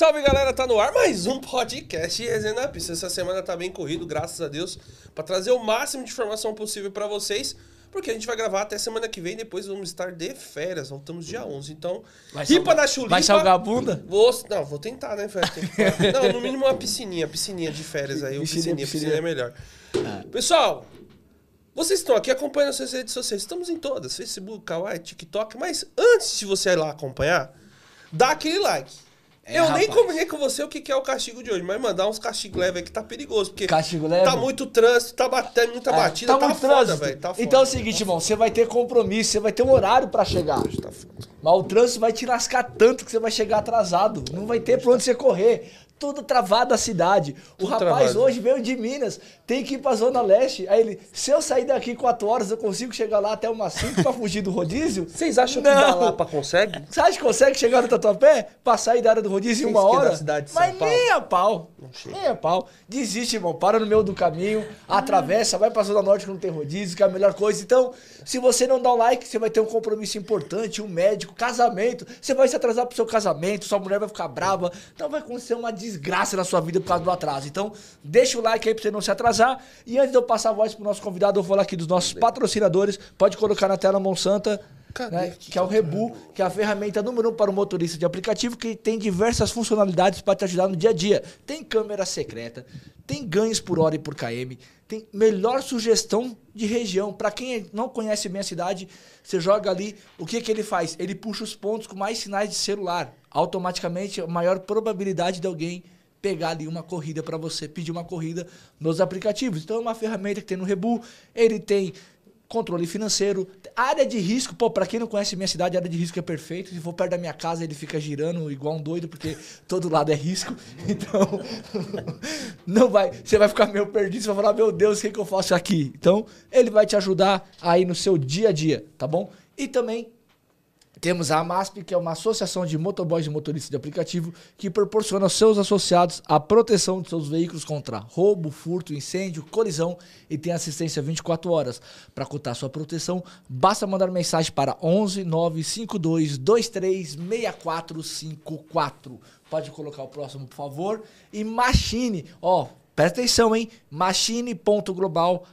Salve, galera, tá no ar mais um podcast Resenha na Pista. Essa semana tá bem corrido, graças a Deus, pra trazer o máximo de informação possível pra vocês. Porque a gente vai gravar até semana que vem, depois vamos estar de férias, voltamos dia 11. Então, Vai ripa salgar- da chulipa... vai salgar a bunda? Vou, não, vou tentar, né, que- Não, no mínimo uma piscininha, piscininha de férias aí. Piscininha, piscininha, piscininha é melhor. Ah. Pessoal, vocês estão aqui acompanhando nossas redes sociais. Estamos em todas, Facebook, Kawaii, TikTok. Mas antes de você ir lá acompanhar, dá aquele like. É, Eu nem rapaz. combinei com você o que é o castigo de hoje, mas mandar uns castigos leves aí que tá perigoso. Porque Castigo leve? tá muito trânsito, tá batendo, muita É, batida, tá, muito foda, trânsito. velho. Tá então é o seguinte, irmão, você vai ter compromisso, você vai ter um horário pra chegar. Tá foda. Mas o trânsito vai te lascar tanto que você vai chegar atrasado. Não vai ter pra onde você correr. Tudo travado a cidade. O Tudo rapaz travado. hoje veio de Minas, tem que ir pra Zona Leste. Aí ele, se eu sair daqui 4 horas, eu consigo chegar lá até umas 5 pra fugir do rodízio? Vocês acham que Não. da Lapa consegue? Você acha que consegue chegar no Tatuapé? Pra sair da área do rodízio em uma que é hora? cidade de São Mas Paulo. nem a pau. chega. Nem a pau. Desiste, irmão. Para no meio do caminho, atravessa, vai pra Zona Norte que não tem rodízio, que é a melhor coisa. Então, se você não dá um like, você vai ter um compromisso importante, um médico, casamento. Você vai se atrasar pro seu casamento, sua mulher vai ficar brava. Então vai acontecer uma desgraça na sua vida por causa do atraso. Então, deixa o like aí pra você não se atrasar. E antes de eu passar a voz pro nosso convidado, eu vou falar aqui dos nossos patrocinadores. Pode colocar na tela Monsanta. Né, aqui? que é o Rebu, que é a ferramenta número um para o motorista de aplicativo, que tem diversas funcionalidades para te ajudar no dia a dia. Tem câmera secreta, tem ganhos por hora e por KM, tem melhor sugestão de região. Para quem não conhece bem a cidade, você joga ali, o que, que ele faz? Ele puxa os pontos com mais sinais de celular. Automaticamente, a maior probabilidade de alguém pegar ali uma corrida para você, pedir uma corrida nos aplicativos. Então é uma ferramenta que tem no Rebu, ele tem controle financeiro, área de risco, pô, pra quem não conhece minha cidade, área de risco é perfeito. Se for perto da minha casa, ele fica girando igual um doido, porque todo lado é risco. Então, não vai, você vai ficar meio perdido, você vai falar, meu Deus, o que, que eu faço aqui? Então, ele vai te ajudar aí no seu dia a dia, tá bom? E também temos a AMASP, que é uma associação de motoboys e motoristas de aplicativo que proporciona aos seus associados a proteção de seus veículos contra roubo, furto, incêndio, colisão e tem assistência 24 horas. Para contar sua proteção, basta mandar mensagem para 11 952 23 6454. Pode colocar o próximo, por favor. E Machine, ó, presta atenção, hein? Machine.global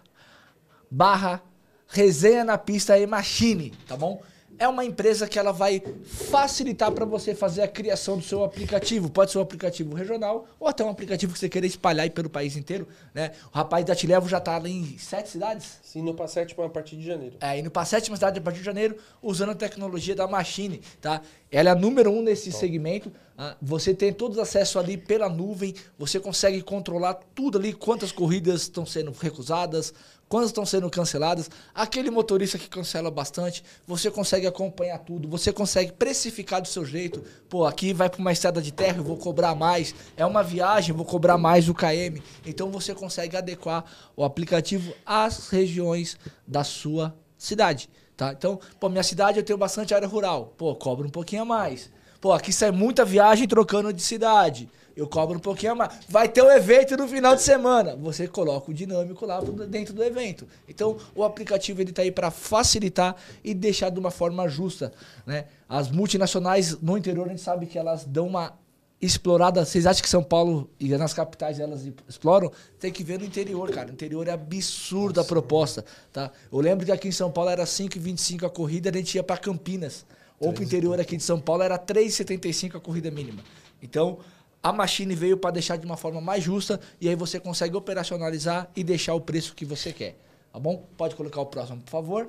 barra resenha na pista e machine, tá bom? É uma empresa que ela vai facilitar para você fazer a criação do seu aplicativo. Pode ser um aplicativo regional ou até um aplicativo que você queira espalhar aí pelo país inteiro, né? O rapaz da Tilevo já tá ali em sete cidades. Sim, no pra sétima a partir de janeiro. É, indo para sétima cidade a partir de janeiro, usando a tecnologia da Machine, tá? Ela é a número um nesse segmento. ah, você tem todos acesso ali pela nuvem, você consegue controlar tudo ali, quantas corridas estão sendo recusadas, quantas estão sendo canceladas. Aquele motorista que cancela bastante, você consegue acompanhar tudo, você consegue precificar do seu jeito. Pô, aqui vai para uma estrada de terra, eu vou cobrar mais. É uma viagem, vou cobrar mais o KM. Então você consegue adequar o aplicativo às regiões da sua cidade, tá? Então, pô, minha cidade eu tenho bastante área rural. Pô, cobro um pouquinho a mais. Pô, aqui sai muita viagem trocando de cidade. Eu cobro um pouquinho a mais. Vai ter um evento no final de semana. Você coloca o dinâmico lá dentro do evento. Então, o aplicativo ele tá aí para facilitar e deixar de uma forma justa, né? As multinacionais no interior a gente sabe que elas dão uma explorada. Vocês acham que São Paulo e nas capitais elas exploram? Tem que ver no interior, cara. No interior é absurda a proposta, tá? Eu lembro que aqui em São Paulo era 5,25 a corrida, a gente ia para Campinas. Ou pro interior aqui de São Paulo era 3,75 a corrida mínima. Então, a Machine veio para deixar de uma forma mais justa e aí você consegue operacionalizar e deixar o preço que você quer. Tá bom? Pode colocar o próximo, por favor.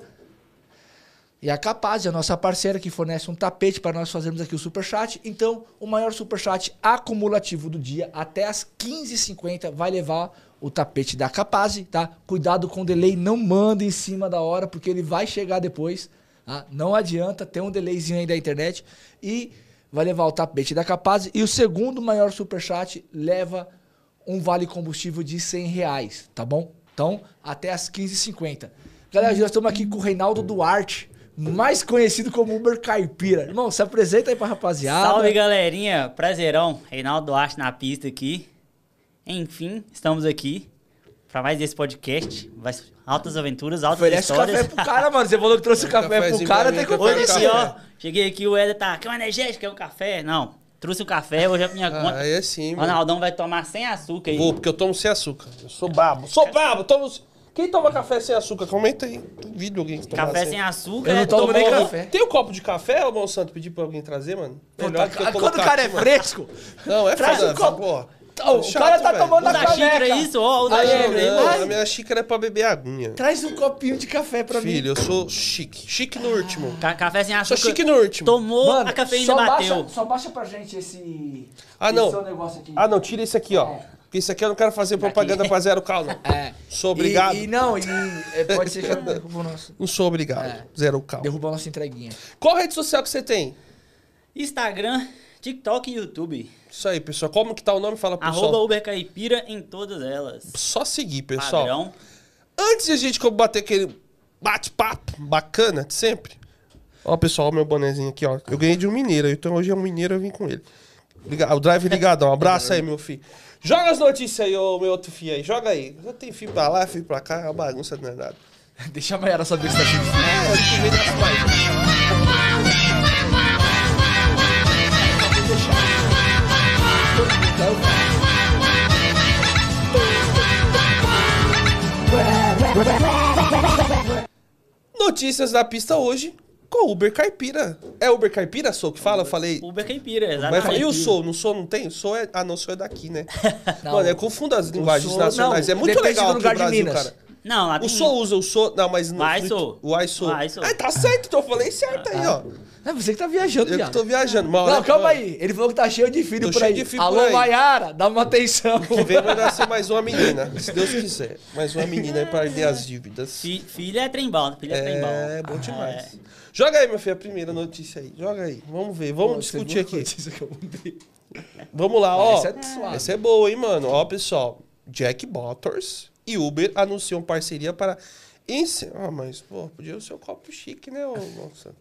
E a Capaz, a nossa parceira que fornece um tapete para nós fazermos aqui o superchat. Então, o maior superchat acumulativo do dia até as 15h50 vai levar o tapete da Capaz, tá? Cuidado com o delay, não manda em cima da hora, porque ele vai chegar depois. Tá? Não adianta, tem um delayzinho aí da internet. E vai levar o tapete da Capaz. E o segundo maior superchat leva um vale combustível de 100 reais, tá bom? Então, até as 15h50. Galera, nós estamos aqui com o Reinaldo Duarte, mais conhecido como Uber Caipira. Irmão, se apresenta aí pra rapaziada. Salve galerinha, prazerão, Reinaldo Duarte na pista aqui. Enfim, estamos aqui para mais esse podcast. Vai altas aventuras, altas Oferece o histórias. café pro cara, mano. Você falou que trouxe o café pro cara, pra tem que café Hoje aqui, ó, cheguei aqui, o Eder tá, quer um energético, quer um café? Não, Trouxe o café, hoje é minha Ah, conta. aí é sim, mano. Ronaldão vai tomar sem açúcar aí. Vou, porque eu tomo sem açúcar. Eu sou babo. Sou babo, tomo... Quem toma café sem açúcar? Comenta aí. Duvido alguém que toma Café sem açúcar. Eu não é tomo nem café. Tem um copo de café, ô Monsanto? Pedir pra alguém trazer, mano? Pô, Melhor tá- do que eu quando o cara aqui, é mano. fresco, Não, é Traz foda, um copo. porra. O Chato, cara tá velho. tomando O na xícara, caneca. isso, ó. O da xícara Não, Ai. a minha xícara é pra beber aguinha. Traz um copinho de café pra mim. Filho, eu sou chique. Chique no último. Ca- Café sem Sou açúcar. chique no último. Tomou, a cafeína só bateu. Baixa, só baixa pra gente esse. Ah, esse não. aqui. Ah, não, tira esse aqui, ó. Porque esse aqui eu não quero fazer propaganda pra zero cal, não. É. Sou obrigado. E, e não, e é, pode ser que derruba o nosso. Não sou obrigado. É. Zero cal. Derruba a nossa entreguinha. Qual rede social que você tem? Instagram, TikTok e YouTube. Isso aí, pessoal. Como que tá o nome? Fala pro Arroba pessoal. Uber Caipira em todas elas. Só seguir, pessoal. Padrão. Antes de a gente bater aquele bate-papo bacana de sempre. Ó, pessoal, ó, meu bonezinho aqui, ó. Eu ganhei de um mineiro, então hoje é um mineiro, eu vim com ele. O drive ligadão. Abraço aí, meu filho. Joga as notícias aí, ô meu outro filho aí. Joga aí. Eu tenho filho pra lá, filho pra cá, é uma bagunça não é nada. Deixa a Mayara saber se tá cheio de frio. É, eu Notícias da pista hoje com Uber Caipira. É Uber Caipira, sou que fala? Eu falei. Uber Caipira, Mas eu exatamente. falei, e o sou? Não sou, não tem? Sou é. Ah, não, sou é daqui, né? Mano, eu confundo as linguagens sou- nacionais. não, é muito legal do aqui lugar o de Brasil, Minas. cara. Não, lá O tem... sou usa o sou. Não, mas no. O sou. O I sou. O. Ah, tá certo, então eu falei certo aí, ó. É você que tá viajando, Eu que tô viajando. Uma Não, calma aí. Ele falou que tá cheio de filho Tô por cheio aí. de filho Alô, por aí. Mayara, dá uma atenção. Que vem vai nascer mais uma menina, se Deus quiser. Mais uma menina aí pra perder as dívidas. Fi- filha é trembal, filha é trembal. É, bom demais. Joga aí, meu filho, a primeira notícia aí. Joga aí. Vamos ver, vamos Pô, discutir aqui. notícia que eu mandei? Vamos lá, ó. Essa é é boa, hein, mano. Ó, pessoal. Jack Motors e Uber anunciam parceria para. Ah, mas, pô, podia ser o copo chique, né, ô Nossa.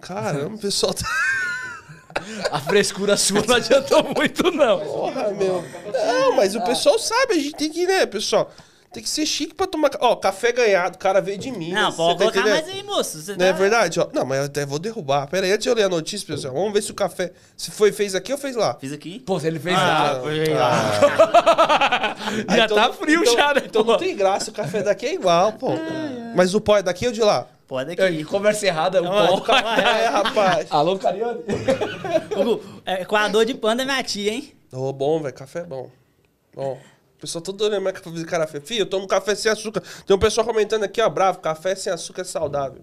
Caramba, o pessoal tá. A frescura sua não adiantou muito, não. Porra, meu. Não, mas o pessoal sabe, a gente tem que, né, pessoal? Tem que ser chique pra tomar. Ó, café ganhado, o cara veio de mim. Não, pode colocar mais aí, moço. Você Não é tá- verdade? Ó, não, mas eu até vou derrubar. Pera aí, antes de eu ler a notícia, pessoal, vamos ver se o café se foi fez aqui ou fez lá. Fiz aqui. Pô, se ele fez Ah, nada. foi lá. Ah, Já então- tá frio então- já, né? Então não pô? tem graça, o café daqui é igual, pô. Mas o pó é daqui ou de lá? Pode É, aqui. que conversa errada, o Não, pó. aí. É, rapaz. Alô, Carione? Hugo, é, coador de panda é minha tia, hein? Ô, bom, velho, café é bom. Bom. O pessoal todo olhando mais café feio. Fih, eu tomo café sem açúcar. Tem um pessoal comentando aqui, ó, bravo, café sem açúcar é saudável.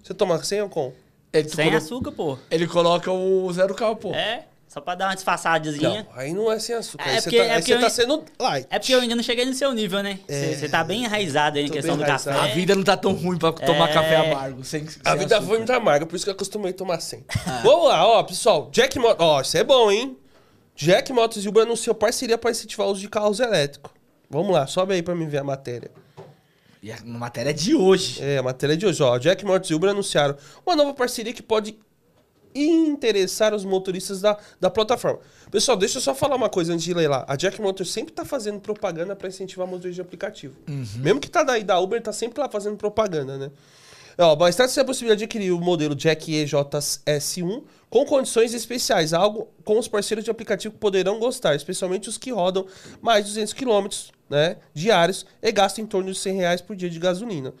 Você toma sem ou com? Ele, Sem colo- açúcar, pô. ele coloca o zero cal, pô. É, só pra dar uma disfarçadazinha. Não, aí não é sem açúcar. É aí você porque- tá, é aí porque você tá eu- sendo light. É porque eu ainda não cheguei no seu nível, né? É. Você tá bem enraizado aí na questão do café. A vida não tá tão ruim pra tomar É. café amargo. Sem, sem A vida açúcar. foi muito amarga, por isso que eu acostumei a tomar sem. Vamos lá, ó, pessoal. Jack Motors. Ó, isso é bom, hein? Jack Motors e Uber anunciam parceria para incentivar o uso de carros elétricos. Vamos lá, sobe aí pra mim ver a matéria. E a matéria é de hoje. É, a matéria de hoje, ó. Jack Motors e Uber anunciaram uma nova parceria que pode interessar os motoristas da, da plataforma. Pessoal, deixa eu só falar uma coisa antes de ler lá. A Jack Motors sempre tá fazendo propaganda para incentivar motoristas de aplicativo. Mesmo que tá daí da Uber, tá sempre lá fazendo propaganda, né? Ó, mas trata-se da possibilidade de adquirir o modelo Jack EJS1 com condições especiais, algo com os parceiros de aplicativo que poderão gostar, especialmente os que rodam mais de 200 km né, diários e gastam em torno de 100 reais por dia de gasolina.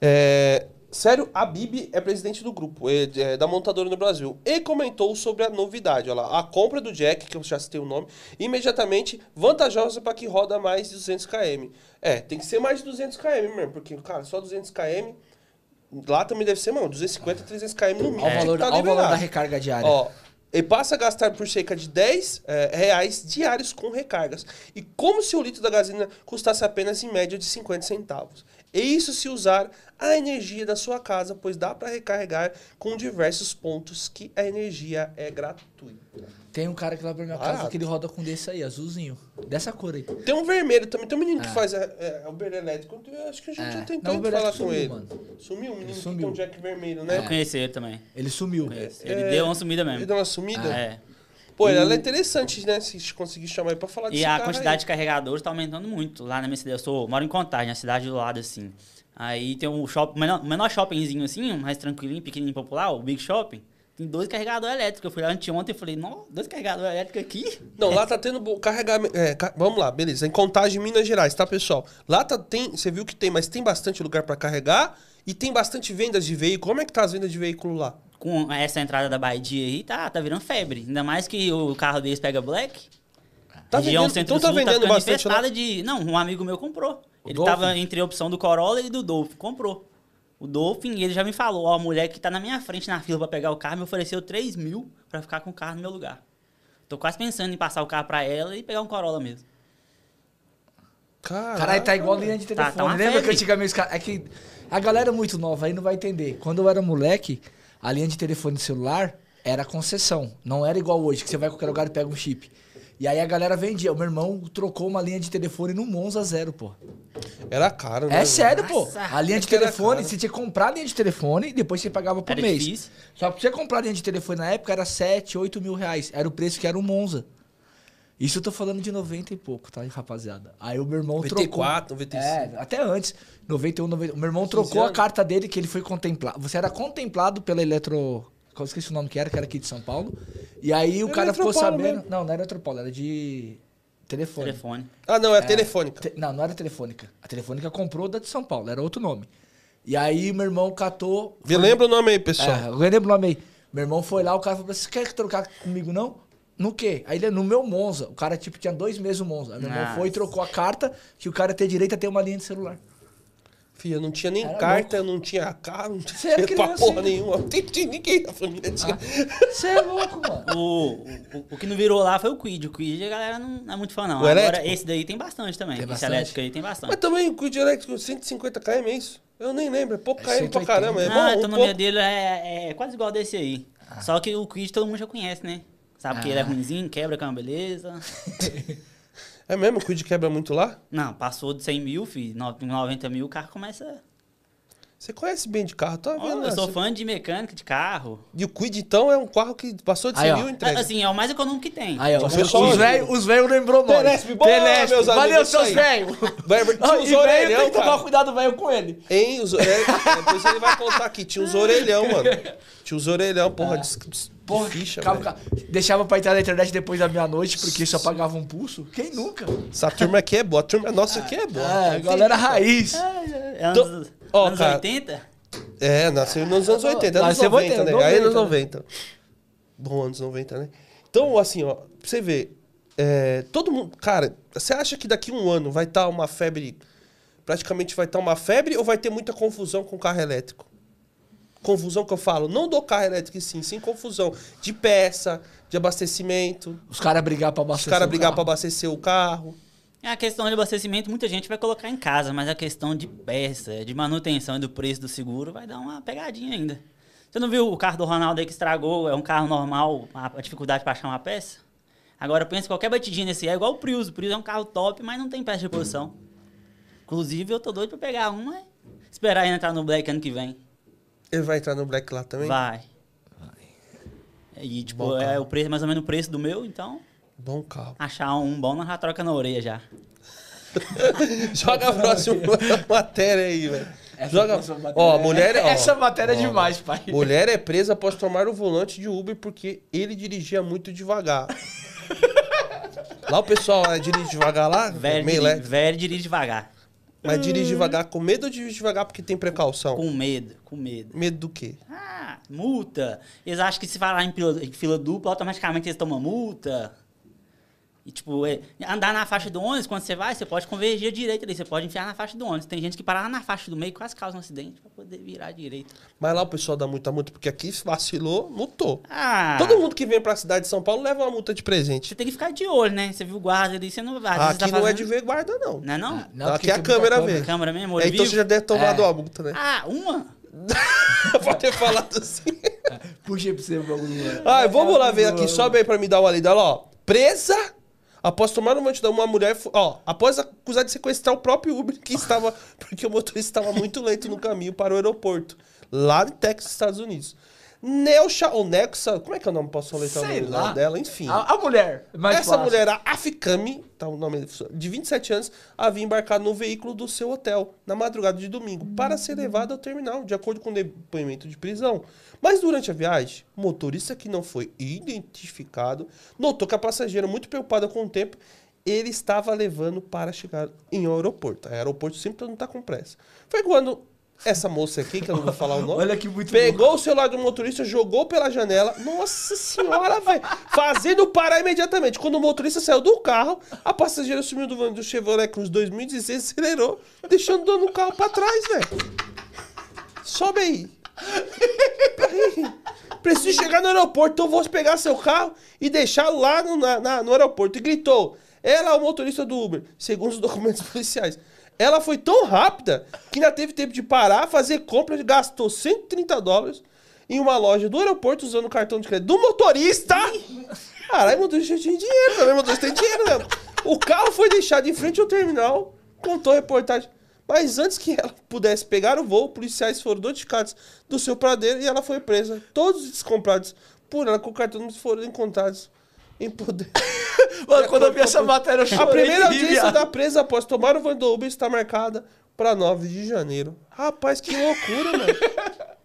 É, sério, a Bibi é presidente do grupo, é, é, da montadora no Brasil, e comentou sobre a novidade. Olha lá, a compra do Jack, que eu já citei o nome, imediatamente vantajosa para que roda mais de 200 km. É, tem que ser mais de 200 km mesmo, porque, cara, só 200 km, lá também deve ser, mano, 250, 300 km no mínimo. Olha o tem que valor, tá olha o valor da recarga diária. Ó, e passa a gastar por cerca de 10 eh, reais diários com recargas. E como se o litro da gasolina custasse apenas em média de 50 centavos. E isso se usar a energia da sua casa, pois dá para recarregar com diversos pontos que a energia é gratuita. Tem um cara que lá pra minha casa Barato. que ele roda com desse aí, azulzinho. Dessa cor aí. Tem um vermelho também, tem um menino que Ah. faz é, é, Uber elétrico. Eu acho que a gente É. já tentou Não, falar elétrico com sumiu, ele. mano. Sumiu, um menino que sumiu. tem um jack vermelho, Eu né? conheci ele também. Ele sumiu. Conheci. Ele É. deu uma sumida Ele mesmo. deu uma sumida? É. Pô, ela é interessante, né? Se conseguir chamar ele pra falar E desse a quantidade aí. de carregadores tá aumentando muito. Lá na minha cidade, eu sou, moro em Contagem, na cidade do lado, assim. Aí tem um shopping, menor, menor shoppingzinho assim, mais tranquilinho, pequenininho, popular, o Big Shopping. Tem dois carregadores elétricos. Eu fui lá anteontem e falei, não, dois carregadores elétricos aqui? Não, lá tá tendo carregamento. é, ca- vamos lá, beleza. Em Contagem, Minas Gerais, tá, pessoal? Lá tá, tem. Você viu que tem, mas tem bastante lugar pra carregar e tem bastante vendas de veículo. Como é que tá as vendas de veículo lá? Com essa entrada da Baidia aí, tá, tá virando febre. Ainda mais que o carro deles pega black. Tá região vendendo, então tá centro-sul vendendo ficando bastante lá. de... Não, um amigo meu comprou. O ele Dolphin? tava entre a opção do Corolla e do Dolphin. Comprou. O Dolphin, e ele já me falou, ó, a mulher que tá na minha frente na fila pra pegar o carro me ofereceu 3 mil pra ficar com o carro no meu lugar. Tô quase pensando em passar o carro pra ela e pegar um Corolla mesmo. Caralho. Caralho, tá igual linha de Tá- telefone. tá uma Lembra que febre. antigamente os caras. É que a galera muito nova aí não vai entender. Quando eu era moleque, a linha de telefone celular era concessão. Não era igual hoje, que você vai a qualquer lugar e pega um chip. E aí a galera vendia. O meu irmão trocou uma linha de telefone no Monza Zero, pô. Era caro, né? É sério, pô. A linha É de telefone, você tinha que comprar a linha de telefone e depois você pagava por Era mês. difícil. Só que pra você comprar a linha de telefone na época era 7, 8 mil reais. Era o preço que era um Monza. Isso eu tô falando de 90 e pouco, tá, rapaziada? Aí o meu irmão 94, trocou. 95. É, até antes. 91, 90. O meu irmão 15 trocou a anos. carta dele que ele foi contemplado. Você era contemplado pela Eletro. Eu esqueci o nome que era, que era aqui de São Paulo. E aí o cara ficou sabendo. mesmo. Não, não era Eletropaulo, era de telefone. Telefone. Ah, não, é, telefônica. Te- Não, não era telefônica. A telefônica comprou da de São Paulo, era outro nome. E aí meu irmão catou. Me lembra o nome aí, pessoal. É, eu lembro o nome aí. Meu irmão foi lá, o cara falou: Você quer trocar comigo, não? No quê? Aí ele é no meu Monza. O cara, tipo, tinha dois meses o Monza. Aí meu irmão Nossa. foi e trocou a carta que o cara ter direito a ter uma linha de celular. Filha, não tinha nem Era carta, eu não tinha carro, não tinha pra criança porra nenhuma. Não tinha ninguém da família. Tinha. Você é louco, mano. O, o, o que não virou lá foi o Quid. O Quid a galera não é muito fã, não. O Agora, elétrico? esse daí tem bastante também. Tem esse bastante? elétrico aí tem bastante. Mas também o Quid elétrico 150 km é isso. Eu nem lembro, é pouco É km pra 180. caramba. É ah, bom, a um autonomia pouco. dele é, é quase igual desse aí. Só que o Quid todo mundo já conhece, né? Sabe que ele é Ah. ruimzinho, quebra com uma beleza. É mesmo? O Quid quebra muito lá? Não, passou de 100 mil, filho, no- 90 mil, o carro começa... Você conhece bem de carro, tá vendo? eu né? sou Você- fã de mecânica, de carro. E o Quid, então, é um carro que passou de 100 Aí, ó. mil e entrega. Assim, é o mais econômico que tem. Aí, ó, os os velhos os velhos lembrou nós. Telesp, boa, meus amigos, Valeu, seus velhos. Vai, tinha Ah, uns E velho orelhão, tem que tomar cara. cuidado, velho, com ele. Hein? Os, é, depois ele vai contar aqui. Tinha uns orelhão, mano. Tinha uns orelhão, porra, de, de Porra, ficha, velho. ficava- deixava pra entrar na internet depois da meia-noite, porque só pagava um pulso. Quem nunca? Essa turma aqui é boa. A turma nossa aqui é boa. É, galera raiz. É anos, Então, ó, anos cara, 80? É, nasceu nos anos 80, anos Nasceu 90, 80, né? Aí anos 90, 90. Bom, anos 90, né? Então, assim, ó, pra você ver, é, todo mundo. Cara, você acha que daqui a um ano vai estar uma febre. Praticamente vai estar uma febre ou vai ter muita confusão com o carro elétrico? Confusão que eu falo, não do carro elétrico, sim, sim confusão de peça, de abastecimento, Os caras brigar pra os abastecer caras o brigar pra carro. abastecer o carro. É a questão de abastecimento, muita gente vai colocar em casa, mas a questão de peça, de manutenção e do preço do seguro vai dar uma pegadinha ainda. Você não viu o carro do Ronaldo aí que estragou? É um carro normal, a dificuldade para achar uma peça? Agora pensa qualquer batidinha nesse é igual o Prius. O Prius é um carro top, mas não tem peça de reposição. Inclusive, eu tô doido pra pegar uma e esperar ele entrar no Black ano que vem. Ele vai entrar no Black lá também? Vai. E, tipo, Bom é o preço, mais ou menos o preço do meu, então Bom carro. achar um bom, nós já troca na orelha já. Joga a próxima matéria aí, velho. Joga. próxima matéria- Ó, mulher é. ó, Essa matéria é ó, demais, pai. Mulher é presa após tomar o volante de Uber porque ele dirigia muito devagar. lá o pessoal é, dirige devagar lá, Velho, meio dirige, velho dirige devagar. Mas dirige devagar com medo ou dirige devagar porque tem precaução? Com medo, com medo. Medo do quê? Ah, multa. Eles acham que se falar em fila, em fila dupla, automaticamente eles tomam multa. E, tipo, é, andar na faixa do ônibus, quando você vai, você pode convergir à direita ali, você pode enfiar na faixa do ônibus. Tem gente que para lá na faixa do meio e quase causa um acidente pra poder virar à direita. Mas lá o pessoal dá muita multa porque aqui vacilou, multou. Ah, Todo mundo que vem pra cidade de São Paulo leva uma multa de presente. você tem que ficar de olho, né? Você viu o guarda ali, você não vai. vezes aqui tá não é fazendo- de ver guarda, não. Não é não? Ah, Não, aqui porque a câmera vê. Câmera mesmo, É, então você já deve ter tomado É. uma multa, né? Ah, uma? Pode ter falado assim. Puxa pra você o bagulho. Ah, vamos lá ver aqui, sobe aí pra me dar uma lida. Olha lá, ó. Presa após tomar uma multidão. Uma mulher, ó, após acusar de sequestrar o próprio Uber que estava, porque o motorista estava muito lento no caminho para o aeroporto, lá em Texas, Estados Unidos. Neusha ou Nexa, como é que é o nome? Posso soletrar o nome lá. dela? Enfim. A, a mulher. mais Essa fácil. mulher, a Afikami, tá o nome de 27 anos, havia embarcado no veículo do seu hotel na madrugada de domingo para ser levada ao terminal, de acordo com o depoimento de prisão. Mas durante a viagem, o motorista que não foi identificado notou que a passageira, muito preocupada com o tempo, ele estava levando para chegar em um aeroporto. Aeroporto sempre todo mundo tá com pressa. Foi quando essa moça aqui, que eu não vou falar o nome, Olha que muito Pegou o celular do motorista, jogou pela janela. Nossa senhora, velho. Fazendo parar imediatamente. Quando o motorista saiu do carro, a passageira sumiu do, do Chevrolet Cruz 2016 acelerou, deixando o dono do carro pra trás, velho. Sobe aí. Preciso chegar no aeroporto, então vou pegar seu carro e deixá-lo lá no, na- no aeroporto. E gritou. Ela é o motorista do Uber, segundo os documentos policiais. Ela foi tão rápida que ainda teve tempo de parar, fazer compras, gastou 130 dólares em uma loja do aeroporto usando o cartão de crédito do motorista. Caralho, o motorista tinha dinheiro, também, o motorista tem dinheiro mesmo. O carro foi deixado em frente ao terminal, contou a reportagem. Mas antes que ela pudesse pegar o voo, policiais foram notificados do seu paradeiro e ela foi presa. Todos os comprados por ela com o cartão foram encontrados em poder. Mano, quando eu vi essa matéria, eu chorei. A primeira audiência da presa após tomar o van do Uber está marcada para 9 de janeiro. Rapaz, que loucura, mano.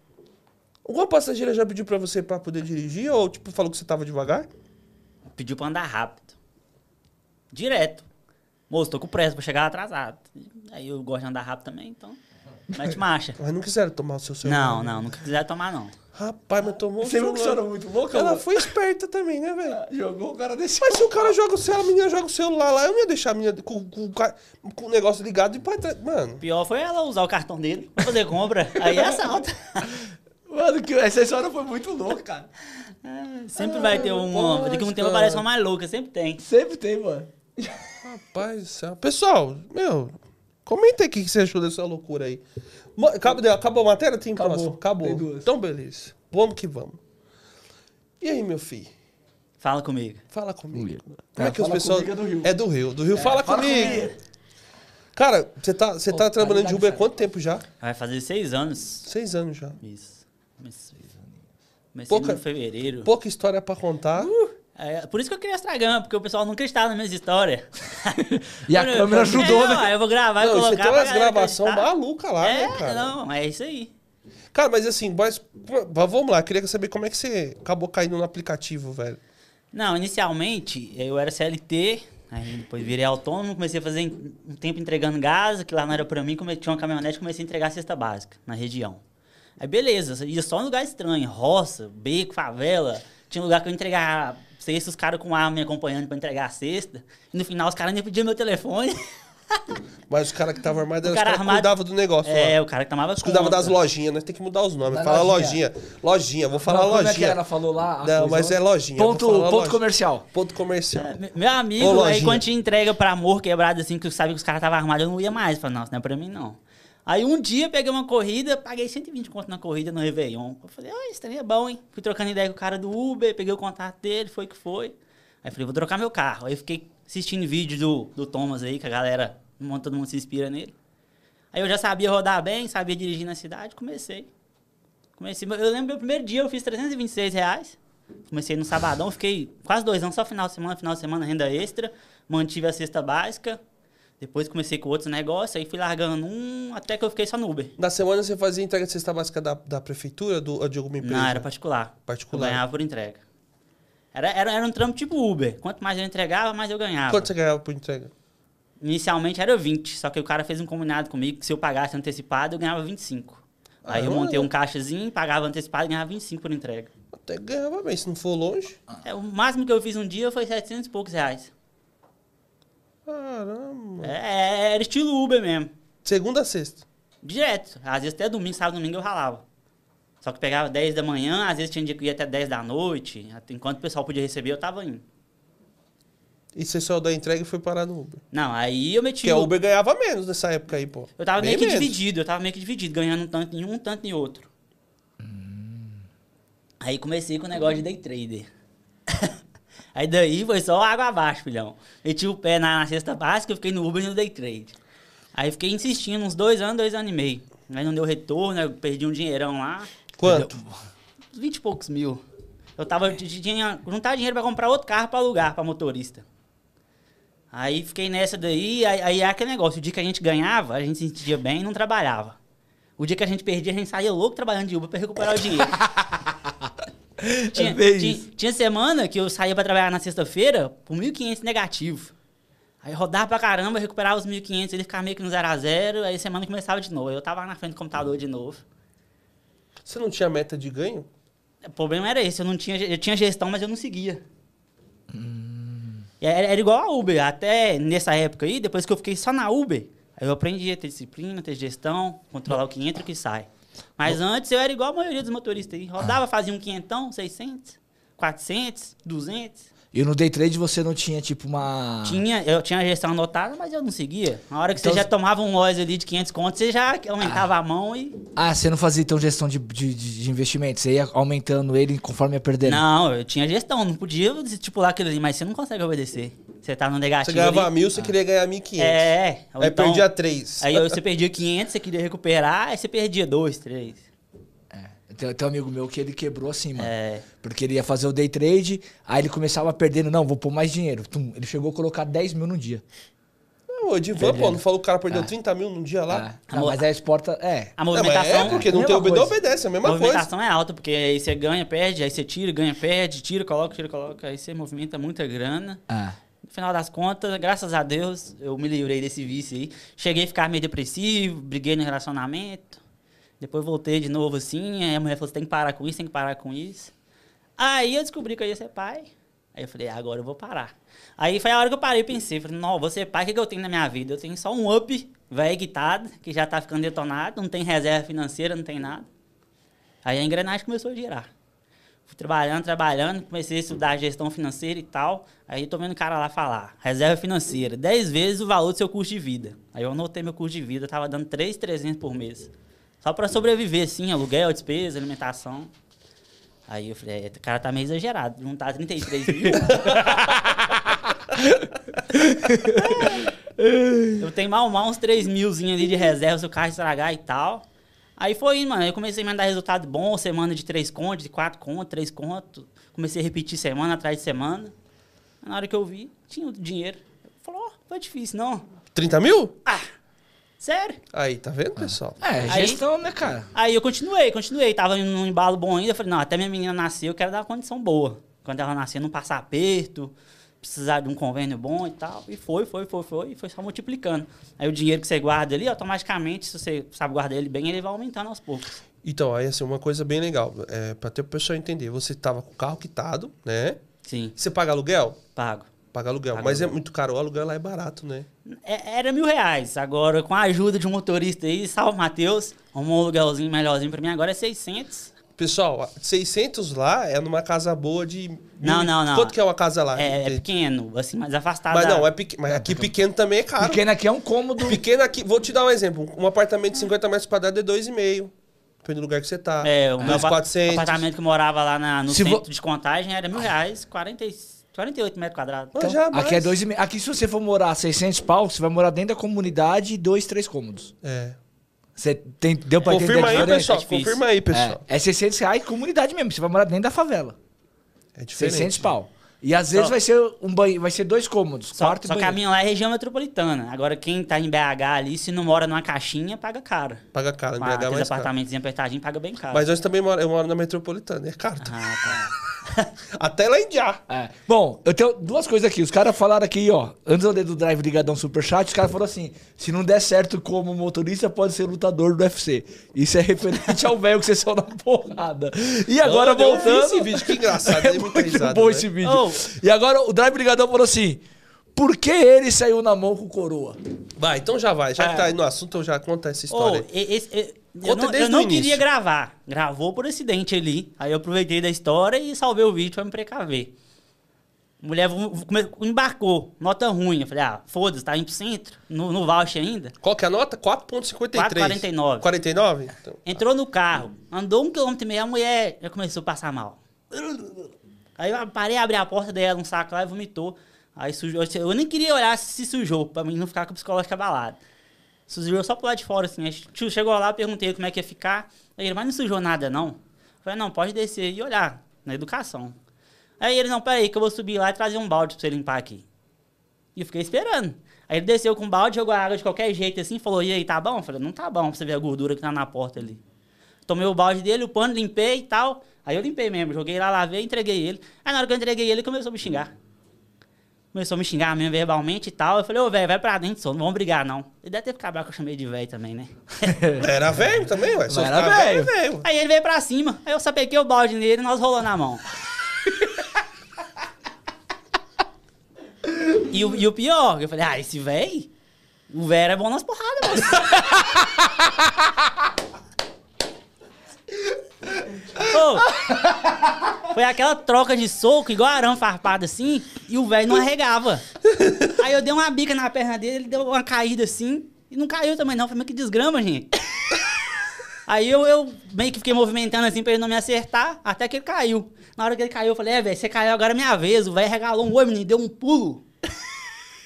Alguma passageira já pediu pra você pra poder dirigir ou tipo falou que você tava devagar? Pediu pra andar rápido. Direto. Moço, tô com pressa pra chegar atrasado. Aí eu gosto de andar rápido também, então. Mete marcha. Mas não quiseram tomar o seu celular. Não, né? não, nunca quiser tomar, não. Rapaz, mas tomou Você viu que senhora muito louca, Ela mano? foi esperta também, né, velho? Jogou o cara desse. Mas se o cara joga o celular, a menina joga o celular lá, eu não ia deixar a menina com, com, com o negócio ligado e pra trás. Mano, Pior foi ela usar o cartão dele pra fazer compra. Aí é assalto. Mano, que essa história foi muito louca, cara. Sempre vai ter uma. Pode, Daqui a um tempo aparece uma mais louca, sempre tem. Sempre tem, mano. rapaz do céu. Pessoal, meu, comenta aí o que você achou dessa loucura aí. Acabou, acabou a matéria? Tem Acabou. próximo? Acabou. Tem duas. Então, beleza. Vamos que vamos. E aí, meu filho? Fala comigo. Fala comigo. Como É, é que os pessoal. é do Rio. É do Rio. Do Rio, fala, fala comigo. comigo. Cara, você tá, você tá Pô, trabalhando de Uber há quanto tempo já? Vai fazer seis anos. Seis anos já. Isso. Comecei, comecei Pouca- no fevereiro. Pouca história pra contar. É, por isso que eu queria Instagram, porque o pessoal nunca acreditava nas minhas histórias. E a Eu- câmera ajudou, É, não, né? aí eu vou gravar e Não, colocar você tem umas galera gravação acreditar. maluca lá, é, né, cara? não, é isso aí. Cara, mas assim, mas, vamos lá, queria saber como é que você acabou caindo no aplicativo, velho. Não, inicialmente eu era CLT, aí depois virei autônomo, comecei a fazer um tempo entregando gás, que lá não era pra mim, tinha uma caminhonete, comecei a entregar cesta básica na região. Aí beleza, ia só em lugar estranho, roça, beco, favela. Tinha lugar que eu entregava cesta, os caras com arma me acompanhando pra entregar a cesta. E no final os caras nem pediam meu telefone. Mas os caras que estavam armados, O os cara caras armado- cuidavam do negócio é, lá. o cara que tomava conta. das lojinhas, né? Tem que mudar os nomes. Da Fala lojinha. lojinha. Lojinha, vou falar Não, como é que lojinha. ela falou lá? Não, mas é lojinha. Ponto, ponto lojinha. comercial. Ponto comercial. É, me- Meu amigo, Ô, aí lojinha. quando tinha entrega pra amor quebrado, assim, que eu sabia que os caras estavam armados, eu não ia mais. Falei, não, isso não é pra mim, não. Aí um dia peguei uma corrida, paguei 120 conto na corrida no Réveillon. Eu falei, ah, isso também é bom, hein? Fui trocando ideia com o cara do Uber, peguei o contato dele, foi que foi. Aí falei, vou trocar meu carro. Aí fiquei assistindo vídeo do, do Thomas aí, que a galera, todo mundo se inspira nele. Aí eu já sabia rodar bem, sabia dirigir na cidade, comecei. Comecei, eu lembro meu primeiro dia eu fiz 326 reais. Comecei no sabadão, fiquei quase dois anos, só final de semana, final de semana, renda extra. Mantive a cesta básica. Depois comecei com outros negócios, aí fui largando um, até que eu fiquei só no Uber. Na semana você fazia entrega de cesta básica da, da prefeitura do, de alguma empresa? Não, era particular. Particular. Eu ganhava por entrega. Era, era, era um trampo tipo Uber. Quanto mais eu entregava, mais eu ganhava. Quanto você ganhava por entrega? Inicialmente era 20, só que o cara fez um combinado comigo que se eu pagasse antecipado, eu ganhava 25. Aí eu Ah. montei um caixazinho, pagava antecipado e ganhava 25 por entrega. Até ganhava bem, se não for longe. É, o máximo que eu fiz um dia foi 700 e poucos reais. Caramba. É, era estilo Uber mesmo. Segunda a sexta. Direto. Às vezes até domingo, sábado, domingo eu ralava. Só que pegava 10 da manhã, às vezes tinha dia que ia até 10 da noite. Enquanto o pessoal podia receber, eu tava indo. E você saiu da entrega e foi parar no Uber. Não, aí eu meti. Porque a o- Uber ganhava menos nessa época aí, pô. Eu tava Bem meio que menos. dividido, eu tava meio que dividido, ganhando um tanto em um, um tanto em outro. Aí comecei com o negócio de day trader. Aí daí foi só água abaixo, filhão. Meti o pé na, na cesta básica, eu fiquei no Uber e no day trade. Aí fiquei insistindo uns dois anos, dois anos e meio. Aí não deu retorno, eu perdi um dinheirão lá. Quanto? 20 e poucos mil. Eu tava, tinha juntar dinheiro pra comprar outro carro pra alugar pra motorista. Aí fiquei nessa daí, aí, aí é aquele negócio, o dia que a gente ganhava, a gente se sentia bem e não trabalhava. O dia que a gente perdia, a gente saía louco trabalhando de Uber pra recuperar o dinheiro. tinha, bem tinha, tinha semana que eu saía pra trabalhar na sexta-feira por 1.500 negativo. Aí rodava pra caramba, recuperava os 1.500, ele ficava meio que no 0 a 0 aí semana começava de novo. Eu tava lá na frente do computador de novo. Você não tinha meta de ganho? O problema era esse, eu não tinha, eu tinha gestão, mas eu não seguia. E Era, era igual a Uber, até nessa época aí, depois que eu fiquei só na Uber, aí eu aprendi a ter disciplina, ter gestão, controlar o que entra e o que sai. Mas antes eu era igual a maioria dos motoristas aí, rodava, fazia um quinhentão, 600, 400, 200. E no day trade você não tinha, tipo, uma. Tinha, eu tinha a gestão anotada, mas eu não seguia. Na hora que Então você já tomava um loja ali de 500 contos, você já aumentava a mão e... Ah, você não fazia então gestão de, de, de de investimento? Você ia aumentando ele conforme ia perdendo? Não, eu tinha gestão, não podia estipular aquilo ali, mas você não consegue obedecer. Você tá no Você negativo ganhava ali. mil, você queria ganhar 1.500. É, Aí então- perdia 3. Aí você perdia 500, você queria recuperar, aí você perdia 2, 3. Tem, tem um amigo meu que ele quebrou assim, mano. É. Porque ele ia fazer o day trade, aí ele começava perdendo, não, vou pôr mais dinheiro. Tum, ele chegou a colocar 10 mil no dia. Ô, Edivan, pô, não falou que o cara perdeu 30 mil num dia lá? Ah, não, mas aí a exporta. É. A Não, movimentação, é, porque não tem obede coisa. obedece, é a a mesma coisa. movimentação é alta, porque aí você ganha, perde, aí você tira, ganha, perde, tira, coloca, tira, coloca, aí você movimenta muita grana. Ah. No final das contas, graças a Deus, eu me livrei desse vício aí. Cheguei a ficar meio depressivo, briguei no relacionamento. Depois voltei de novo assim, aí a mulher falou, você tem que parar com isso, tem que parar com isso. Aí eu descobri que eu ia ser pai. Aí eu falei, "Ah, agora eu vou parar. Aí foi a hora que eu parei e pensei, falei, não, vou ser pai, o que, que eu tenho na minha vida? Eu tenho só um up, velho guitado, que já tá ficando detonado, não tem reserva financeira, não tem nada. Aí a engrenagem começou a girar. Fui trabalhando, trabalhando, comecei a estudar gestão financeira e tal. Aí tô vendo o cara lá falar, reserva financeira, 10 vezes o valor do seu custo de vida. Aí eu anotei meu custo de vida, tava dando 3,300 por mês. Só pra sobreviver, assim, aluguel, despesa, alimentação. Aí eu falei, é, o cara tá meio exagerado, juntar 33 mil. eu tenho mal mal uns 3 milzinho ali de reserva se o carro estragar e tal. Aí foi indo, mano. Aí eu comecei a mandar resultado bom, semana de 3 contos, de 4 contos, 3 contos. Comecei a repetir semana atrás de semana. Na hora que eu vi, tinha o dinheiro. Falou, ó, foi difícil, não. 30 mil? Sério? Aí, tá vendo, pessoal? É, Aí- gestão, né, cara? Aí eu continuei, continuei. Tava num embalo bom ainda. Falei, não, até minha menina nascer, eu quero dar uma condição boa. Quando ela nascer, não passar aperto, precisar de um convênio bom e tal. E foi, foi, foi, foi. E foi só multiplicando. Aí o dinheiro que você guarda ali, automaticamente, se você sabe guardar ele bem, ele vai aumentando aos poucos. Então, aí, assim, uma coisa bem legal. É, pra ter o pessoal entender. Você tava com o carro quitado, né? Sim, Você paga aluguel? pago. Paga aluguel. Paga Mas é aluguel. muito caro. O aluguel lá é barato, né? É- era mil reais. Agora, com a ajuda de um motorista aí, salve Matheus, um aluguelzinho melhorzinho pra mim. Agora é 600. Pessoal, 600 lá é numa casa boa de... Não, mil- não, não. Quanto que é uma casa lá? É, é pequeno, assim, mais afastado. Mas não, é pequeno. Mas aqui pequeno também é caro. Pequeno aqui é um cômodo. Pequeno aqui, vou te dar um exemplo. Um apartamento de 50 metros quadrados é 2,5. Depende do lugar que você tá. É, o meu Uns apa- 400. apartamento que morava lá na- no Se centro vo- de contagem era mil reais, 40, e- 48 metros quadrados. Então, já aqui é dois e meio. Aqui, se você for morar 600 pau, você vai morar dentro da comunidade e dois, três cômodos. É. Você tem, deu pra entender Confirma a aí, pessoal. É. Confirma aí, pessoal. É, é 600 reais comunidade mesmo. Você vai morar dentro da favela. É, diferente. 600 pau. E às vezes Só- vai ser um banho, vai ser dois cômodos, Só, quarto só e banheiro. minha lá é região metropolitana. Agora, quem tá em BH ali, se não mora numa caixinha, paga caro. Paga caro, em BH é mais caro. apartamentos apertadinhos, paga bem caro. Mas nós também moro, eu moro na metropolitana, é caro. Ah, tá. Até lá em Já. É. Bom, eu tenho duas coisas aqui. Os caras falaram aqui, ó. Antes eu ler do Drive Ligadão Superchat, os caras falaram assim: se não der certo como motorista, pode ser lutador do UFC. Isso é referente ao velho que você saiu na porrada. E agora eu vi voltando. esse vídeo, que engraçado, dei é muito risada, bom né? esse vídeo. Oh. E agora o Drive Ligadão falou assim: por que ele saiu na mão com o coroa? Vai, então já vai. Já É. que tá aí no assunto, eu já conta essa história. E- esse- e- eu Conta não, eu não queria gravar. Gravou por acidente ali. Aí eu aproveitei da história e salvei o vídeo pra me precaver. Mulher embarcou, nota ruim. Eu falei, ah, foda-se, tá indo pro centro, no, no voucher ainda. Qual que é a nota? 4.53. 4,49. 49? Então, Entrou no carro, andou um quilômetro e meio, a mulher já começou a passar mal. Aí eu parei, abri a porta dela, um saco lá e vomitou. Aí sujou. Eu nem queria olhar se se sujou, pra mim não ficar com o psicológico abalado. Sujou só pro lado de fora, assim. Tio chegou lá, perguntei como é que ia ficar. Aí ele, mas não sujou nada, não. Falei, não, pode descer e olhar, na educação. Aí ele, não, peraí, que eu vou subir lá e trazer um balde pra você limpar aqui. E eu fiquei esperando. Aí ele desceu com o balde, jogou a água de qualquer jeito assim, falou, e aí, tá bom? Eu falei, não tá bom, pra você ver a gordura que tá na porta ali. Tomei o balde dele, o pano, limpei e tal. Aí eu limpei mesmo, joguei lá, lavei, entreguei ele. Aí na hora que eu entreguei ele começou a me xingar. Começou a me xingar mesmo verbalmente e tal. Eu falei, ô, velho, vai pra dentro, só, não vamos brigar, não. Ele deve ter ficado bravo que eu chamei de velho também, né? Era velho também, ué. Mas era velho. velho. Aí ele veio pra cima, aí eu sapequei o balde nele e nós rolamos na mão. e, o, e o pior, eu falei, ah, esse velho, o velho é bom nas porradas, mano. Foi aquela troca de soco, igual arame farpado assim, e o velho não arregava. Aí eu dei uma bica na perna dele, ele deu uma caída assim, e não caiu também não. Falei, mas que desgrama, gente. Aí eu, eu meio que fiquei movimentando assim pra ele não me acertar, até que ele caiu. Na hora que ele caiu, eu falei, é, velho, você caiu agora é minha vez. O velho regalou um oi, menino, deu um pulo.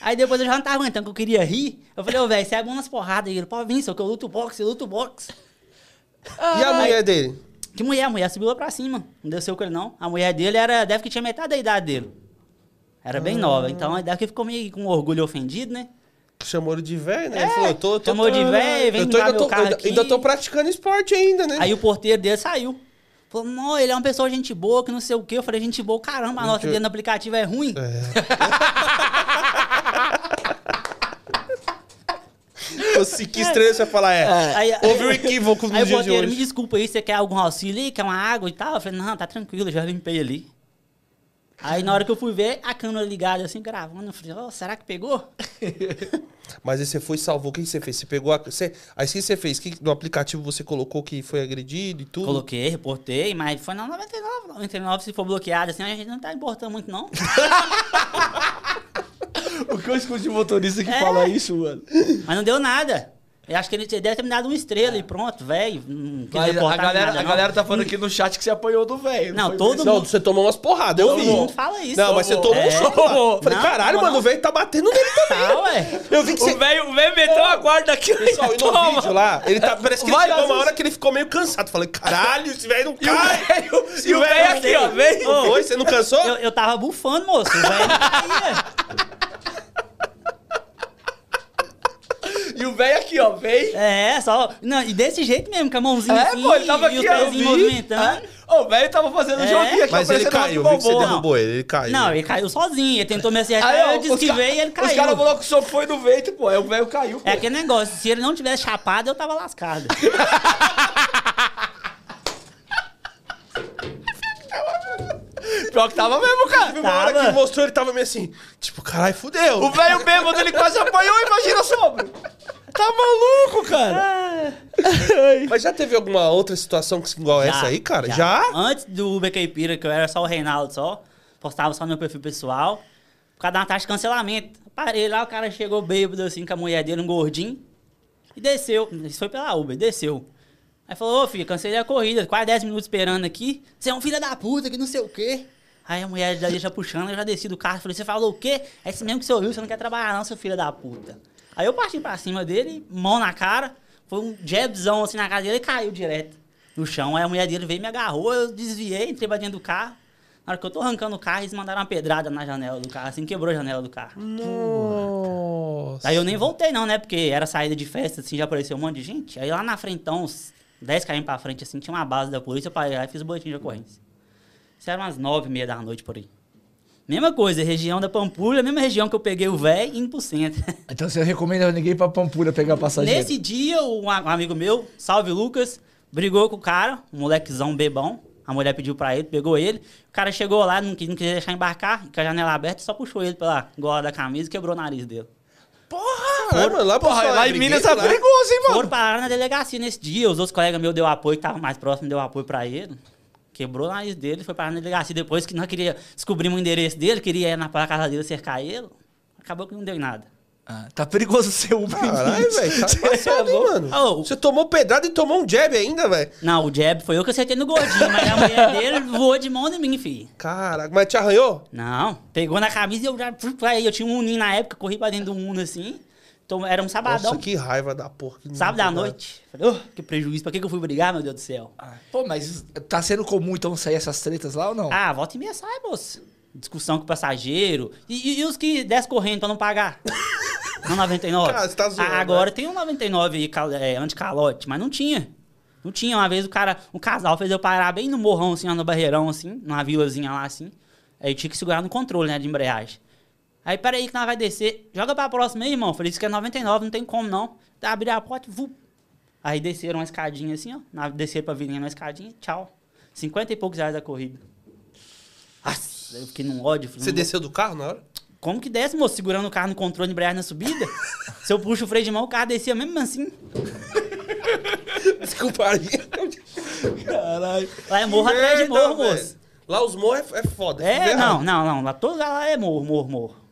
Aí depois eu já não tava aguentando, que eu queria rir. Eu falei, ô, velho, você é bom nas porradas. E ele, pode vir, só que eu luto boxe, eu luto boxe. E a mulher dele? Que mulher? A mulher subiu lá pra cima. Não desceu com ele, não. A mulher dele era, deve que tinha metade da idade dele. Era bem nova. Então, deve que ficou meio com orgulho ofendido, né? Chamou ele de velho, né? É, ele falou, eu tô, tô, chamou de velho, vem eu tô, ainda, meu tô, carro ainda, aqui. ainda tô praticando esporte ainda, né? Aí o porteiro dele saiu. Falou, não, ele é uma pessoa gente boa, que não sei o quê. Eu falei, gente boa, caramba, a nota dele no aplicativo é ruim. Se que estranho você falar, é. Aí- Houve um equívoco Aí nos o dias de porteiro, me hoje. desculpa aí, você quer algum auxílio aí? Quer uma água e tal? Eu falei, não, tá tranquilo, já limpei ali. Aí na hora que eu fui ver, a câmera ligada assim, gravando, eu falei, ó, será que pegou? Mas aí você foi e salvou. O que que você fez? Você pegou a. Você... Aí o que você fez? Que no aplicativo você colocou que foi agredido e tudo? Coloquei, reportei, mas foi na 99. 99, se for bloqueado assim, a gente não tá importando muito, não. O que eu escuto de motorista que É. fala isso, mano? Mas não deu nada. Eu acho que ele deve ter me dado uma estrela e pronto, velho. Não a galera, nada, a não. galera tá falando aqui no chat que você apanhou do velho. Não, foi todo mesmo? Não, mundo- você tomou umas porradas, eu Todo vi. mundo fala isso. Não, mas você Tomou. um É. soco lá. Falei, Não, caralho, tomou mano, não. o velho tá batendo nele também. Tá, ué. Eu vi que você. O velho meteu a guarda aqui. Pessoal, e no Toma. vídeo lá, ele tá, parece que ele Vai, chegou uma hora que ele ficou meio cansado. Falei, caralho, esse velho não o cai. e o velho aqui, ó, vem. Não foi? Você não cansou? Eu, eu tava bufando, moço. O velho não caía. E o velho aqui, ó, vem. É, só. Não, e desse jeito mesmo, com a mãozinha É, assim, pô, ele tava e aqui, os ó, vi. movimentando. É. Ô, O velho tava fazendo um É. joguinho aqui, Mas ele parecendo caiu, Rock vi que você derrubou ele, ele caiu. Não, ele caiu sozinho. Ele tentou me acertar, Aí, ó, eu os desesquivei ca- e ele caiu. Os caras falaram que o soco foi no vento, pô. Aí o velho caiu, pô. É aquele negócio, se ele não tivesse chapado, eu tava lascado. Pior que tava mesmo, cara. Teve uma hora que mostrou, ele tava meio assim, tipo, caralho, fudeu. O velho bêbado, ele quase apanhou, imagina sobre. Tá maluco, cara. Mas já teve alguma outra situação que- igual essa aí, cara? Já? Antes do Uber Caipira, que eu era só o Reinaldo só, postava só no meu perfil pessoal, por causa da taxa de cancelamento. Parei lá, o cara chegou bêbado assim com a mulher dele, um gordinho, e desceu. Isso foi pela Uber, desceu. Aí falou, ô filho, cancelei a corrida, quase 10 minutos esperando aqui. Você é um filho da puta, que não sei o quê. Aí a mulher já deixa puxando, eu já desci do carro e falei, você falou o quê? É esse mesmo que você ouviu, você não quer trabalhar não, seu filho da puta. Aí eu parti pra cima dele, mão na cara, foi um jabzão assim na cara dele e caiu direto no chão. Aí a mulher dele veio me agarrou, eu desviei, entrei pra dentro do carro. Na hora que eu tô arrancando o carro, eles mandaram uma pedrada na janela do carro, assim, quebrou a janela do carro. Nossa. Aí eu nem voltei não, né? Porque era saída de festa, assim, já apareceu um monte de gente. Aí lá na frente, então, uns 10 km pra frente, assim, tinha uma base da polícia, eu parei lá e fiz o boletim de ocorrência. Isso era umas 9 e meia da noite por aí. Mesma coisa, região da Pampulha, mesma região que eu peguei o véio indo pro centro. Então você recomenda ninguém ir pra Pampulha pegar passageiro? Nesse dia, um amigo meu, salve Lucas, brigou com o cara, um molequezão bebão. A mulher pediu pra ele, pegou ele. O cara chegou lá, não, quis- não queria deixar embarcar, com a janela aberta, só puxou ele pela gola da camisa e quebrou o nariz dele. Caralho, mano, lá, Porra, lá é em Minas tá lá. perigoso, hein, Foram mano? parar na delegacia nesse dia. Os outros colegas meus deu apoio, que estavam mais próximos, deu apoio pra ele. Quebrou o nariz dele, foi parar na delegacia. Depois que nós queria descobrir o endereço dele, queria ir na pra casa dele cercar ele. Acabou que não deu em nada. Ah, tá perigoso ser um Caralho, velho, tá passado, hein, mano. Ô. Você tomou pedrada e tomou um jab ainda, velho. Não, o jab foi eu que acertei no gordinho, mas a mulher dele voou de mão em mim, filho. Caraca, mas te arranhou? Não, pegou na camisa e eu já. Aí eu tinha um uninho na época, corri pra dentro do mundo assim. Então, era um sabadão. Nossa, que raiva da porra. que Sábado à noite. Falei, "Oh, que prejuízo. Pra que, que eu fui brigar, meu Deus do céu? Pô, mas tá sendo comum então sair essas tretas lá ou não? Ah, volta e meia sai, moço. Discussão com o passageiro. E, e- e os que desce correndo pra não pagar? No 99. Cara, você tá zoando, Ah, agora né? tem um 99 aí, é, anticalote, mas não tinha. Não tinha. Uma vez o cara, um casal fez eu parar bem no morrão, assim, ó, no barreirão, assim, numa vilazinha lá, assim. Aí eu tinha que segurar no controle, né, de embreagem. Aí, peraí que nós vai descer. Joga pra próxima aí, irmão. Falei, isso que é 99, não tem como não. Abri a porta, vu. Aí desceram uma escadinha assim, ó. Desceram pra vilinha na escadinha, tchau. 50 e poucos reais a corrida. Nossa, eu fiquei num ódio. falei, Você desceu do carro na hora? Como que desce, moço? Segurando o carro no controle de embreagem na subida? Se eu puxo o freio de mão, o carro descia mesmo assim. Desculpa aí. Caralho. Lá é morro atrás de morro, moço. Lá os morros é, é foda. É, não, não, não. Lá todo lá é morro, morro, morro.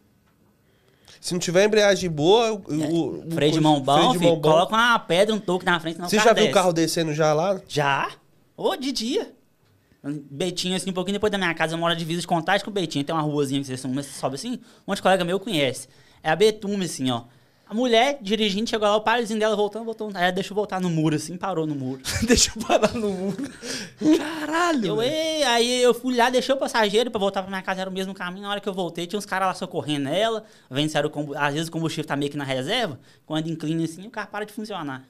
Se não tiver embreagem boa, o, o, o- freio de mão bom, de filho, mão bom. coloca uma pedra, um toque na frente, não Você já viu o carro descendo já lá? Já? Ô, de dia. Betinho, assim, um pouquinho depois da minha casa, eu moro de divisa de contagem com o Betinho. Tem uma ruazinha que você sobe- sobe assim, um monte de colega meu conhece. É a Betume, assim, ó. A mulher dirigindo, chegou lá, o paizinho dela voltando, voltou. Aí ela deixou voltar no muro, assim, parou no muro. Deixa eu parar no muro. Caralho. Eu, ei, aí eu fui lá, deixei o passageiro pra voltar pra minha casa, era o mesmo caminho. Na hora que eu voltei, tinha uns caras lá socorrendo ela, vendo se era o combu- Às vezes o combustível tá meio que na reserva, quando inclina assim, o carro para de funcionar.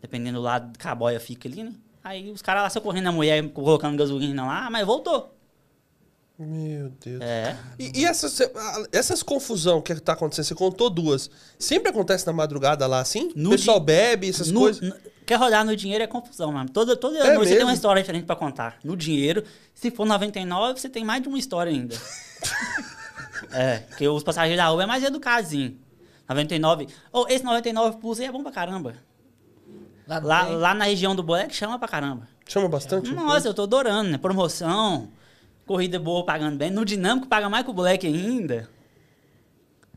Dependendo do lado que a boia fica ali, né? Aí os caras lá socorrendo a mulher, colocando gasolina lá, mas voltou. Meu Deus. É. E, e essas, essas confusão que tá acontecendo, você contou duas. Sempre acontece na madrugada lá assim? No o pessoal di- bebe, essas No- coisas? no- quer rodar no dinheiro é confusão, mano. Toda, toda É noite você tem mesmo? uma história diferente pra contar. No dinheiro, se for 99, você tem mais de uma história ainda. é, porque os passageiros da rua é mais educadinho. 99. Ô, esse 99 Plus aí é bom pra caramba. Lá, Lá, lá na região do Black chama pra caramba. Chama bastante? Nossa, eu tô adorando, né? Promoção, corrida boa pagando bem. No dinâmico paga mais que o Black ainda.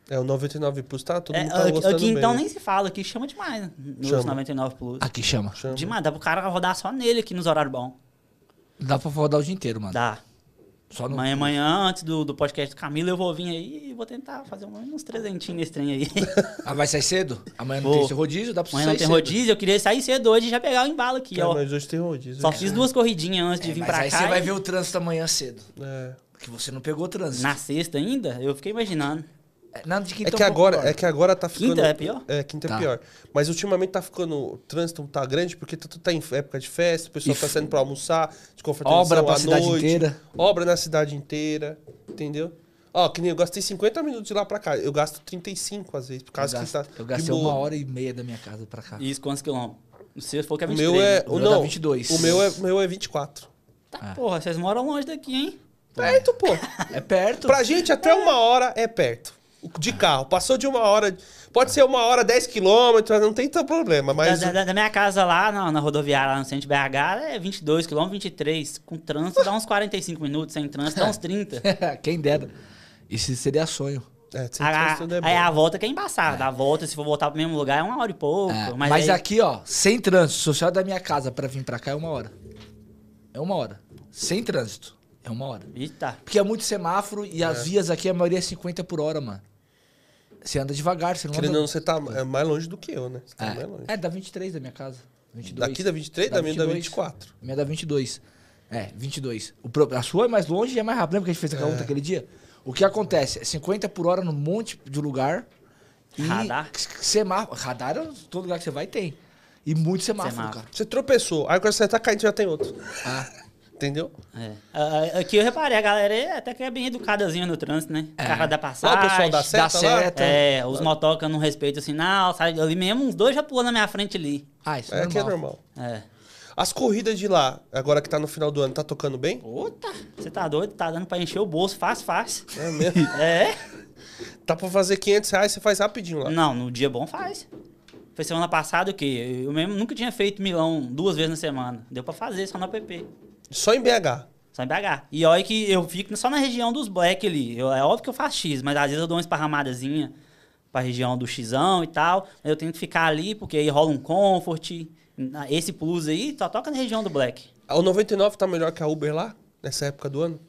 É, o 99 Plus tá, todo É, mundo tá aqui, gostando aqui, bem. então nem se fala, aqui chama demais, né? Nos Chama. 99 Plus. Aqui chama. Chama. Demais, dá pro cara rodar só nele aqui nos horários bons. Dá pra rodar o dia inteiro, mano. Dá. Só no... Amanhã, amanhã, antes do, do podcast do Camilo, eu vou vir aí e vou tentar fazer uns trezentinhos nesse trem aí. Ah, vai sair cedo? Amanhã não tem esse rodízio, dá pra Amanhã sair não tem cedo. rodízio, eu queria sair cedo hoje e já pegar o embalo aqui, Cara, ó. mas hoje tem rodízio. Só né? fiz duas corridinhas antes de É, vir mas pra aí cá. você vai e- ver o trânsito amanhã cedo. É. Que você não pegou o trânsito. Na sexta ainda, eu fiquei imaginando. É, Nada de É quinta que, um agora, pior. é que agora tá ficando. Quinta é pior? É, quinta Tá. é pior. Mas ultimamente tá ficando. O trânsito tá grande porque tá, tá em época de festa, o pessoal E tá saindo pra almoçar, de confraternização Obra pra à cidade noite, inteira. Obra na cidade inteira. Entendeu? Ó, que nem eu gastei 50 minutos de lá pra cá. Eu gasto 35 às vezes, por Eu, causa gasto- que tá. eu gastei uma hora e meia da minha casa pra cá. E isso quantos quilômetros? O seu falou que é O 23. meu é. né? O, O meu não, 22. O meu é, o meu é 24. Tá, porra, vocês moram longe daqui, hein? Perto, pô. É perto. Pra gente, até uma hora é perto. De carro. Passou de uma hora. Pode ser uma hora, 10 quilômetros, não tem tanto problema. Mas. Da, da- da minha casa lá, na, na rodoviária, lá no centro de BH, é 22 km, 23. Com trânsito dá uns 45 minutos, sem trânsito dá uns 30. Quem dera. Isso seria sonho. É, A- é aí a volta que é embaçada. A volta, se for voltar pro mesmo lugar, é uma hora e pouco. É, mas mas aí- aqui, ó, sem trânsito, social da minha casa pra vir pra cá é uma hora. É uma hora. Sem trânsito. É uma hora. Eita. Porque é muito semáforo e as vias aqui, a maioria é 50 por hora, mano. Você anda devagar, você não Querendo ou anda... não, você tá é mais longe do que eu, né? Você tá mais É, longe. é, dá 23 da minha casa. 22. Daqui da 23, da minha da 24. A minha dá 22. É, 22. O pro- A sua é mais longe e é mais rápido. Lembra que a gente fez aquela É. aquele dia? O que acontece? É 50 por hora num monte de lugar. E Radar? Semáforo. Radar, é todo lugar que você vai tem. E muito semáforo, Semáforo. cara. Você tropeçou, aí quando você tá caindo já tem outro. Ah, Entendeu? É. Aqui eu reparei, a galera é até que é bem educadazinha no trânsito, né? O cara dá Lá passagem. o pessoal dá seta, lá. seta. É, os motoca não respeitam o sinal, sabe? Ali mesmo, uns dois já pulou na minha frente ali. ah isso É é que é normal. normal. É. As corridas de lá, agora que tá no final do ano, tá tocando bem? Puta, você tá doido? Tá dando pra encher o bolso fácil, fácil. É mesmo? É? tá pra fazer 500 reais, você faz rapidinho lá. Não, no dia bom faz. Foi semana passada o quê? Eu mesmo nunca tinha feito milão duas vezes na semana. Deu pra fazer só no app. Só em BH. Só em BH. E olha que eu fico só na região dos black ali. Eu- é óbvio que eu faço X, mas às vezes eu dou uma esparramadazinha pra região do Xão e tal. Mas eu tenho que ficar ali, porque aí rola um comfort. Esse plus aí só toca na região do black. O 99 tá melhor que a Uber lá? Nessa época do ano?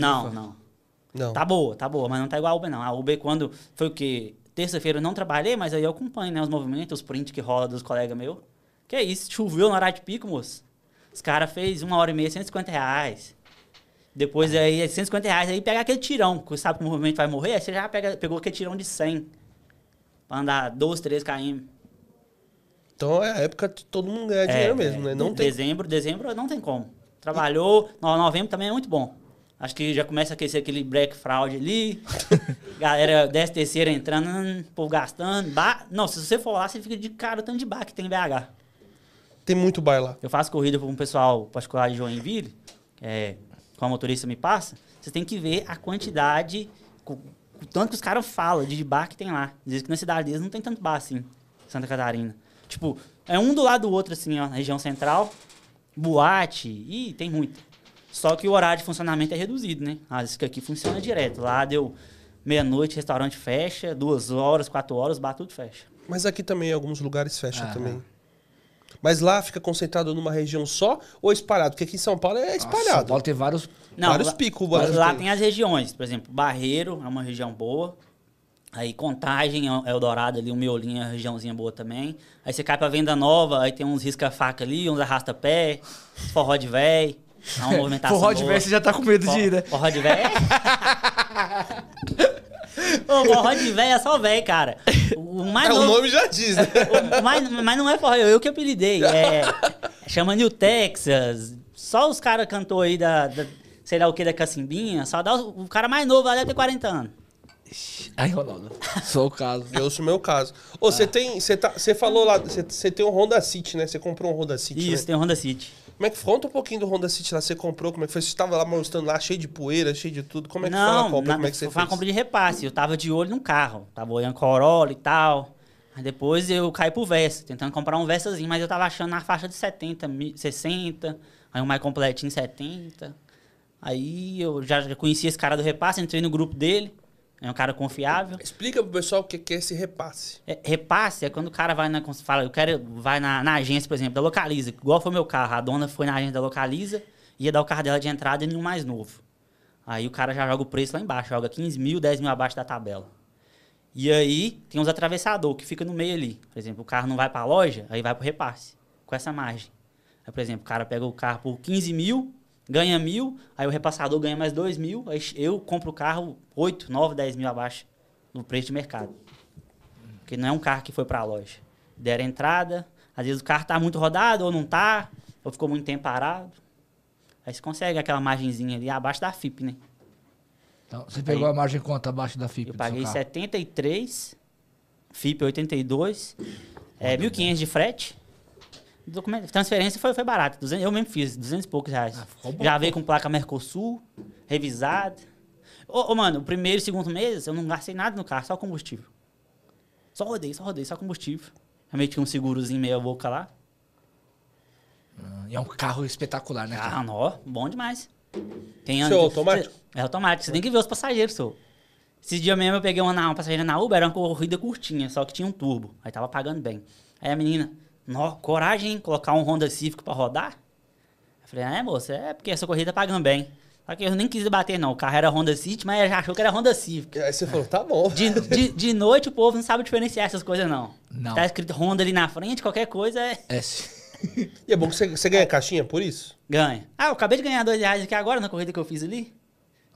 Não, não. Não. Tá boa, tá boa, mas não tá igual a Uber, não. A Uber, quando foi o quê? terça-feira eu não trabalhei, mas aí eu acompanho, né? Os movimentos, os prints que rola dos colegas meus. Que é isso? Choveu na hora de pico, moço. Os caras fez uma hora e meia, 150 reais. Depois aí, 150 reais, aí pega aquele tirão, que sabe que o movimento vai morrer, aí você já pega, pegou aquele tirão de 100. Pra andar 12, 13 km. Então é a época que todo mundo ganha dinheiro mesmo, né? Não de- tem. Dezembro, dezembro não tem como. Trabalhou, no- novembro também é muito bom. Acho que já começa a aquecer aquele black fraud ali. Galera, 10 terceira entrando, hum, povo gastando. Ba... Não, se você for lá, você fica de cara o tanto de bar que tem em BH. Tem muito bar lá. Eu faço corrida para um pessoal particular de Joinville, é, com a motorista me passa. Você tem que ver a quantidade, co- o tanto que os caras falam de bar que tem lá. Diz que na cidade deles não tem tanto bar assim, Santa Catarina. Tipo, é um do lado do outro, assim, ó, na região central. Boate, e tem muito. Só que o horário de funcionamento é reduzido, né? As que aqui funciona direto. Lá deu meia-noite, restaurante fecha, duas horas, quatro horas, bar tudo fecha. Mas aqui também, em alguns lugares fecha Aham. também. Mas lá fica concentrado numa região só ou espalhado? Porque aqui em São Paulo é São espalhado. Paulo tem vários. Vários lá, picos, Lá, vários lá tem. as regiões, por exemplo, Barreiro é uma região boa. Aí Contagem é Eldorado ali, o Miolinho é uma regiãozinha boa também. Aí você cai pra Venda Nova, aí tem uns risca-faca ali, uns arrasta-pé, forró de véi. É uma movimentação Forró de boa. velho, você já tá com medo de ir, né? Forró de véi? Ô, forró de véi é só véi, cara. O mais É, o novo- nome já diz, né? o- mas, mas não é forró, eu que apelidei. É, chama New Texas. Só os caras cantou aí da, da- sei lá o que, da Cacimbinha. Só dá o, o cara mais novo lá deve ter 40 anos. Aí, Ronaldo. Sou o caso. Eu sou o meu caso. Ô, você tem. Você tá, você falou lá, você, tem um Honda City, né? Você comprou um Honda City. Isso, né? tem o Honda City. Como é que conta um pouquinho do Honda City lá? Você comprou? Como é que foi? Você estava lá mostrando lá, cheio de poeira, cheio de tudo. Como é que foi não, a compra? na- Como é que você foi fez? uma compra de repasse. Eu tava de olho num carro. Tava olhando Corolla e tal. Aí depois eu caí pro Versa, tentando comprar um Versazinho, mas eu tava achando na faixa de 70, mi- 60. Aí um mais completinho, 70. Aí eu já, já conhecia esse cara do repasse, entrei no grupo dele. É um cara confiável. Explica pro pessoal o que é esse repasse. É, repasse é quando o cara vai na. Fala, eu quero. Vai na, na agência, por exemplo, da Localiza. Igual foi meu carro. A dona foi na agência da Localiza, ia dar o carro dela de entrada em um mais novo. Aí o cara já joga o preço lá embaixo, joga 15 mil, 10 mil abaixo da tabela. E aí tem uns atravessador que fica no meio ali. Por exemplo, o carro não vai pra loja, aí vai pro repasse. Com essa margem. Aí, por exemplo, o cara pega o carro por 15 mil, ganha mil, aí o repassador ganha mais 2 mil, aí eu compro o carro 8, 9, 10 mil abaixo do preço de mercado. Porque não é um carro que foi pra loja. Deram entrada, às vezes o carro tá muito rodado ou não tá, ou ficou muito tempo parado. Aí você consegue aquela margenzinha ali abaixo da FIP, né? Então, você pegou a margem quanto abaixo da FIP? Eu paguei seu carro? 73, FIP 82, é, 1.500 de frete. Documento, transferência foi, foi barata, 200, eu mesmo fiz, 200 e poucos reais. Ah, Já veio com placa Mercosul, revisada. Ô, ô, mano, o primeiro e segundo mês eu não gastei nada no carro, só combustível. Só rodei, só rodei, só combustível. Realmente tinha um segurozinho meia boca lá. Ah, E é um carro espetacular, né? Ah, não, bom demais. Tem Seu automático? É automático. Você tem que ver os passageiros, seu. Esses dias mesmo eu peguei uma, na- uma passageira na Uber, era uma corrida curtinha, só que tinha um turbo. Aí tava pagando bem. Aí a menina, nó, coragem, hein? Colocar um Honda Civic pra rodar? Eu falei, é, moça, é porque essa corrida tá pagando bem. Só que eu nem quis bater, não. O carro era Honda City, mas já achou que era Honda Civic. Aí você falou, tá bom. De, de, de noite o povo não sabe diferenciar essas coisas, não. Não. Tá escrito Honda ali na frente, qualquer coisa é. S. E é bom que você, você ganha caixinha por isso? Ganha. Ah, eu acabei de ganhar dois reais aqui agora na corrida que eu fiz ali.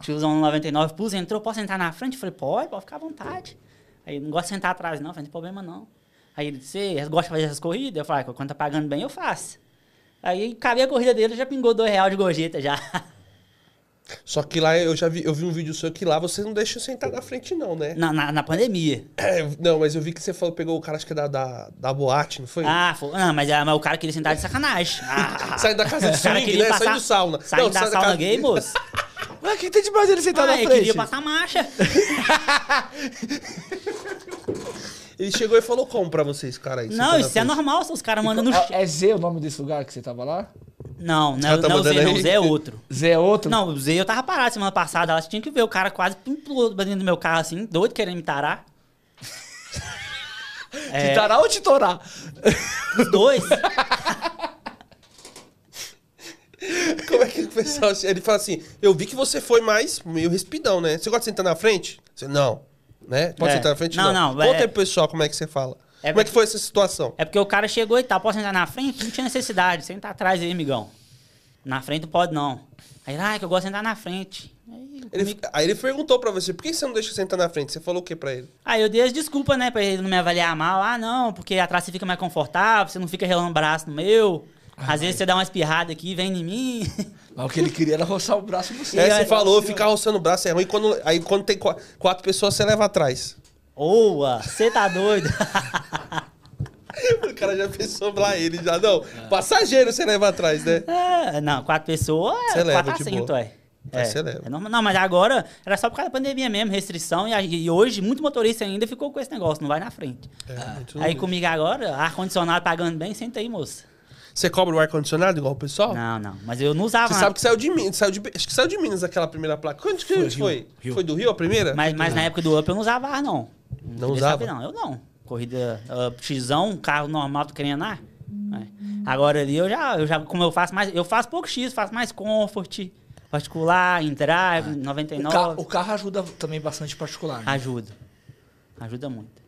Tiozão no 99 Plus entrou, posso entrar na frente? Eu falei, pode, pode ficar à vontade. Aí, não gosto de sentar atrás, não. Não tem problema não. Aí ele disse, você gosta de fazer essas corridas? Eu falei, ah, quando tá pagando bem, eu faço. Aí acabei a corrida dele, já pingou dois reais de gorjeta já. Só que lá eu já vi, eu vi um vídeo seu que lá você não deixa eu sentar na frente, não, né? na, na, na pandemia. É, não, mas eu vi que você falou, pegou o cara, acho que é da, da, da boate, não foi? Ah, foi, não, mas, ah, mas o cara queria sentar de sacanagem. Ah, Sai da casa de swing, né? Sai passar- do sauna. Sai Não, da sai da sauna casa- gay, moço. Mas o que tem demais ele sentar Ah, na ele frente? queria passar marcha. Ele chegou e falou como pra vocês, cara? aí, Não, isso é frente? normal, os caras mandam no... É, é Z o nome desse lugar que você tava lá? Não, não, Ah, é- tá não é o Zé, não, Zé é outro. Z é outro? Não, o Zé eu tava parado semana passada, ela tinha que ver o cara quase pulou dentro do meu carro assim, doido querendo me tarar. É, Titarar ou titorar? os dois. Como é que o pessoal... Ele fala assim, eu vi que você foi mais meio respidão, né? Você gosta de sentar na frente? Você, não. Né? Pode É. sentar na frente? Não, Não, não, Conta é- aí pro pessoal como é que você fala. É como é que porque- foi essa situação? É porque o cara chegou e tal, posso sentar na frente? Não tinha necessidade, senta atrás aí, amigão. Na frente não pode não. Aí, ah, que eu gosto de sentar na frente. Aí, Ele, comigo- aí ele perguntou pra você, por que você não deixa sentar na frente? Você falou o que pra ele? Aí eu dei as desculpas, né, pra ele não me avaliar mal. Ah, não, porque atrás você fica mais confortável, você não fica relando o braço no meu. Às vezes você dá uma espirrada aqui, vem em mim. Mas o que ele queria era roçar o braço em você. É, você falou, ficar roçando o braço é ruim. Quando, aí quando tem qua- quatro pessoas, você leva atrás. Oa, você tá doido? o cara já pensou lá ele, já. Não, passageiro você leva atrás, né? É, não, quatro pessoas, Você leva quatro assentos, boa. ué. Aí É, você leva. é normal. não, mas agora era só por causa da pandemia mesmo, restrição. E, e hoje, muito motorista ainda ficou com esse negócio, não vai na frente. É, muito Aí comigo agora, ar-condicionado pagando bem, senta aí, moça. Você cobra o ar-condicionado igual o pessoal? Não, não, mas eu não usava. Você sabe que saiu de Minas, saiu de, acho que saiu de Minas aquela primeira placa. Quando que Foi, foi? Rio. Foi do Rio a primeira? Mas, mas na época do Up eu não usava ar, não. Não usava? saber, não. Eu não. Corrida Xão, carro normal, tu querendo ar. É. Agora ali eu já, eu já, como eu faço mais, eu faço pouco X, faço mais comfort, particular, drive, O, 99. ca- o carro ajuda também bastante particular. Né? Ajuda. Ajuda muito.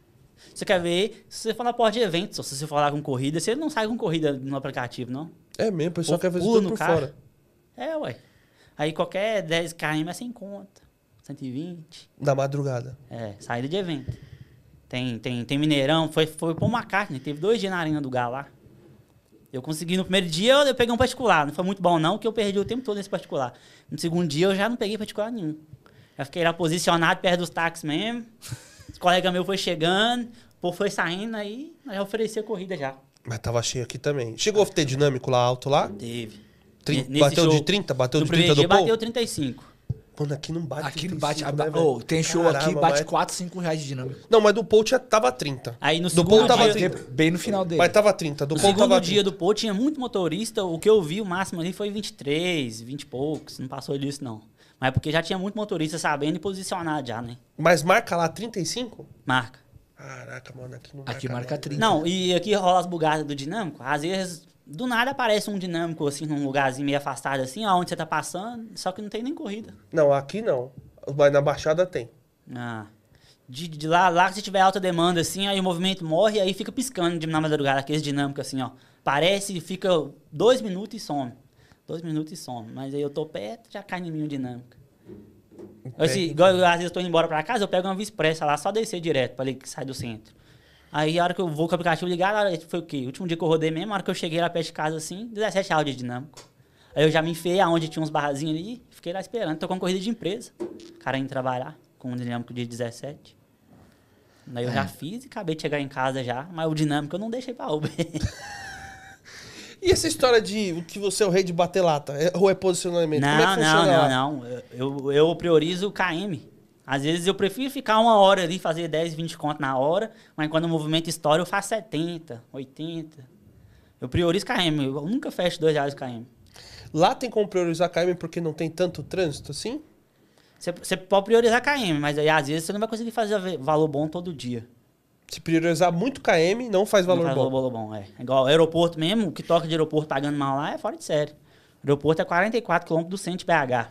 Você quer ver, se você for na porta de eventos, ou se você for lá com corrida, você não sai com corrida no aplicativo, não? É mesmo, o pessoal quer fazer tudo por carro. fora. É, ué. Aí qualquer 10 km é sem conta. 120. Da madrugada. É, saída de evento. Tem, tem, tem Mineirão, foi, foi por uma carne, teve dois dias na Arena do Galo lá. Eu consegui no primeiro dia, eu, eu peguei um particular. Não foi muito bom, não, que eu perdi o tempo todo nesse particular. No segundo dia, eu já não peguei particular nenhum. Já fiquei lá posicionado perto dos táxis mesmo. Os colegas meus foi chegando, povo foi saindo, aí eu já ofereci a corrida já. Mas tava cheio aqui também. Chegou a ter dinâmico lá alto lá? Teve. Trin- bateu show, de 30? Bateu no de primeiro 30 do dia povo? bateu 35. Mano, aqui não bate Aqui não 35, bate. né, a- velho? Ô, tem show aqui, Caramba, bate mas- 4, 5 reais de dinâmico. Não, mas do Paul tinha, tava 30. Aí no Do segundo Paul tava dia, 30. Bem no final dele. Mas tava 30. Do No Paul segundo tava dia 30. do Pô tinha muito motorista. O que eu vi, o máximo ali foi 23, 20 e poucos. Não passou disso, não. Mas é porque já tinha muito motorista sabendo e posicionado já, né? Mas marca lá 35? Marca. Caraca, mano, aqui não marca Aqui marca não, 30. Não, e aqui rola as bugadas do dinâmico. Às vezes, do nada aparece um dinâmico, assim, num lugarzinho meio afastado, assim, aonde você tá passando, só que não tem nem corrida. Não, aqui não. Mas na Baixada tem. Ah. De, de lá, lá, se tiver alta demanda, assim, aí o movimento morre, aí fica piscando de na madrugada, aqueles dinâmicos, assim, ó. Parece, fica dois minutos e some. Dois minutos e some. Mas aí eu tô perto, já cai em mim o dinâmico. Eu, assim, igual, às vezes eu tô indo embora pra casa, eu pego uma Vispressa lá, só descer direto, pra ali que sai do centro. Aí a hora que eu vou com o aplicativo ligado, hora- foi o quê? O último dia que eu rodei mesmo, a hora que eu cheguei lá perto de casa, assim, 17 reais de dinâmico. Aí eu já me enfiei aonde tinha uns barrazinhos ali, fiquei lá esperando. Tô com uma corrida de empresa. O cara indo trabalhar com um dinâmico de 17. Daí eu já fiz e acabei de chegar em casa já, mas o dinâmico eu não deixei pra Uber. E essa história de que você é o rei de bater lata? É- Ou é posicionamento? Como é não, que não, não, não. Eu, eu priorizo o KM. Às vezes eu prefiro ficar uma hora ali, fazer 10, 20 conto na hora, mas quando o movimento estoura eu faço 70, 80. Eu priorizo KM, eu nunca fecho 2 reais o KM. Lá tem como priorizar KM porque não tem tanto trânsito assim? Você, você pode priorizar KM, mas aí às vezes você não vai conseguir fazer va- valor bom todo dia. Se priorizar muito KM, não faz valor não faz bom. valor bom, é. Igual aeroporto mesmo, o que toca de aeroporto pagando mal lá é fora de série. O aeroporto é 44 km do centro de BH.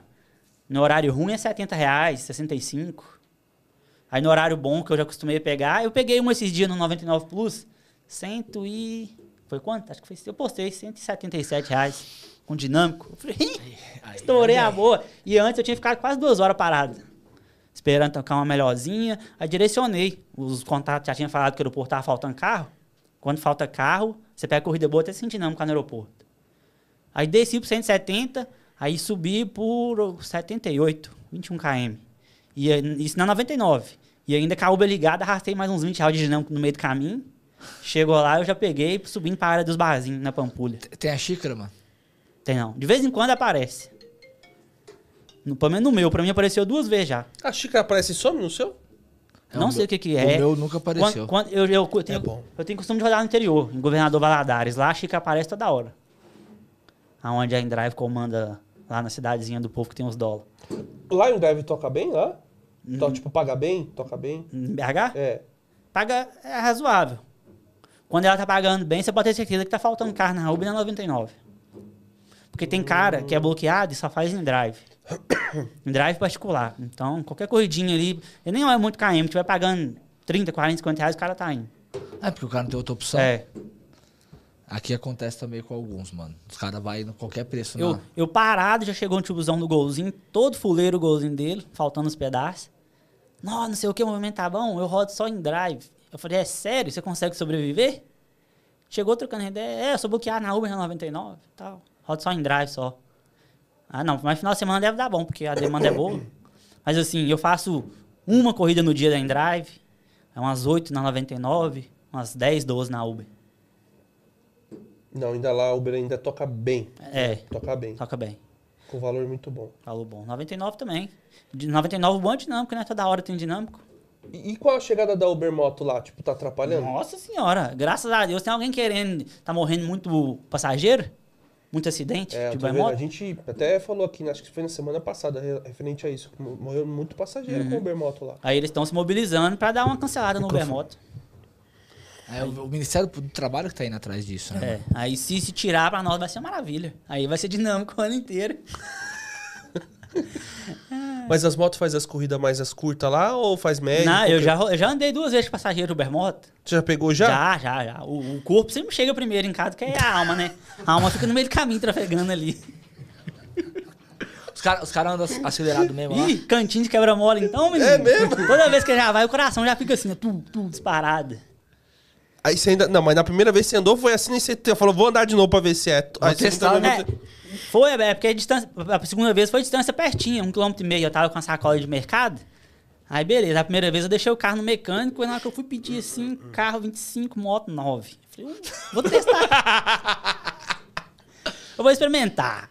No horário ruim é 70 reais, 65. Aí no horário bom, que eu já acostumei a pegar, eu peguei um esses dias no 99 Plus, 100 e... Foi quanto? Acho que foi... Eu postei 177 reais com dinâmico. Eu falei, "Ih, Aí, estourei aí, a boa. E antes eu tinha ficado quase duas horas parado. Esperando tocar uma melhorzinha. Aí direcionei. Os contatos já tinham falado que o aeroporto tava faltando carro. Quando falta carro, você pega corrida boa até sem dinâmica no aeroporto. Aí desci por 170, aí subi por 78, 21 km. E aí, isso na 99. E ainda com a Uber ligada, arrastei mais uns 20 reais de dinâmico no meio do caminho. Chegou lá, eu já peguei subindo para a área dos barzinhos na Pampulha. Tem a xícara, mano? Tem não. De vez em quando aparece. No, pelo menos no meu, pra mim apareceu duas vezes já. A xícara aparece e some no seu? É, não sei meu- o que que é. O meu nunca apareceu. Quando, quando eu, eu, eu tenho, É bom. eu tenho costume de rodar no interior, em Governador Valadares. Lá a Chica aparece toda hora. Aonde a Endrive comanda lá na cidadezinha do povo que tem os dólares. Lá em Drive toca bem, lá? Uhum. To- tipo, paga bem? Toca bem? Em BH? É. Paga é razoável. Quando ela tá pagando bem, você pode ter certeza que tá faltando carro na Uber na 99. Porque tem cara que é bloqueado e só faz em drive. Em drive particular. Então, qualquer corridinha ali, ele nem é muito KM, tiver pagando 30, 40, 50 reais, o cara tá indo. É porque o cara não tem outra opção. É. Aqui acontece também com alguns, mano. Os caras vão no qualquer preço. Eu, na- eu parado, já chegou um tiozão do golzinho, todo fuleiro o golzinho dele, faltando os pedaços. Não, não sei o que, o movimento tá bom, eu rodo só em drive. Eu falei, é sério? Você consegue sobreviver? Chegou trocando ideia, é, eu sou bloqueado na Uber na 99 e tal. Rodo só em drive só. Ah, não, mas final de semana deve dar bom, porque a demanda é boa. Mas assim, eu faço uma corrida no dia da Endrive, é umas 8 na 99, umas 10, 12 na Uber. Não, ainda lá o Uber ainda toca bem. É, Toca bem. toca bem. Com valor muito bom. Falou bom. 99 também. De 99 bom é dinâmico, né? Toda hora tem dinâmico. E, e qual a chegada da Uber Moto lá? Tipo, tá atrapalhando? Nossa senhora, graças a Deus. Tem alguém querendo. Tá morrendo muito passageiro? Muito acidente É, de. A moto? gente até falou aqui, acho que foi na semana passada, re- referente a isso. Morreu muito passageiro Uhum. com o Uber Moto lá. Aí eles estão se mobilizando pra dar uma cancelada no Microfone. Ubermoto. É o, o Ministério do Trabalho que tá indo atrás disso, né? É. Aí se, se tirar pra nós vai ser uma maravilha. Aí vai ser dinâmico o ano inteiro. Mas as motos faz as corridas mais as curtas lá ou faz média? Não, eu já, ro- eu já andei duas vezes de passageiro Ubermoto. Você já pegou já? Já, já, já. O, o corpo sempre chega primeiro em casa, que é a alma, né? A alma fica no meio do caminho trafegando ali. Os caras os cara andam ac- acelerado mesmo lá. Ih, cantinho de quebra-mola então, menino? É mesmo? Toda vez que já vai, o coração já fica assim, ó, tu, tu, disparado. Aí você ainda. Não, mas na primeira vez que você andou foi assim e você falou, vou andar de novo pra ver se é. Aí você testar, É, não- foi, é porque a distância, a segunda vez foi distância pertinha, um quilômetro e meio, eu tava com a sacola de mercado. Aí beleza, a primeira vez eu deixei o carro no mecânico, e na hora que eu fui pedir assim, carro 25, moto 9. Falei, "Uh, vou testar. eu vou experimentar.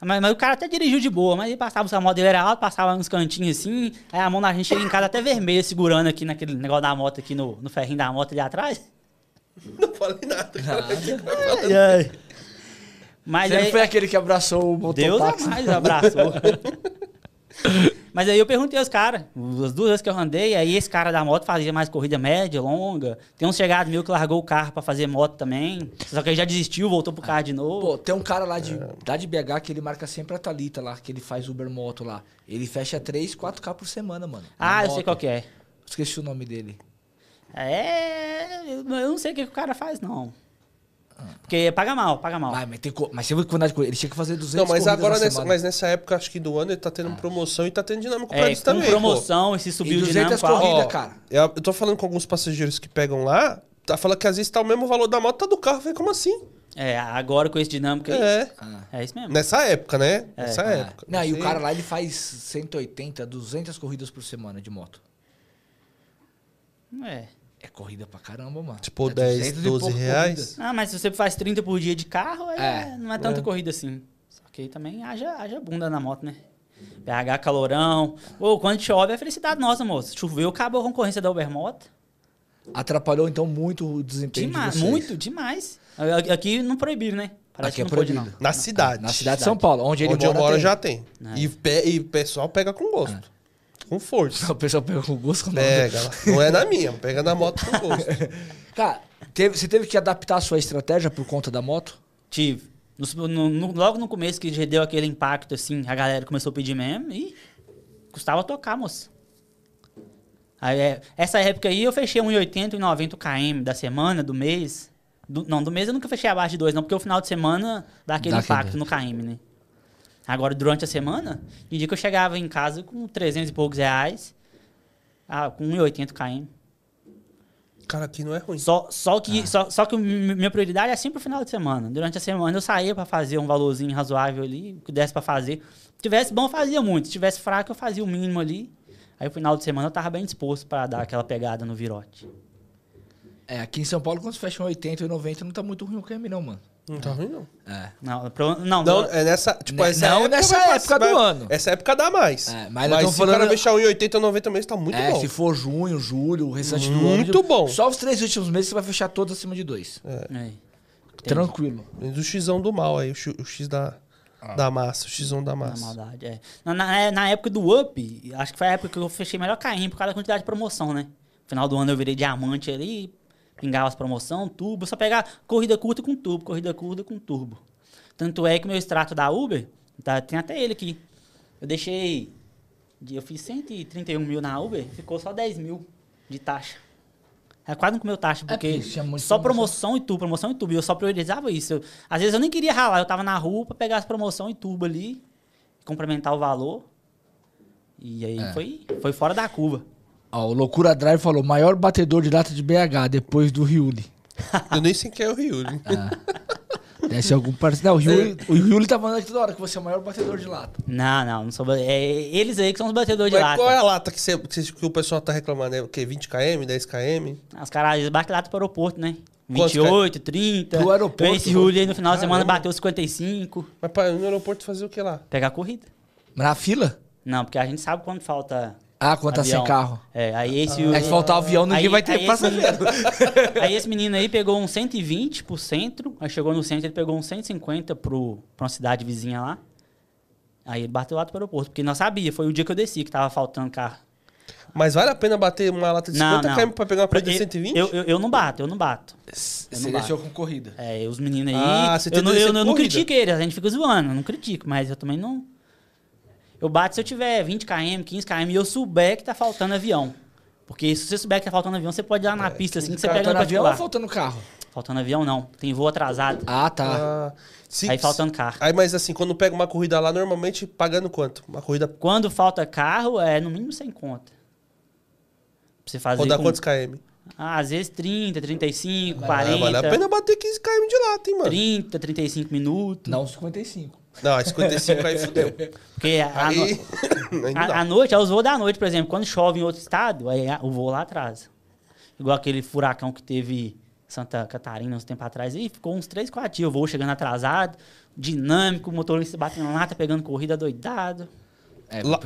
Mas, mas o cara até dirigiu de boa, mas ele passava, a moto dele era alta, passava uns cantinhos assim, aí a mão da gente chega em casa até vermelha, segurando aqui naquele negócio da moto aqui no, no ferrinho da moto ali atrás. Não falei nada. Ai, ai. Mas Você aí, não foi aquele que abraçou o Deus mototáxi? a mais abraçou. Mas aí eu perguntei aos caras, as duas vezes que eu andei, aí esse cara da moto fazia mais corrida média, longa. Tem um chegado meu que largou o carro pra fazer moto também. Só que ele já desistiu, voltou pro carro de novo. Pô, tem um cara lá de, lá de BH que ele marca sempre a Thalita lá, que ele faz Uber Moto lá. Ele fecha 3, 4K por semana, mano. ah, eu sei qual que é. Esqueci o nome dele. É. Eu eu não sei o que, que o cara faz, não. Porque paga mal, paga mal. Vai, mas, tem, co- mas você viu que quantidade de coisa? Ele tinha que fazer 200 Não, mas corridas agora nessa, mas nessa época, acho que do ano, ele tá tendo promoção e tá tendo dinâmico pra é, eles com também. pô. promoção, esse E subiu de 200 dinâmico alto. corridas, cara. Eu, eu tô falando com alguns passageiros que pegam lá, tá falando que às vezes tá o mesmo valor da moto, tá do carro. Eu falei, como assim? É, agora com esse dinâmico aí. É. Ah. É isso mesmo. Nessa época, né? Nessa Ah. época. Não, e o cara lá ele faz 180, 200 corridas por semana de moto. É. É corrida pra caramba, mano. Tipo, é 10, 200 e 12 pouco reais. corridas. Ah, mas se você faz 30 por dia de carro, aí É, é, não é tanta é. corrida assim. Só que aí também haja, haja bunda na moto, né? PH calorão. Ô, quando chove é felicidade nossa, moço. Choveu, acabou a concorrência da Ubermoto. Atrapalhou então muito o desempenho Demais, de vocês. muito, demais. Aqui- não proibiram, né? Parece Aqui é que não pode, proibido. não. Na cidade. Na cidade de São Paulo, onde ele Onde mora. eu moro tem. já tem. É. E, pe- e o pessoal pega com gosto. Com força. O pessoal pega com gosto. não. Pega. Não é na minha, pega na moto com gosto. Cara, teve- você teve que adaptar a sua estratégia por conta da moto? Tive. No- no- no- logo no começo que já deu aquele impacto, assim, a galera começou a pedir mesmo e custava tocar, moço. Aí, é, essa época aí eu fechei 1,80 e 90 km da semana, do mês. Do- não, do mês eu nunca fechei abaixo de dois, não, porque o final de semana dá aquele Dá impacto aquele- no KM, né? Agora, durante a semana, tem dia que eu chegava em casa com 300 e poucos reais, ah, com 1,80 km. Cara, aqui não é ruim. Só, só que, só, só que mi- minha prioridade é sempre o final de semana. Durante a semana eu saía pra fazer um valorzinho razoável ali, o que desse pra fazer. Se tivesse bom, eu fazia muito. Se tivesse fraco, eu fazia o mínimo ali. Aí, no final de semana, eu tava bem disposto pra dar aquela pegada no virote. É, aqui em São Paulo, quando você fecha um 80 e 90, não tá muito ruim o KM, não, mano. Não tá ruim, não. É. Não, pro- não, Não, é nessa. Tipo, Ne- essa não época nessa época vai- do ano. Essa época dá mais. É, mas mas se tamo o cara falando- fechar 1,80 ou 90 meses, tá muito é, bom. se for junho, julho, o restante do ano. Muito bom. Só os três últimos meses você vai fechar todos acima de dois. É. Tranquilo. Menos o Xão do mal aí, o X, o X da, da massa, o Xão da Na massa. maldade, é. Na, na, é, na época do Up, acho que foi a época que eu fechei melhor carrinho por causa da quantidade de promoção, né? No final do ano eu virei diamante ali, pingava as promoção, turbo, só pegar corrida curta com turbo, corrida curta com turbo. Tanto é que meu extrato da Uber, tá, tem até ele aqui. Eu deixei. de- Eu fiz 131 mil na Uber, ficou só 10 mil de taxa. É quase não comeu taxa, porque porque muito só promoção. promoção e tubo, promoção e tubo. E eu só priorizava isso. Eu- às vezes eu nem queria ralar, eu tava na rua pra pegar as promoção e tubo ali, complementar o valor. E aí É. foi, foi fora da curva. Ó, o Loucura Drive falou, maior batedor de lata de BH, depois do Riuli. Eu nem sei quem é o Ryuri. Deve ser algum parceiro. Não, o Riuli, o Riuli tá falando aqui toda hora que você é o maior batedor de lata. Não, não, não sou. É eles aí que são os batedores de Mas lata. qual é a lata que, você- que você- que o pessoal tá reclamando? É o quê? 20 km, 10 km? Os caras batem lata pro aeroporto, né? Quantos 28, 30. Pro aeroporto, Esse Julio aí no final de semana bateu 55. Mas pra, no aeroporto fazer o que lá? Pegar a corrida. Na fila? Não, porque a gente sabe quando falta. Ah, quando tá sem carro. É, aí esse. É que se faltar avião, ninguém Aí- vai ter aí esse passageiro. Aí esse menino aí pegou um 120 pro centro, aí chegou no centro, ele pegou um 150 pro, pra uma cidade vizinha lá. Aí ele bateu lá pro aeroporto, porque nós sabia, foi o dia que eu desci que tava faltando carro. Mas vale a pena bater uma lata de Não, 50 não. km pra pegar uma corrida de Eu- 120? Eu, eu, eu não bato, eu não bato. Você não deixou com corrida. É, os meninos aí. Ah, você eu não, tem eu, não- eu não critico eles, a gente fica zoando, eu não critico, mas eu também não. Eu bato se eu tiver 20 km, 15 km e eu souber que tá faltando avião. Porque se você souber que tá faltando avião, você pode ir lá na pista assim que você pega no avião ou faltando carro? Faltando avião não, tem voo atrasado. Ah, tá. Ah, se- Aí faltando carro. Aí, mas assim, quando pega uma corrida lá, normalmente pagando quanto? Uma corrida Quando falta carro, é no mínimo sem conta. Pra você fazer. rodar com- quantos km? Ah, às vezes 30, 35, Ah, 40. vale a pena bater 15 km de lata, hein, mano? 30, 35 minutos. Não 55. Não, é 55 aí fudeu. Porque a, Aí. no- a, a noite, é os voos da noite, por exemplo. Quando chove em outro estado, aí a- o voo lá atrasa. Igual aquele furacão que teve em Santa Catarina uns tempo atrás. aí ficou uns 3, 4 dias. O voo chegando atrasado, dinâmico, o motorista batendo lata, pegando corrida doidado. É, Lá-.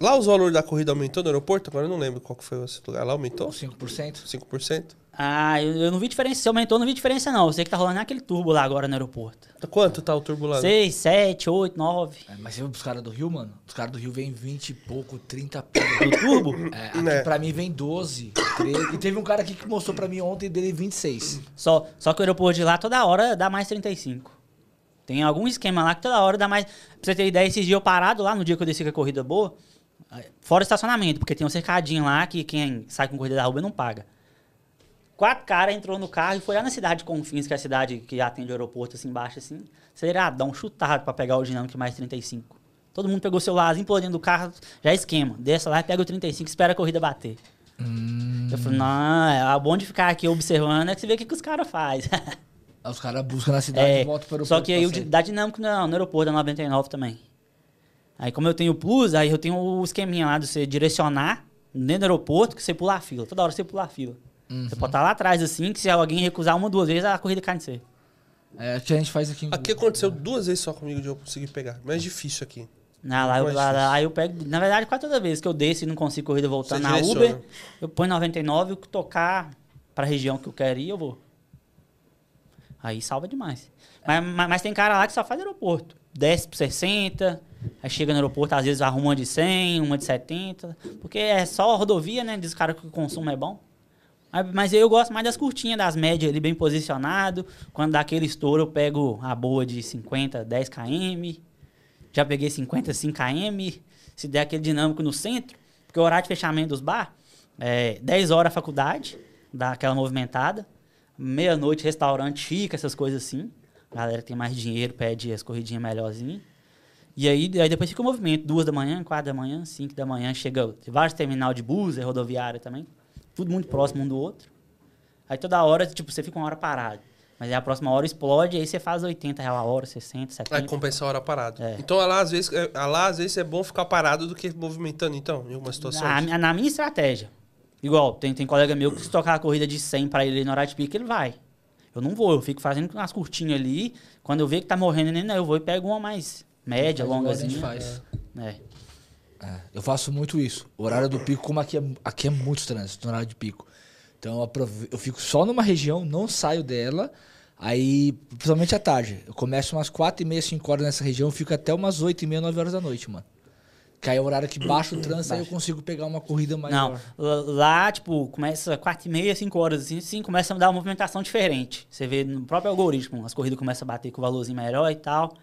Lá os valores da corrida aumentou no aeroporto? Agora eu não lembro qual que foi esse lugar. Lá aumentou? 5%? 5%? Ah, eu, eu não vi diferença. Se aumentou, eu não vi diferença, não. Eu sei que tá rolando aquele turbo lá agora no aeroporto. Quanto tá o turbulado? 6, 7, 8, 9. É, mas você viu os caras do Rio, mano? Os caras do Rio vêm 20 e pouco, 30 pila. Do turbo? É, aqui Né. pra mim vem 12, 13. E teve um cara aqui que mostrou pra mim ontem dele 26. Só, só que o aeroporto de lá toda hora dá mais 35. Tem algum esquema lá que toda hora dá mais. Pra você ter ideia, esses dias eu parado lá no dia que eu desci com a corrida boa, fora o estacionamento, porque tem um cercadinho lá que quem sai com corrida da Uber não paga. Quatro caras entrou no carro e foi lá na cidade de Confins, que é a cidade que atende o aeroporto assim embaixo, assim. Aceleradão, chutado pra pegar o dinâmico mais 35. Todo mundo pegou o celularzinho, pulou dentro do carro, já é esquema. Desce lá pega o 35, espera a corrida bater. Eu falei, não, é bom de ficar aqui observando é que você vê o que, que os caras fazem. Os caras buscam na cidade É, e voltam pro aeroporto. só que aí o dá dinâmico não, no aeroporto da 99 também. Aí como eu tenho o Plus, aí eu tenho o esqueminha lá de você direcionar dentro do aeroporto que você pula a fila. Toda hora você pula a fila. Uhum. Você pode estar lá atrás assim, que se alguém recusar uma, duas vezes, a corrida cai em você. É o que a gente faz aqui em Aqui aconteceu duas vezes só comigo de eu conseguir pegar. Mais difícil aqui. Na, lá, eu, lá, lá eu pego, na verdade, quase toda vez que eu desço e não consigo corrida voltando Você na direciona. Uber, eu ponho 99 e tocar pra região que eu quero ir, eu vou. Aí salva demais. Mas, mas, mas tem cara lá que só faz aeroporto. Desce pro 60, aí chega no aeroporto, às vezes arruma uma de 100, uma de 70. Porque é só rodovia, né? Diz o cara que o consumo é bom. Mas, eu gosto mais das curtinhas, das médias ali, bem posicionado. Quando dá aquele estouro, eu pego a boa de 50, 10 km. Já peguei 55 km. Se der aquele dinâmico no centro, porque o horário de fechamento dos bar é 10 horas a faculdade, dá aquela movimentada. Meia-noite, restaurante chique, essas coisas assim. A galera tem mais dinheiro pede as corridinhas melhorzinhas. E aí, aí depois fica o movimento. Duas da manhã, quatro da manhã, cinco da manhã. Chega vários terminal de bus, é rodoviária também. Tudo muito próximo um do outro. Aí toda hora, tipo, você fica uma hora parado. Mas aí a próxima hora explode, aí você faz 80 reais a hora, 60, 70. Aí compensa a hora parado. É. Então lá às, vezes, é, lá, às vezes, é bom ficar parado do que movimentando, então, em algumas situações. Na, na minha estratégia. Igual, tem, tem colega meu que se tocar a corrida de 100 pra ele no horário de pico, ele vai. Eu não vou, eu fico fazendo umas curtinhas ali. Quando eu ver que tá morrendo, nem eu vou e pego uma mais média, longazinha. faz. É. É, eu faço muito isso. O horário do pico, como aqui é, aqui é muito trânsito, no horário de pico. Então eu, eu fico só numa região, não saio dela. Aí, principalmente à tarde. Eu começo umas 4 e meia, 5 horas nessa região, fico até umas 8 e meia, 9 horas da noite, mano. Que aí é o horário que baixa o trânsito, aí eu consigo pegar uma corrida maior. Não, lá- tipo, começa 4 e meia, 5 horas, assim, assim, começa a dar uma movimentação diferente. Você vê no próprio algoritmo, as corridas começam a bater com o valorzinho melhor e tal.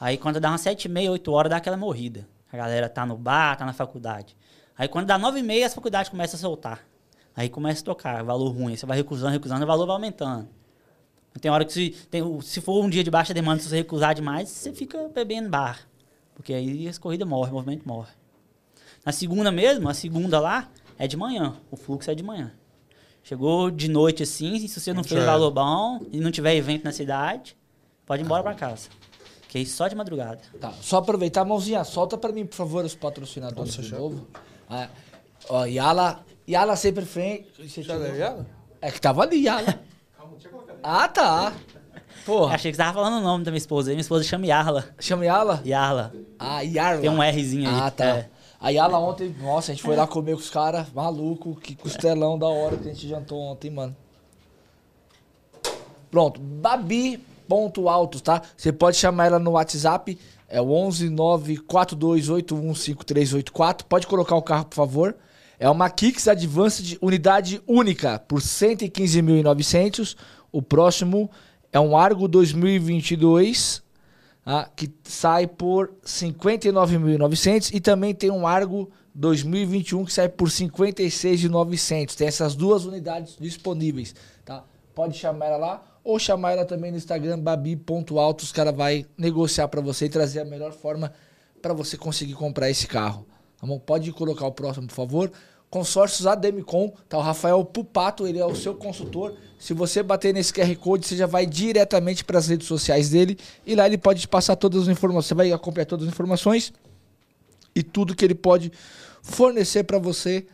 Aí quando dá umas 7 e meia, 8 horas, dá aquela morrida. A galera tá no bar, tá na faculdade. Aí quando dá nove e meia, as faculdades começam a soltar. Aí começa a tocar, valor ruim. Você vai recusando, recusando, o valor vai aumentando. Tem hora que se, tem, se for um dia de baixa demanda, se você recusar demais, você fica bebendo bar. Porque aí as corridas morrem, o movimento morre. Na segunda mesmo, a segunda lá é de manhã. O fluxo é de manhã. Chegou de noite assim, se você não fez valor bom e não tiver evento na cidade, pode ir embora pra casa. Que aí só de madrugada. Tá, só aproveitar, mãozinha, solta pra mim, por favor, os patrocinadores Nossa, de já. novo. Ah, ó, Yala, Yala sempre frente. Você Já tirou? leu É que tava ali, Yala. Ah, tá. Porra, Achei que você tava falando o nome da minha esposa. Minha esposa chama Yarla. chama Yala? Yarla. Ah, Yarla. Tem um Rzinho aí. Ah, tá. É. A Yala ontem, nossa, a gente foi lá comer com os caras, maluco, que costelão da hora que a gente jantou ontem, mano. Pronto, Babi.altos, tá? Você pode chamar ela no WhatsApp, é o 11 942815384. Pode colocar o carro, por favor. É uma Kicks Advanced unidade única por 115.900. O próximo é um Argo 2022 ah, que sai por 59.900 e também tem um Argo 2021 que sai por 56.900. Tem essas duas unidades disponíveis, tá? Pode chamar ela lá ou chamar ela também no Instagram babi.alto, os cara vai negociar para você e trazer a melhor forma para você conseguir comprar esse carro. Tá bom? Pode colocar o próximo, por favor. Consórcios Ademicon, tá? O Rafael Pupato, ele é o seu consultor. Se você bater nesse QR Code, você já vai diretamente para as redes sociais dele e lá ele pode te passar todas as informações. Você vai acompanhar todas as informações e tudo que ele pode fornecer para você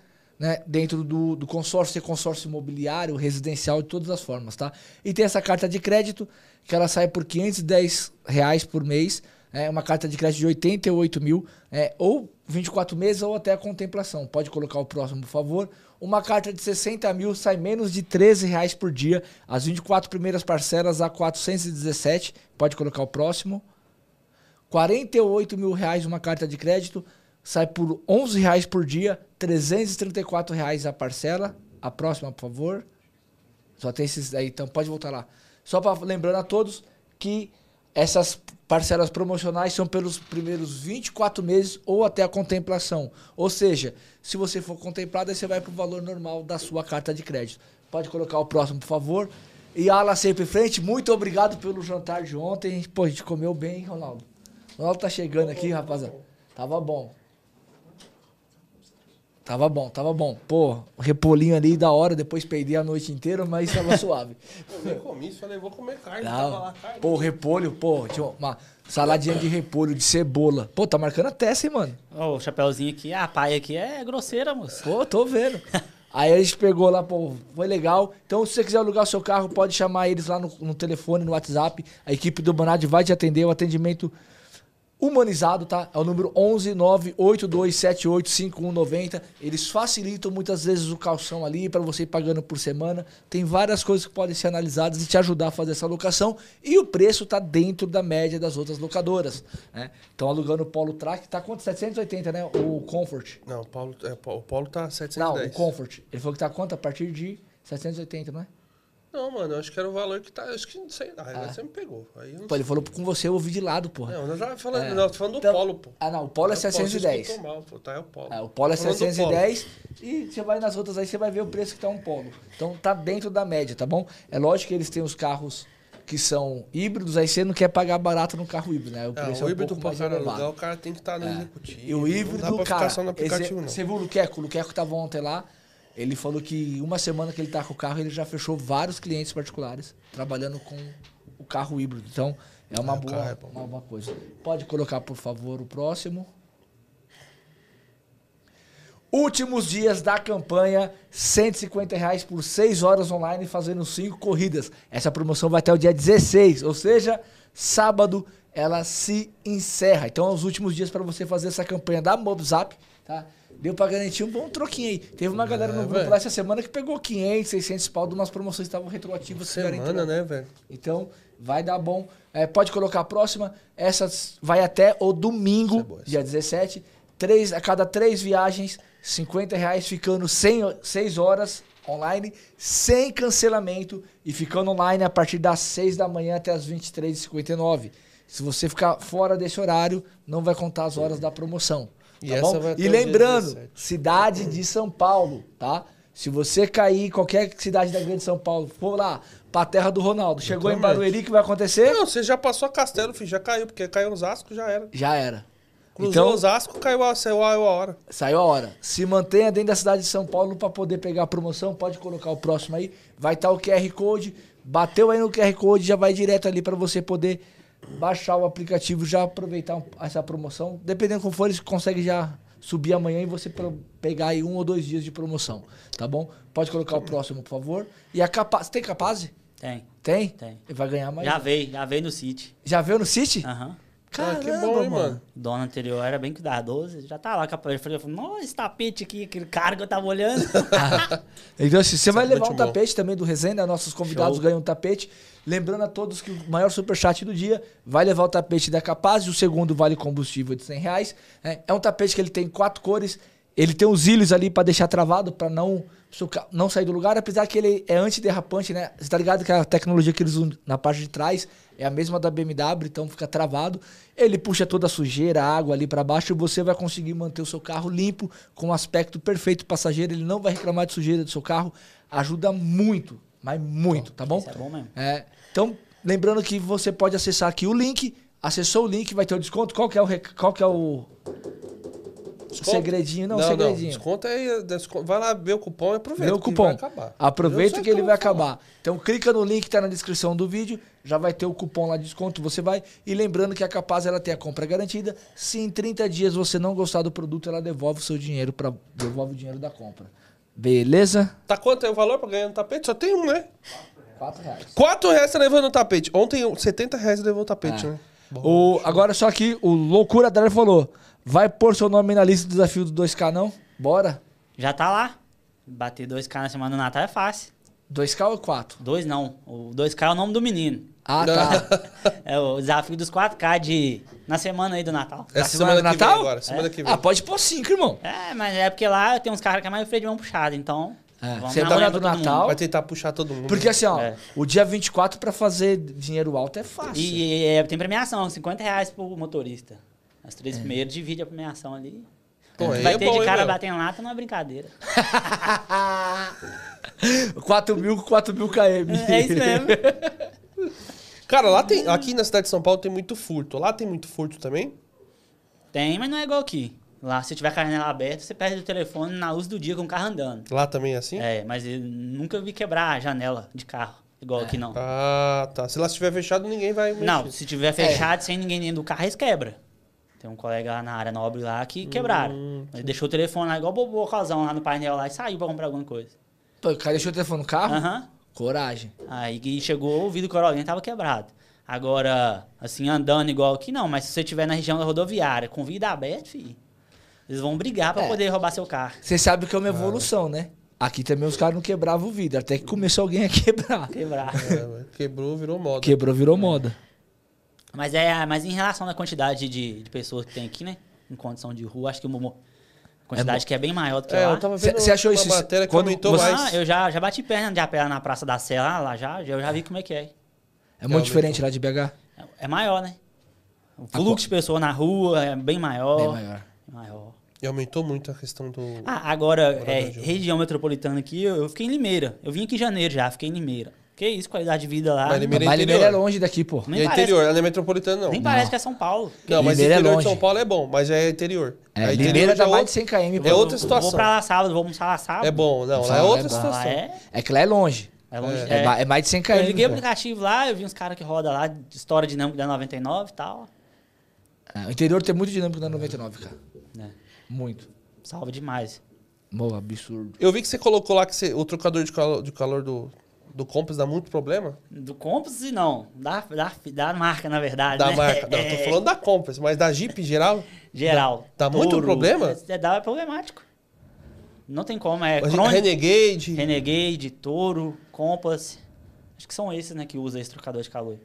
né, dentro do, do consórcio, ser consórcio imobiliário, residencial, de todas as formas, tá? E tem essa carta de crédito, que ela sai por 510 reais por mês, é uma carta de crédito de 88 mil, é, ou 24 meses ou até a contemplação. Pode colocar o próximo, por favor. Uma carta de 60 mil sai menos de 13 reais por dia, as 24 primeiras parcelas a 417. Pode colocar o próximo. 48 mil reais uma carta de crédito, sai por 11 reais por dia, 334 reais a parcela. A próxima, por favor. Só tem esses aí, então pode voltar lá. Só para lembrando a todos que essas parcelas promocionais são pelos primeiros 24 meses ou até a contemplação. Ou seja, se você for contemplado, você vai para o valor normal da sua carta de crédito. Pode colocar o próximo, por favor. E ala sempre em frente, muito obrigado pelo jantar de ontem. Pô, a gente comeu bem, hein, Ronaldo? Ronaldo tá chegando aqui, rapaziada. Tava bom. Tava bom, tava bom. Pô, repolinho ali da hora, depois perdi a noite inteira, mas tava suave. Eu nem comi, falei, vou comer carne. Não. Tava lá, carne. Pô, repolho, pô, tinha uma saladinha de repolho, de cebola. Pô, tá marcando a testa, hein, mano? Ó, o chapéuzinho aqui, a paia aqui é grosseira, moço. Pô, tô vendo. Aí a gente pegou lá, pô, foi legal. Então, se você quiser alugar o seu carro, pode chamar eles lá no, no telefone, no WhatsApp. A equipe do Bonad vai te atender, o atendimento humanizado, tá? É o número 11 98278 5190. Eles facilitam muitas vezes o calção ali para você ir pagando por semana. Tem várias coisas que podem ser analisadas e te ajudar a fazer essa locação. E o preço tá dentro da média das outras locadoras, né? Então, alugando o Polo Track, tá quanto? 780, né? O Comfort. Não, o Paulo, é, o Paulo tá Não, 710. o Comfort. Ele falou que tá quanto? A partir de 780, não é? Não, mano, eu acho que era o valor que tá. Acho que não sei. Ah, Ah. você me pegou. Aí Pô, ele falou com você, eu ouvi de lado, porra. Não, nós já falando, É. não, tô falando do Então- Polo, pô. Ah, não, o Polo é Polo, você 710. escutou mal, pô, tá, é o Polo. É, o Polo é Tô falando do 710 e você vai nas outras aí, você vai ver o preço que tá um Polo. Então tá dentro da média, tá bom? É lógico que eles têm os carros que são híbridos, aí você não quer pagar barato no carro híbrido, né? O É, preço o é um híbrido mais cara alugar, o cara tem que estar no É. executivo. E o Não dá híbrido, pra cara, ficar só no aplicativo, esse- não. você viu o Luqueco? O Luqueco tava ontem lá, ele falou que uma semana que ele tá com o carro, ele já fechou vários clientes particulares trabalhando com o carro híbrido. Então, é uma É, boa, é uma boa coisa. Pode colocar, por favor, o próximo. Últimos dias da campanha, 150 reais por 6 horas online fazendo 5 corridas. Essa promoção vai até o dia 16, ou seja, sábado ela se encerra. Então, é os últimos dias para você fazer essa campanha da Mobzap, tá? Deu pra garantir um bom troquinho aí. Teve uma galera no É, grupo lá essa semana que pegou 500, 600 pau de umas promoções que estavam retroativas. Semana, né, velho? Então, vai dar bom. É, pode colocar a próxima. Essa vai até o domingo, é boa, dia 17. Três, a cada três viagens, 50 reais, ficando 100, 6 horas online, sem cancelamento e ficando online a partir das 6 da manhã até as 23h59. Se você ficar fora desse horário, não vai contar as horas da promoção. E tá bom? E lembrando, 17. cidade de São Paulo, tá? Se você cair em qualquer cidade da grande São Paulo, for lá pra terra do Ronaldo, chegou em. Barueri, o que vai acontecer? Não, você já passou a Castelo, filho, já caiu, porque caiu Osasco, já era. Já era. Cruzou Então, Osasco, caiu a, saiu a hora. Saiu a hora. Se mantenha dentro da cidade de São Paulo para poder pegar a promoção. Pode colocar o próximo aí. Vai estar o QR Code. Bateu aí no QR Code, já vai direto ali para você poder baixar o aplicativo, já aproveitar essa promoção. Dependendo como for, eles conseguem já subir amanhã e você pegar aí um ou dois dias de promoção, tá bom? Pode colocar o próximo, por favor. E a capaz, tem capaz? Tem. Tem? Tem. E vai ganhar mais. Já veio, já veio no City. Já veio no City? Aham. Ah, que Caramba, bom, hein, mano. O dono anterior era bem cuidadoso, já tá lá com a parede. Eu falei, nossa, esse tapete aqui, aquele cara que eu tava olhando. Então, assim, você vai Sempre levar um bom. tapete também do Resenha, nossos convidados Show. ganham um tapete. Lembrando a todos que o maior superchat do dia vai levar o tapete da Capaz, o segundo vale combustível de 100 reais. É, é um tapete que ele tem quatro cores, ele tem os ilhos ali para deixar travado, para não, não sair do lugar, apesar que ele é antiderrapante, né? Você tá ligado que a tecnologia que eles usam na parte de trás é a mesma da BMW, então fica travado. Ele puxa toda a sujeira, a água ali para baixo e você vai conseguir manter o seu carro limpo, com um aspecto perfeito passageiro. Ele não vai reclamar de sujeira do seu carro. Ajuda muito, mas muito, tá bom? Isso é bom mesmo. É, então, lembrando que você pode acessar aqui o link. Acessou o link, vai ter o desconto. Qual que é o, rec- qual que é o Desconto? segredinho? Não, Não, segredinho. desconto é. desconto- Vai lá ver o cupom e aproveita. Vê o que cupom. vai acabar. Aproveita Eu que ele vai falar. acabar. Então clica no link que tá na descrição do vídeo, já vai ter o cupom lá de desconto, você vai. E lembrando que a Capaz ela tem a compra garantida. Se em 30 dias você não gostar do produto, ela devolve o seu dinheiro para devolve o dinheiro da compra. Beleza? Tá quanto é o valor pra ganhar no tapete? Só tem um, né? 4 reais. 4 reais você levou no tapete. Ontem, 70 reais você levou o tapete, É. né? O, agora só que o Loucura Dele falou: vai pôr seu nome na lista do desafio do 2K, não? Bora. Já tá lá. Bater 2K na semana do Natal é fácil. 2K ou 4? Dois não. O 2K é o nome do menino. Ah, tá. É o desafio dos 4K de. Na semana aí do Natal. Essa semana semana, do que Natal? vem agora. Semana que vem. ah, pode pôr 5, irmão. É, mas é porque lá tem uns caras que é mais freio de mão puxado, então. É, vamos na manhã do pra todo mundo. Natal. Vai tentar puxar todo mundo. Porque assim, ó, É. o dia 24 pra fazer dinheiro alto é fácil. E, é, tem premiação, 50 reais pro motorista. As É. três primeiros divide a premiação ali. Pô, aí vai é ter bom, de hein, cara meu? batendo lata não é brincadeira. 4 mil com 4 mil km. É isso mesmo. Cara, lá tem. Aqui na cidade de São Paulo tem muito furto. Lá tem muito furto também? Tem, mas não é igual aqui. Lá, se tiver a janela aberta, você perde o telefone na luz do dia com o carro andando. Lá também é assim? É, mas eu nunca vi quebrar a janela de carro, igual aqui não. Ah, tá. Se lá estiver fechado, ninguém vai. Não, mexer. se tiver fechado, sem ninguém dentro do carro, eles quebra. Tem um colega lá na área nobre lá que quebraram. Hum, Ele deixou o telefone lá, igual o bocalzão lá no painel lá e saiu pra comprar alguma coisa. Pô, o cara deixou o telefone no carro? Aham. Coragem. Aí chegou, o vidro Corolinha tava quebrado. Agora, assim, andando igual aqui, não. Mas se você estiver na região da rodoviária com vidro aberto, filho, eles vão brigar pra É. poder roubar seu carro. Você sabe que é uma evolução, né? Aqui também os caras não quebravam o vidro, até que começou alguém a quebrar. Quebrar. É, quebrou, virou moda. Quebrou, virou moda. mas é, mas em relação à quantidade de, de pessoas que tem aqui, né? Em condição de rua, acho que uma quantidade que é bem maior do que É, lá. eu tava Cê- vendo cê achou isso- matéria quando aumentou você- mais. Ah, eu já, já bati perna de a pé lá na Praça da Sé, lá, lá já, eu já vi como é que é. É muito diferente lá de BH. É, é maior, né? O fluxo de pessoas na rua é bem maior. Bem maior. maior. E aumentou muito a questão do. Ah, agora, é, de região metropolitana aqui, eu, eu fiquei em Limeira. Eu vim aqui em janeiro já, fiquei em Limeira. Que isso, qualidade de vida lá. Mas Limeira é Mas Limeira interior. é longe daqui, pô. Nem é interior, ela não é metropolitana, não. Nem Não, parece que é São Paulo. mas Limeira é interior de longe. São Paulo é bom, mas é interior. É, Aí Limeira dá já mais é de 100 km. É pô. outra Eu situação. Vou pra lá sábado, vou almoçar lá sábado. É bom, não, lá é outra é situação. é, É que lá é longe. é longe. É, é. é mais de 100 km. Eu liguei o aplicativo lá, eu vi uns caras que rodam lá, de história dinâmica da 99 e tal. É, o interior tem muito dinâmico na 99, cara. Muito. Salva demais. Absurdo. Eu vi que você colocou lá que você- o trocador de calor, de calor do, do Compass dá muito problema. Do Compass, não. Da, da, da marca, na verdade. Da né? marca. Não, É, tô falando da Compass, mas da Jeep em geral. Geral. Dá muito Toro, problema? É, dá, é problemático. Não tem como. É crônico. Renegade. Renegade, Toro, Compass. Acho que são esses, né, que usa esse trocador de calor.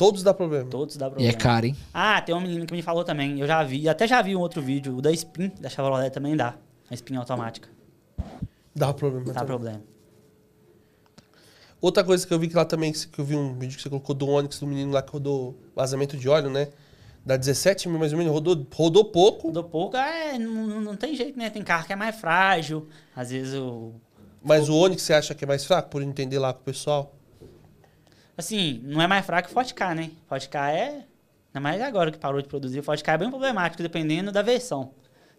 Todos dá problema. Todos dá E problema. é caro, hein? Ah, tem um menino que me falou também. Eu já vi, até já vi um outro vídeo. O da Spin, da Chevrolet também dá. A Spin automática. Dá problema. Dá também. problema. Outra coisa que eu vi que lá também, que eu vi um vídeo que você colocou do Onix, do menino lá que rodou vazamento de óleo, né? Dá 17 mil mais ou menos, rodou, rodou pouco. Rodou pouco, é, não, não tem jeito, né? Tem carro que é mais frágil. Às vezes o. Mas o Onix você acha que é mais fraco, por entender lá com o pessoal? Assim, não é mais fraco que o Forte K, né? Forte K é. Ainda mais agora que parou de produzir. O Forte K é bem problemático, dependendo da versão.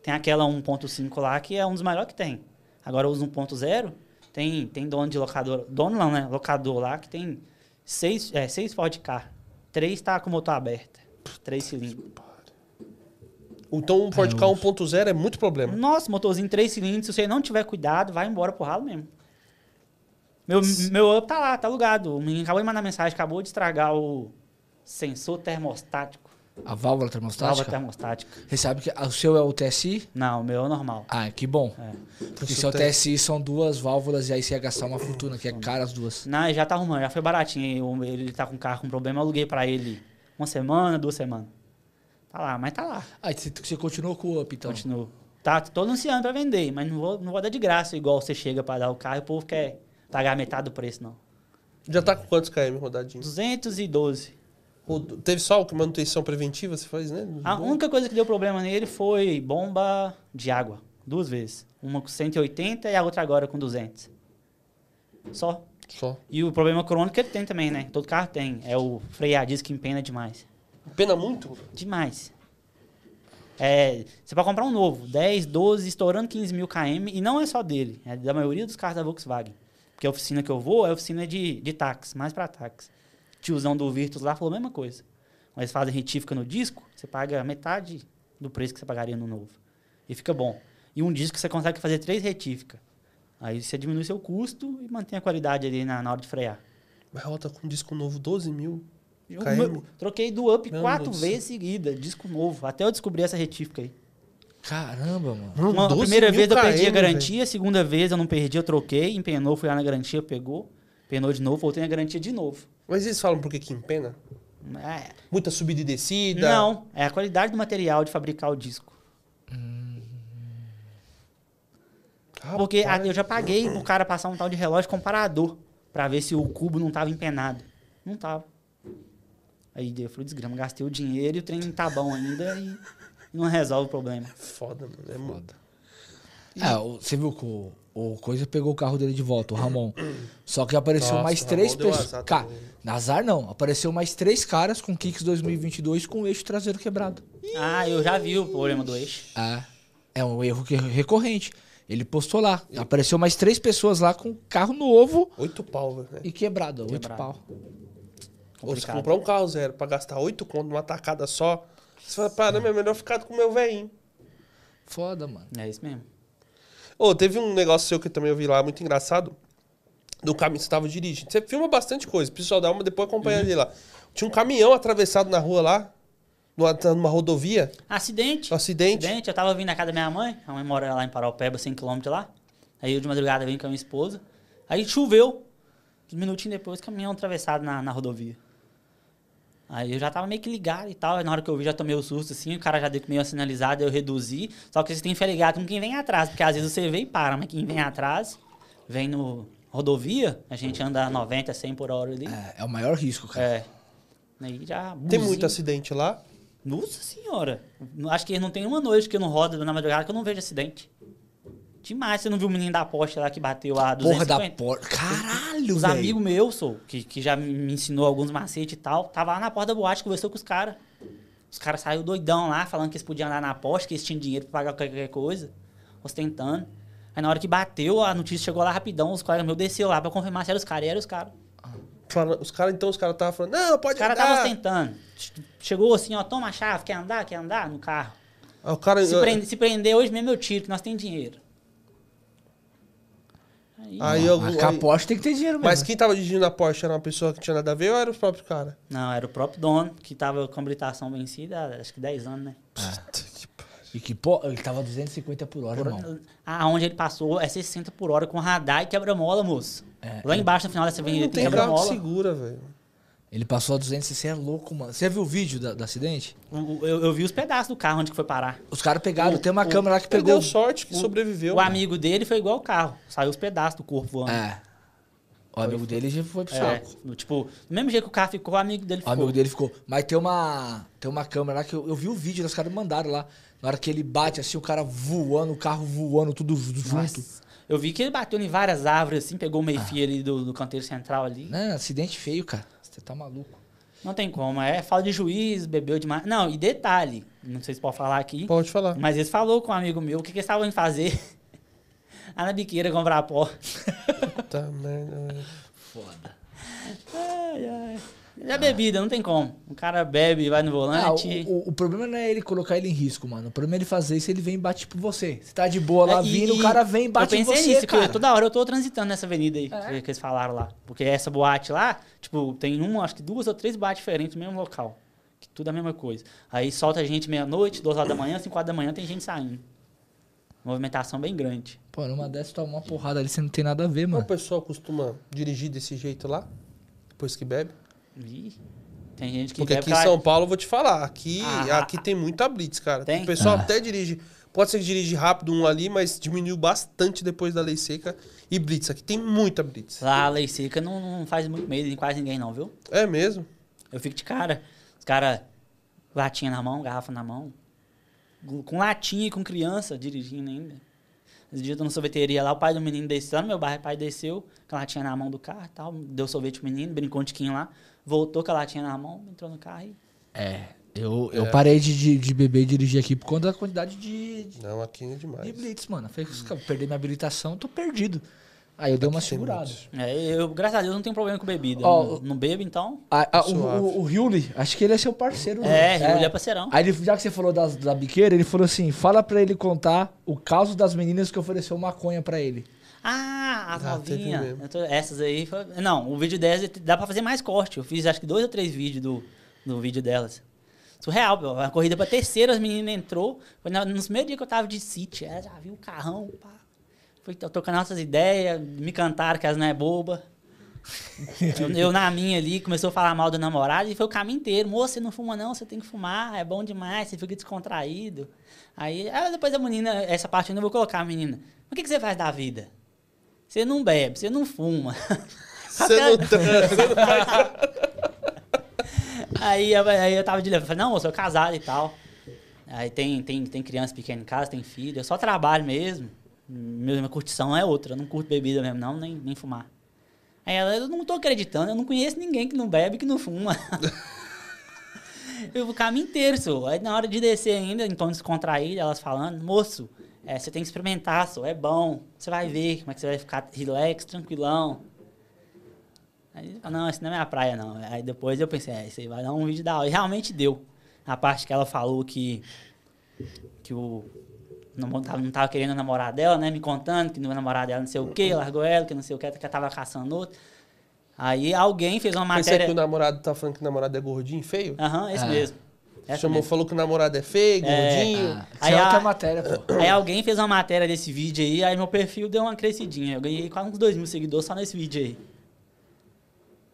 Tem aquela 1.5 lá que é um dos melhores que tem. Agora os 1.0, tem, tem dono de locador. Dono não, né? Locador lá que tem seis, é, seis Ford K. Três tá com motor aberto. Três cilindros. Então um Ford K 1.0 é muito problema. Nossa, motorzinho três cilindros, se você não tiver cuidado, vai embora pro ralo mesmo. Meu, meu up tá lá, tá alugado. O menino acabou de mandar mensagem, acabou de estragar o sensor termostático. A válvula termostática? Válvula termostática. Você sabe que o seu é o TSI? Não, o meu é o normal. Ah, que bom. É. Porque se é o TSI são duas válvulas e aí você ia gastar uma fortuna, que é cara as duas. Não, já tá arrumando, já foi baratinho. Ele tá com o carro com problema, eu aluguei pra ele uma semana, duas semanas. Tá lá, mas tá lá. Ah, você, você continuou com o up, então? Continuo. Tá, tô anunciando pra vender, mas não vou, não vou dar de graça, igual você chega pra dar o carro e o povo quer pagar metade do preço, não. Já tá com quantos KM rodadinho? 212. Rodou- Teve só o manutenção preventiva, você faz, né? A única coisa que deu problema nele foi bomba de água, duas vezes. Uma com 180 e a outra agora com 200. Só. Só. E o problema crônico ele tem também, né? Todo carro tem. É o freio a disco que empena demais. Pena muito? Demais. É, você pode comprar um novo, 10, 12, estourando 15 mil km, e não é só dele, é da maioria dos carros da Volkswagen. Porque a oficina que eu vou é oficina de, de táxi, mais para táxi. Tiozão do Virtus lá falou a mesma coisa. Mas eles fazem retífica no disco, você paga metade do preço que você pagaria no novo. E fica bom. E um disco você consegue fazer três retíficas. Aí você diminui seu custo e mantém a qualidade ali na, na hora de frear. Mas rota com disco novo 12 mil. Eu, meu, troquei do up Meu quatro Deus vezes seguida, disco novo, até eu descobrir essa retífica aí. Caramba, mano. Mano, Uma, a 12 primeira vez eu perdi a garantia, a segunda vez eu não perdi, eu troquei, empenou, fui lá na garantia, pegou, empenou de novo, voltei na garantia de novo. Mas eles falam por que que empena? É, Muita subida e descida? não, é a qualidade do material de fabricar o disco. Porque a- Rapaz. eu já paguei pro cara passar um tal de relógio comparador pra ver se o cubo não tava empenado. Não tava. Aí eu falei, desgrama, gastei o dinheiro e o trem tá bom ainda e não resolve o problema. Foda, mano. É foda. É, você viu que o, o Coisa pegou o carro dele de volta, o Ramon. Só que apareceu Nossa, mais três pessoas. azar. Nazar não. Apareceu mais três caras com Kicks 2022 com o eixo traseiro quebrado. Ah, eu já vi o problema do eixo. É. É um erro que- recorrente. Ele postou lá. Apareceu mais três pessoas lá com carro novo Oito pau, velho. e quebrado. Oito Quebrado. pau. Ou você Complicado. comprar um carro zero pra gastar oito conto numa tacada só. Você fala, pá, não é melhor ficar com o meu velhinho. Foda, mano. É isso mesmo. Ô, teve um negócio seu que também eu vi lá, muito engraçado. Do caminho que você tava dirigindo. Você filma bastante coisa. Pessoal dá uma, depois acompanha Uhum. ali lá. Tinha um caminhão atravessado na rua lá. Numa, numa rodovia. Acidente. Um acidente. Acidente. Eu tava vindo na casa da minha mãe. A mãe mora lá em Paraupeba, 100km lá. Aí eu de madrugada vim com a minha esposa. Aí choveu. Um minutinho depois, caminhão atravessado na, na rodovia. Aí eu já tava meio que ligado e tal. Aí na hora que eu vi, já tomei o susto assim. O cara já deu meio sinalizado, eu reduzi. Só que você tem que ficar ligado com quem vem atrás. Porque às vezes você vem e para, mas quem vem atrás, vem no rodovia, a gente anda a 90, 100 por hora ali. É, é o maior risco, cara. É. Aí já. Tem buzina. muito acidente lá. Nossa senhora. Acho que não tem uma noite que eu não rodo na madrugada que eu não vejo acidente. Demais. Você não viu o menino da Porsche lá que bateu a Porra 250? da porta. Caralho, Os amigos meus, sou, que, que já me ensinou alguns macetes e tal, tava lá na porta da boate, conversou com os caras. Os caras saíram doidão lá, falando que eles podiam andar na Porsche, que eles tinham dinheiro pra pagar qualquer coisa, ostentando. Aí na hora que bateu, a notícia chegou lá rapidão, os colegas meus desceu lá pra confirmar se eram os caras, e eram os caras. Fala- os caras, então, os caras estavam falando, não, pode Os caras andar. estavam ostentando. Chegou assim, ó, toma a chave, quer andar, quer andar? No carro. Aí o cara, Se, prende- se prender hoje mesmo eu tiro, que nós temos dinheiro. Aí, Aí com a aí- Porsche tem que ter dinheiro mesmo. Mas quem tava dirigindo a Porsche era uma pessoa que tinha nada a ver ou era os próprios caras? Não, era o próprio dono, que tava com a habilitação vencida, acho que 10 anos, né? E que, pô, ele tava 250 por hora, irmão. Aonde ele passou é 60 por hora com radar e quebra-mola, moço. É, Lá embaixo, no final dessa avenida, Não tem que quebra-mola. segura, velho. Ele passou a 200, você é louco, mano. Você viu o vídeo da- do acidente? O- o- Eu, eu vi os pedaços do carro onde que foi parar. Os caras pegaram, O- tem uma o- câmera lá que Perdeu pegou. sorte que O- sobreviveu. O amigo dele foi igual o carro. Saiu os pedaços do corpo voando. É. O amigo dele já foi pro É, saco. tipo, do mesmo jeito que o cara ficou, o amigo dele O ficou. amigo dele ficou. Mas tem uma, tem uma câmera lá que eu, eu vi o vídeo, os caras mandaram lá. Na hora que ele bate assim, o cara voando, o carro voando, tudo junto. Nossa. Eu vi que ele bateu em várias árvores, assim, pegou o meio-fio ali do, do canteiro central ali. Né? Acidente feio, cara. Você tá maluco. Não tem como, é falta de juiz, bebeu demais. Não, e detalhe, não sei se pode falar aqui, Pode falar. mas ele falou com um amigo meu o que, que eles estavam indo fazer lá na biqueira comprar pó. Tá, merda. Foda. Ai, ai. É bebida, não tem como. O cara bebe, vai no Ah, volante. o, o- o problema não é ele colocar ele em risco, mano. O problema é ele fazer isso, ele vem e bate por você. Você tá de boa lá É, vindo, e o cara vem e bate eu em pensei você, nisso, que cara. eu- toda hora eu tô transitando nessa avenida aí, É. que, eles falaram lá. Porque essa boate lá, tipo, tem uma, acho que duas ou três boates diferentes no mesmo local. Que tudo a mesma coisa. Aí solta gente meia-noite, duas horas da manhã, cinco horas da manhã, tem gente saindo. Movimentação bem grande. Pô, numa dessas toma uma porrada ali, você não tem nada a ver, O mano. pessoal costuma dirigir desse jeito lá? Depois que bebe? Ih, tem gente que Porque aqui em São Paulo, eu vou te falar, aqui, Ah, aqui tem muita blitz, cara. Tem? O pessoal Ah. até dirige. Pode ser que dirige rápido um ali, mas diminuiu bastante depois da lei seca. E blitz, aqui tem muita blitz. Lá a lei seca não, não faz muito medo em quase ninguém não, viu? É mesmo? Eu fico de cara. Os caras, latinha na mão, garrafa na mão. Com latinha e com criança dirigindo ainda. Esse dia eu tô no sorveteria lá, o pai do menino desceu, lá no meu bairro, o pai desceu com a latinha na mão do carro e tal. Deu sorvete pro menino, brincou um tiquinho lá. Voltou com a latinha na mão, entrou no carro e. É. Eu, eu parei de, de, beber e dirigir aqui por conta da quantidade de, de, Não, aqui é demais. de blitz, mano. Falei, "Cara, perder minha habilitação, tô perdido. Aí eu dei uma segurada. É, eu, graças a Deus, não tenho problema com bebida. Ó, não, não bebo, então. Ah, ah, o, o, o Hewley, acho que ele é seu parceiro. É, né? Rio é parceirão. Aí ele, já que você falou das, da biqueira, ele falou assim: fala pra ele contar o caso das meninas que ofereceu maconha pra ele. Ah, as Ah, novinhas. Essas aí. foi- Não, o vídeo delas dá pra fazer mais corte. Eu fiz acho que dois ou três vídeos do, do vídeo delas. Surreal, pô. A corrida pra terceira, as meninas entrou. Foi na, nos primeiros dias que eu tava de City. Ela já viu o carrão, pá. Foi tocando nossas ideias, me cantaram que elas não é boba. eu, eu na minha ali, começou a falar mal do namorado e foi o caminho inteiro. Moça, você não fuma não, você tem que fumar, é bom demais, você fica descontraído. Aí, aí depois a menina, essa parte eu não vou colocar a menina. O que, que você faz da vida? Você não bebe, você não fuma. Você não transa, aí, eu- aí eu tava de leve, falei, não, eu sou casado e tal. Aí tem, tem, tem criança pequena em casa, tem filho, eu só trabalho mesmo. Minha, minha curtição é outra, eu não curto bebida mesmo, não, nem, nem fumar. Aí ela, eu não tô acreditando, eu não conheço ninguém que não bebe, que não fuma. eu o caminho inteiro, senhor. Aí na hora de descer ainda, em tom descontraído, elas falando, moço, é, você tem que experimentar, senhor, é bom. Você vai ver como é que você vai ficar relax, tranquilão. Aí ele falou, não, isso não é minha praia, não. Aí depois eu pensei, é, isso aí vai dar um vídeo da hora. E realmente deu. A parte que ela falou que, que o não tava, não tava querendo namorar dela, né? Me contando que não ia namorar dela, não sei o quê, largou ela, que não sei o quê, que ela tava caçando outro. Aí alguém fez uma Pensei matéria. que o namorado tá falando que o namorado é gordinho, feio? Aham, esse Ah. mesmo. Essa Chamou, mesmo. falou que o namorado é feio, É. gordinho. Ah, Aí é outra a- matéria, pô. Aí alguém fez uma matéria desse vídeo aí, aí meu perfil deu uma crescidinha. Eu ganhei quase uns 2 mil seguidores só nesse vídeo aí.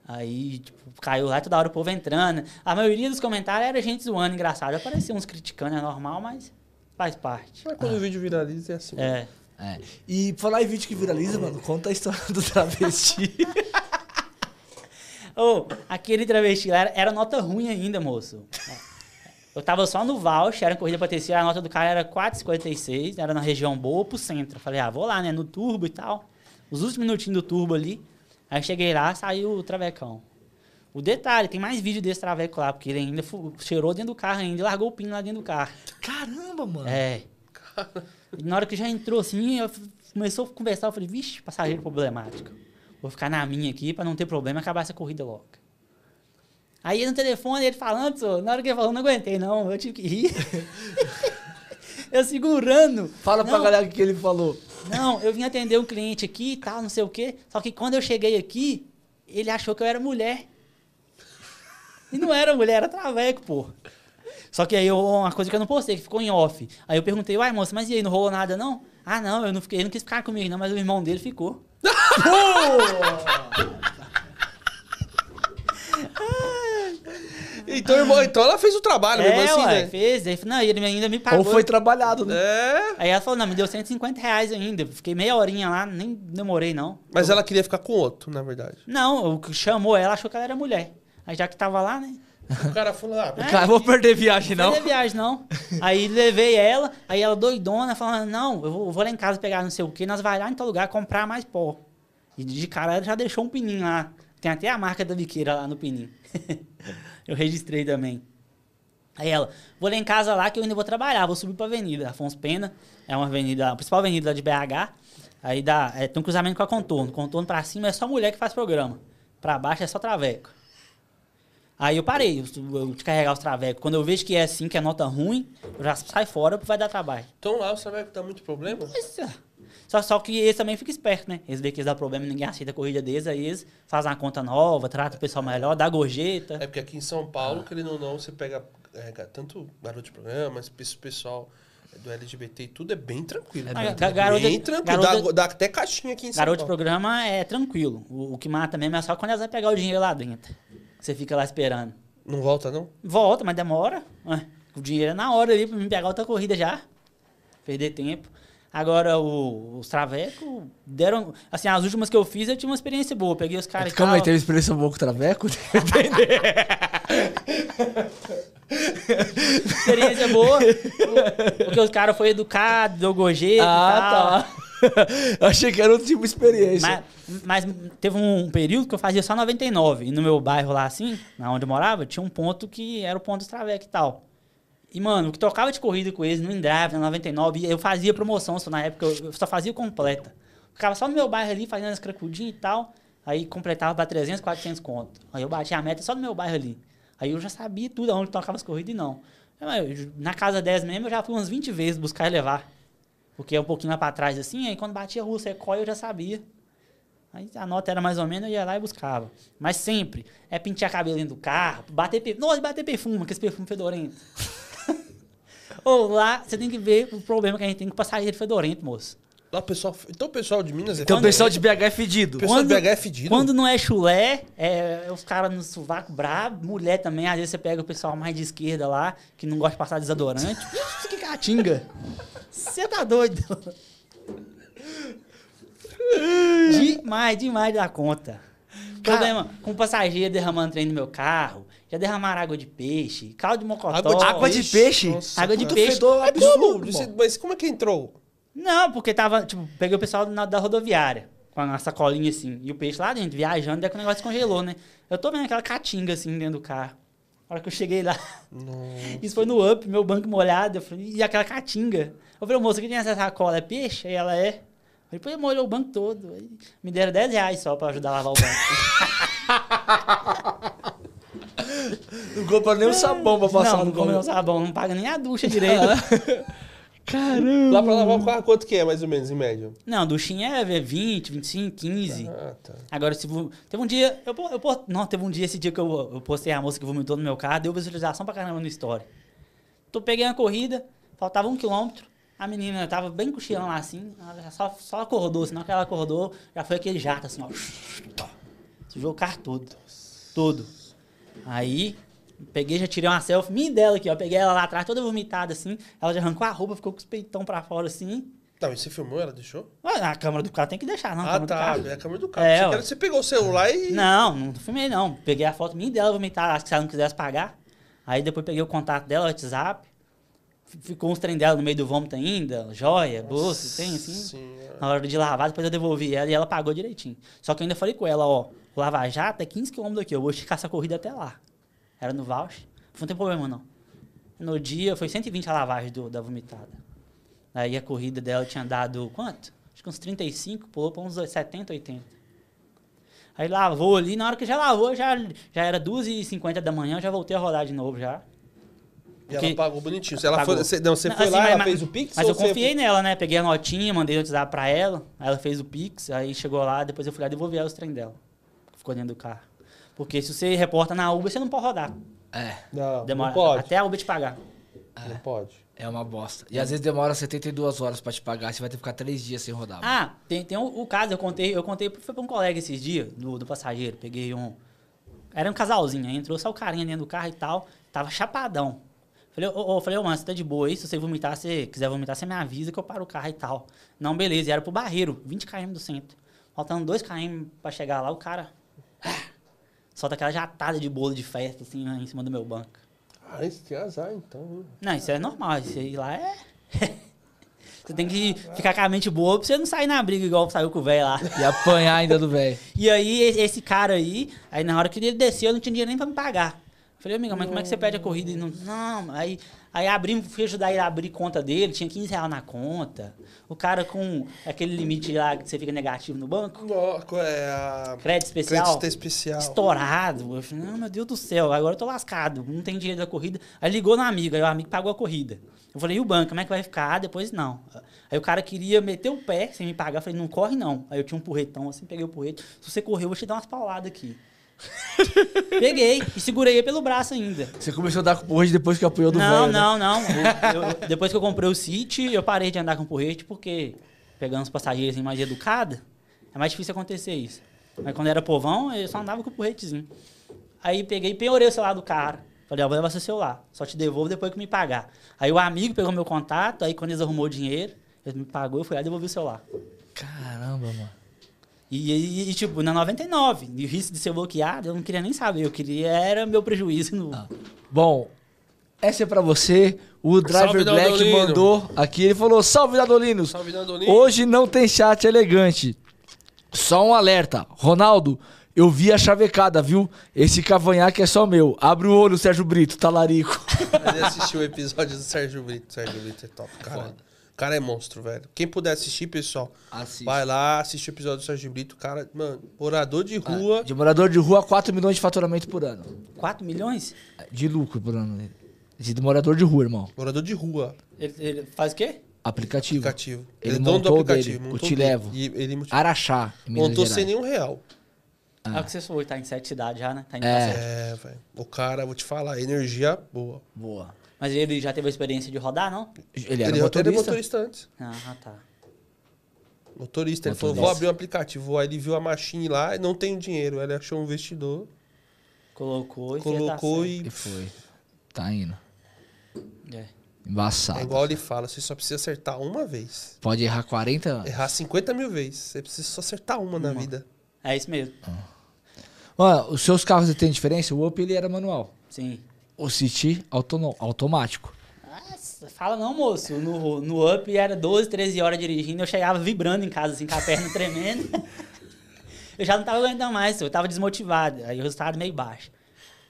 Aí, tipo, caiu lá toda hora o povo entrando. A maioria dos comentários era gente zoando, engraçado. Aparecia uns criticando, é normal, mas faz parte. Mas quando o vídeo viraliza é assim. É. É. E falar em vídeo que viraliza, mano, conta a história do travesti. Ô, aquele travesti lá era, era nota ruim ainda, moço. Eu tava só no voucher, era corrida pra terceira, a nota do cara era 4,56, era na região boa pro centro. Falei, ah, vou lá, né, no turbo e tal. Os últimos minutinhos do turbo ali. Aí cheguei lá, saiu o travecão. O detalhe, tem mais vídeo desse traveco lá, porque ele ainda cheirou dentro do carro ainda e largou o pino lá dentro do carro. Caramba, mano. É. E na hora que já entrou assim, eu começou a conversar, eu falei, vixe, passageiro problemático. Vou ficar na minha aqui pra não ter problema e acabar essa corrida logo. Aí no telefone, ele falando, só, na hora que ele falou, não aguentei não, eu tive que rir. eu segurando. Fala pra Não, galera o que ele falou. Não, eu vim atender um cliente aqui e tal, não sei o quê. Só que quando eu cheguei aqui, ele achou que eu era mulher. E não era mulher, era traveco, pô. Só que aí eu, uma coisa que eu não postei, que ficou em off. Aí eu perguntei, uai, moça, mas e aí, não rolou nada, não? Ah, não, eu não fiquei, ele não quis ficar comigo, não, mas o irmão dele ficou. Então, irmão, então ela fez o trabalho mesmo É, assim, ué, né? fez. Aí, não, e ele ainda me pagou. Ou foi trabalhado, né? É. Aí ela falou, não, me deu 150 reais ainda. Fiquei meia horinha lá, nem demorei, não. Mas ela queria ficar com outro, na verdade. Não, o que chamou ela achou que ela era mulher. Aí já que tava lá, né? O cara falou, ah, É. Cara, vou perder viagem, Não não. foi viagem, não. Aí levei ela, aí ela doidona, falando, não, eu vou, eu vou lá em casa pegar não sei o que, nós vai lá em tal lugar comprar mais pó. E de cara ela já deixou um pininho lá. Tem até a marca da biqueira lá no pininho. eu registrei também. Aí ela, vou lá em casa lá que eu ainda vou trabalhar, vou subir pra avenida. Afonso Pena, é uma avenida, a principal avenida lá de BH. Aí dá, é, tem um cruzamento com a contorno. Contorno pra cima é só mulher que faz programa. Pra baixo é só traveco. Aí eu parei eu, eu de carregar os travecos. Quando eu vejo que é assim, que é nota ruim, eu já saio fora porque vai dar trabalho. Então lá você vai dar muito problema? Ah, Só, só que eles também ficam espertos, né? Eles veem que eles dão problema e ninguém aceita a corrida deles, aí eles fazem uma conta nova, tratam o pessoal melhor, dá gorjeta. É porque aqui em São Paulo, querendo ou não, você pega é, tanto garoto de programa, mas esse pessoal do LGBT e tudo é bem tranquilo. Ah, bem, ga- garota- bem tranquilo. garota- Dá, dá até caixinha aqui em São Garoto de Paulo. programa é tranquilo. O, o que mata mesmo é só quando elas vão pegar o dinheiro lá dentro. Você fica lá esperando. Não volta, não? Volta, mas demora. Ué, O dinheiro é na hora ali pra me pegar outra corrida já. Perder tempo. Agora, o- os travecos deram. Assim, as últimas que eu fiz, eu tinha uma experiência boa. Peguei os caras. e Calma aí, tal. teve experiência boa com o Traveco? experiência boa. Porque os caras foram educados, deu gorjeta e tal. ah, tá. Eu achei que era outro tipo de experiência. Mas, mas teve um período que eu fazia só 99. E no meu bairro lá, assim, na onde eu morava, tinha um ponto que era o ponto dos travecos e tal. E, mano, o que tocava de corrida com eles no Endrive, na 99, e eu fazia promoção, só na época eu só fazia completa. Ficava só no meu bairro ali, fazendo as cracudinhas e tal. Aí completava pra 300, 400 conto. Aí eu batia a meta só no meu bairro ali. Aí eu já sabia tudo aonde tocava as corridas e não. Eu- Na casa 10 mesmo, eu já fui umas 20 vezes buscar e levar. Porque é um pouquinho lá pra trás assim, aí quando batia a rua secóia eu já sabia. Aí a nota era mais ou menos, eu ia lá e buscava. Mas sempre é pentear cabelo dentro do carro, bater perfume. Nossa, bater perfume, aquele perfume fedorento. Ou lá, você tem que ver o problema que a gente tem com passageiro fedorento, moço. Lá, o pessoal, então o pessoal de Minas é Então o fedorento. pessoal de BH é fedido. O pessoal de BH é fedido. Quando não é chulé, é, é os caras no sovaco brabo, mulher também. Às vezes você pega o pessoal mais de esquerda lá, que não gosta de passar desodorante. Que catinga. Você tá doido. demais, demais da conta. Problema com passageiro derramando trem no meu carro. Já derramaram água de peixe, caldo de mocotó. Água de, Água de peixe? Água de peixe. Fedor Mas absurdo, como? Mas como é que entrou? Não, porque tava, tipo, peguei o pessoal na- da rodoviária, com a sacolinha assim, e o peixe lá dentro, viajando, daí que o negócio congelou, né? Eu tô vendo aquela catinga assim dentro do carro. A hora que eu cheguei lá, isso foi no up, meu banco molhado, eu falei, e aquela catinga? Eu falei, moça, que tem essa sacola? É peixe? Aí ela é. Eu falei, pô, molhou o banco todo. Aí me deram 10 reais só pra ajudar a lavar o banco. Não compra nem o sabão pra passar não, no não come cabelo. o sabão, não paga nem a ducha direito. Caramba. Lá pra lavar o carro, quanto que é, mais ou menos, em média? não, duchinha é 20, 25, 15. Ah, tá. Agora, se vo- teve um dia. Eu, eu, po- não, teve um dia esse dia que eu, eu postei a moça que vomitou no meu carro, deu visualização pra caramba no story. Tô peguei uma corrida, faltava um quilômetro. A menina tava bem cochilando lá assim, ela só, só acordou, senão que ela acordou, já foi aquele jato assim, ó. Sujou o carro todo. Todo. Aí, peguei, já tirei uma selfie, minha dela aqui, ó. Peguei ela lá atrás, toda vomitada assim. Ela já arrancou a roupa, ficou com os peitão pra fora assim. Não, e você filmou, ela deixou? Ah, A câmera do carro tem que deixar, não. a ah, câmera do tá. carro. É a câmera do carro. É, você, ó. quer- você pegou o celular e... Não, não filmei não. Peguei a foto minha e dela vomitar, acho que se ela não quisesse pagar. Aí depois peguei o contato dela, o WhatsApp. F- Ficou uns trem dela no meio do vômito ainda, joia, bolsa, tem assim. Senhora. Na hora de lavar, depois eu devolvi ela e ela pagou direitinho. Só que eu ainda falei com ela, ó, o Lava Jato é 15 km daqui, eu vou esticar essa corrida até lá. Era no voucher. Não tem problema não. No dia foi 120 a lavagem do, da vomitada. Aí a corrida dela tinha dado quanto? Acho que uns 35, pulou pra uns 70, 80. Aí lavou ali, na hora que já lavou, já, já era 2h50 da manhã, eu já voltei a rodar de novo já. E ela pagou bonitinho. Ela Pagou. foi, você, não, você Não, foi assim, lá, mas- ela fez o Pix? Mas eu confiei nela, né? Peguei a notinha, mandei o WhatsApp pra ela, aí ela fez o Pix, aí chegou lá, depois eu fui lá devolver ela os trem dela. Ficou dentro do carro. Porque se você reporta na Uber, você não pode rodar. É, Não, Demora não pode. até a Uber te pagar. Não pode. é uma bosta. E às vezes demora 72 horas pra te pagar, você vai ter que ficar 3 dias sem rodar. Ah, tem, tem o, o caso, eu contei, eu contei, foi pra um colega esses dias, do, do passageiro. Peguei um, Era um casalzinho, aí entrou só o carinha dentro do carro e tal. Tava chapadão. Falei, ô, ô, falei, ô, mano, você tá de boa aí? Se você vomitar, se quiser vomitar, você me avisa que eu paro o carro e tal. Não, beleza. E era pro Barreiro, 20 km do centro. Faltando 2 km pra chegar lá, o cara. Solta aquela jatada de bolo de festa, assim, né, em cima do meu banco. Ah, isso tem azar, então. viu? Não, isso é normal. Isso aí lá é. você tem que ficar com a mente boa pra você não sair na briga igual saiu com o velho lá. E apanhar ainda do velho. E aí, esse cara aí, aí na hora que ele desceu, eu não tinha dinheiro nem pra me pagar. Falei, amiga, mas como é que você pede a corrida e não. Não, aí, aí abri, fui ajudar ele a abrir conta dele, tinha 15 reais na conta. O cara com aquele limite lá que você fica negativo no banco, qual é a. crédito especial. Crédito especial. Estourado. Eu falei, não, meu Deus do céu, agora eu tô lascado, não tem dinheiro da corrida. Aí ligou no amigo, aí o amigo pagou a corrida. Eu falei, e o banco, como é que vai ficar? Ah, Depois não. Aí o cara queria meter o pé sem me pagar. Eu falei, não corre não. Aí eu tinha um porretão assim, peguei o porrete. Se você correr, eu vou te dar umas pauladas aqui. Peguei e segurei ele pelo braço ainda. Você começou a dar com o porrete depois que apoiou do velho. Não, né? não, não. Eu- eu- depois que eu comprei o City, eu parei de andar com porrete, porque pegando os passageiros assim, mais educada, é mais difícil acontecer isso. Mas quando era povão, eu só andava com o porretezinho. Aí peguei e penhorei o celular do cara. Falei, ó, vou levar seu celular. Só te devolvo depois que me pagar. Aí o amigo pegou meu contato, aí quando eles arrumou o dinheiro, ele me pagou, eu fui lá e devolvi o celular. Caramba, mano. E, e- e, tipo, na 99, e o risco de ser bloqueado, eu não queria nem saber. Eu queria, era meu prejuízo no... Bom, essa é pra você. O Driver Salve, Black Dandolino. mandou aqui. Ele falou: Salve, Dadolinos. Salve. Hoje não tem chat elegante. Só um alerta. Ronaldo, eu vi a chavecada, viu? Esse cavanhaque é só meu. Abre o olho, Sérgio Brito, talarico. Ele assistiu o episódio do Sérgio Brito. Sérgio Brito é top, cara. O cara é monstro, velho. Quem puder assistir, pessoal, Assiste. vai lá, assiste o episódio do Sérgio Brito. Cara, mano, morador de rua. De morador de rua, 4 milhões de faturamento por ano. 4 milhões? De lucro por ano. De morador de rua, irmão. Morador de rua. Ele, ele faz o quê? Aplicativo. Aplicativo. Ele é dono do montou aplicativo. dele, o montou Te. Levo. E ele montou, Araxá, em Minas montou Gerais. sem nenhum real. É o que você falou, tá em sete cidades já, né? Tá É. É, velho. O cara, vou te falar, energia boa. Boa. Mas ele já teve a experiência de rodar, não? Ele era ele, motorista. ele é motorista antes. Ah, tá. Motorista, ele falou, vou abrir um aplicativo. Aí ele viu a machine lá e não tem dinheiro. Aí Ele achou um investidor, Colocou e colocou. E e. foi. Tá indo. É. Embaçado. É igual ele fala, você só precisa acertar uma vez. Pode errar 40. Errar 50 mil vezes. Você precisa só acertar uma na vida. É isso mesmo. Mano, os seus carros têm diferença? O Up ele era manual. Sim. O City automático. Nossa, fala não, moço. No, no Up era 12, 13 horas dirigindo, eu chegava vibrando em casa, assim, com a perna tremendo. eu já não tava aguentando mais, eu tava desmotivado. Aí o resultado meio baixo.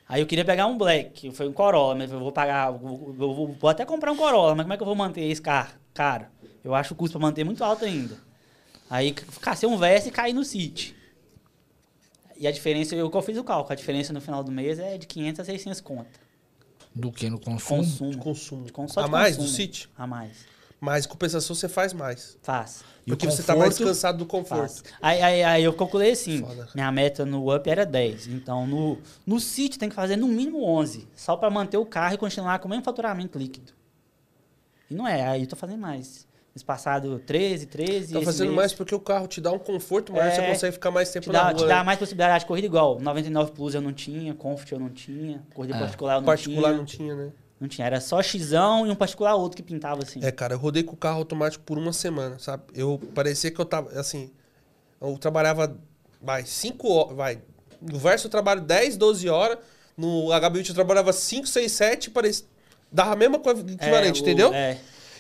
Aí eu queria pegar um Black, foi um Corolla, mas eu vou pagar, eu vou, vou- vou até comprar um Corolla, mas como é que eu vou manter esse carro? Caro. Eu acho o custo pra manter muito alto ainda. Aí cacei um Versa e caí no City. E a diferença, eu que eu fiz o cálculo, a diferença no final do mês é de 500 a 600 conta. Do que no consumo. Consumo. De consumo. De con- só a mais do consumo. City? A mais. Mas em compensação você faz mais. Faz. E o Porque você tá mais cansado do conforto. Faz. Aí, aí, aí eu calculei assim, Foda, minha meta no Up era 10. Então, no, no City tem que fazer no mínimo 11. Só para manter o carro e continuar com o mesmo faturamento líquido. E não é, aí eu tô fazendo mais. Passado 13, 13. Tá fazendo mês mais porque o carro te dá um conforto maior, É. você consegue ficar mais tempo Te na dá, rua. te dá mais possibilidade de corrida igual. 99 Plus eu não tinha, Comfort eu não tinha, corrida É. particular eu não Particular tinha. não tinha, né? Não tinha, era só Xão e um particular outro que pintava assim. É, cara, eu rodei com o carro automático por uma semana, sabe? Eu parecia que eu tava, assim, eu trabalhava, vai, 5 horas, vai, no Verso eu trabalho 10, 12 horas, no HB8 eu trabalhava 5, 6, 7, parecia, dava a mesma coisa equivalente, É, o- entendeu? É.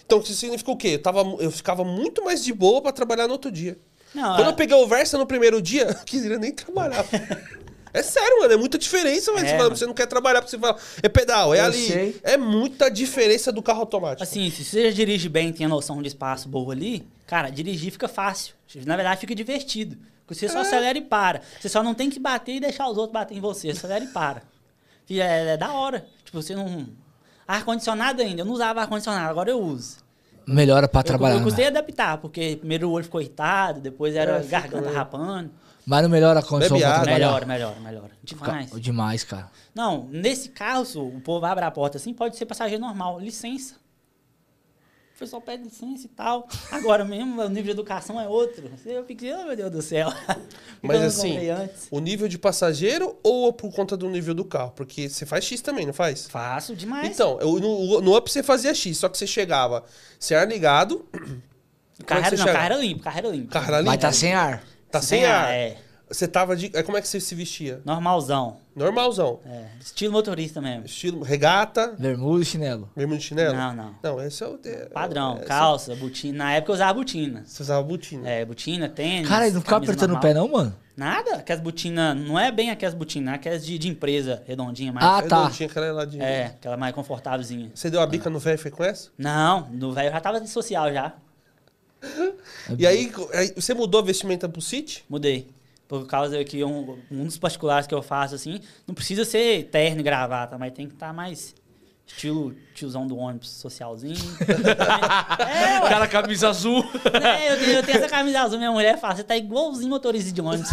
Então, isso significa o quê? Eu, tava, eu ficava muito mais de boa pra trabalhar no outro dia. Não, Quando é- eu peguei o Versa no primeiro dia, eu queria nem trabalhar. É sério, mano, é muita diferença, mas É, você, não quer trabalhar porque você fala, é pedal, é ali. sei. É muita diferença do carro automático. Assim, se você já dirige bem tem a noção de espaço boa ali, cara, dirigir fica fácil. Na verdade, fica divertido. Porque você só acelera e para. Você só não tem que bater e deixar os outros bater em você. Acelera e para. E é, é da hora. Tipo, você não. Ar-condicionado ainda. Eu não usava ar-condicionado, agora eu uso. Melhora pra Eu, trabalhar. eu custei né? adaptar, porque primeiro o olho ficou irritado, depois era É, garganta rapando. Mas não melhora a condição Bebe pra trabalhar. Melhora, melhora, melhora. Demais. Ca- Demais, cara. Não, nesse carro, Su, o povo abre a porta assim, pode ser passageiro normal. Licença. O pessoal pede licença e tal. Agora mesmo, o nível de educação é outro. Eu fiquei, oh, meu Deus do céu. Mas assim, o nível de passageiro ou por conta do nível do carro? Porque você faz X também, não faz? Faço demais. Então, eu- no, no Up você fazia X, só que você chegava, você era ligado, o como é não, chega? era limpo, o carro era limpo. carro era Mas limpo. tá sem ar. Tá sem ar. É, Você tava de. é, Como é que você se vestia? normalzão. Normalzão. É, estilo motorista mesmo. Estilo regata, Bermuda e chinelo. bermuda de chinelo? Não, não. Não, esse é o. é- Padrão, é- calça, botina. Na época eu usava botina. Você usava botina. É, botina, tênis. Cara, ele não ficava apertando o normal. pé, não, mano? Nada, aquelas botinas, não é bem aquelas botinas, aquelas de, de empresa redondinha, mais. Ah, tá. Tinha aquela lá de. É, aquela mais confortávelzinha. Você deu a bica no velho, foi com essa? Não, no velho já tava de social já. E aí, aí você mudou a vestimenta pro City? Mudei. Por causa que um, um dos particulares que eu faço, assim, não precisa ser terno e gravata, mas tem que estar mais estilo tiozão do ônibus, socialzinho. é, ué. Cara, camisa azul. É, eu, tenho, eu tenho essa camisa azul, minha mulher fala, você tá igualzinho motorista de ônibus.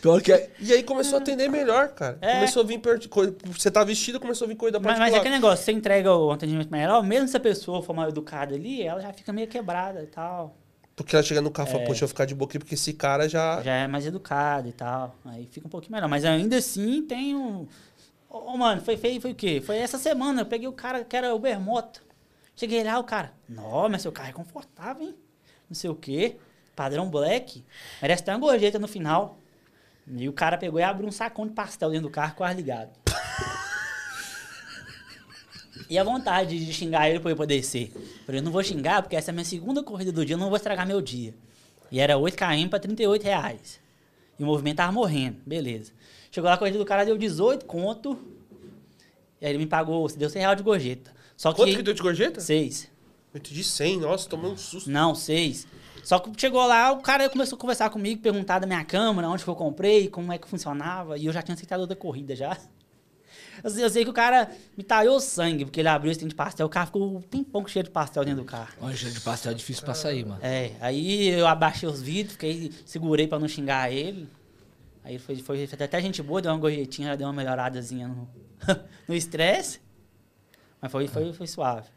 Pior que é. E aí começou a atender melhor, cara. É. Começou a vir. per- co- Você tá vestido, começou a vir coisa mas, mas é particular. aquele negócio, você entrega o atendimento melhor, mesmo se a pessoa for mal educada ali, ela já fica meio quebrada e tal. Porque ela chega no carro e fala, É. poxa, eu vou ficar de boca porque esse cara já. Já é mais educada e tal. Aí fica um pouquinho melhor. Mas ainda assim tem um. Ô, ô, mano, foi feio, foi o quê? Foi essa semana, eu peguei o cara que era Uber Moto. Cheguei lá, o cara. Não, mas seu carro é confortável, hein? Não sei o quê. Padrão black. Merece até uma gorjeta no final. E o cara pegou e abriu um sacão de pastel dentro do carro com o ar ligado. E a vontade de xingar ele pra eu poder descer. Falei, eu não vou xingar porque essa é a minha segunda corrida do dia, eu não vou estragar meu dia. E era 8 km pra 38 reais. E o movimento tava morrendo. Beleza. Chegou lá, a corrida do cara deu 18 conto. E aí ele me pagou, deu 100 reais de gorjeta. Só Quanto que... que deu de gorjeta? 6. Eu entendi 100, nossa, tomei um susto. Não, 6. Só que chegou lá, o cara começou a conversar comigo, perguntar da minha câmera, onde que eu comprei, como é que funcionava. E eu já tinha aceitado outra corrida já. Eu sei, eu sei que o cara me talhou sangue, porque ele abriu esse trem de pastel. O carro ficou um tempão cheio de pastel dentro do carro. Ó, cheiro de pastel é difícil pra sair, mano. É, aí eu abaixei os vidros, fiquei, segurei pra não xingar ele. Aí foi, foi, até gente boa, deu uma gorjetinha, deu uma melhoradazinha no estresse. Mas foi, foi, foi suave.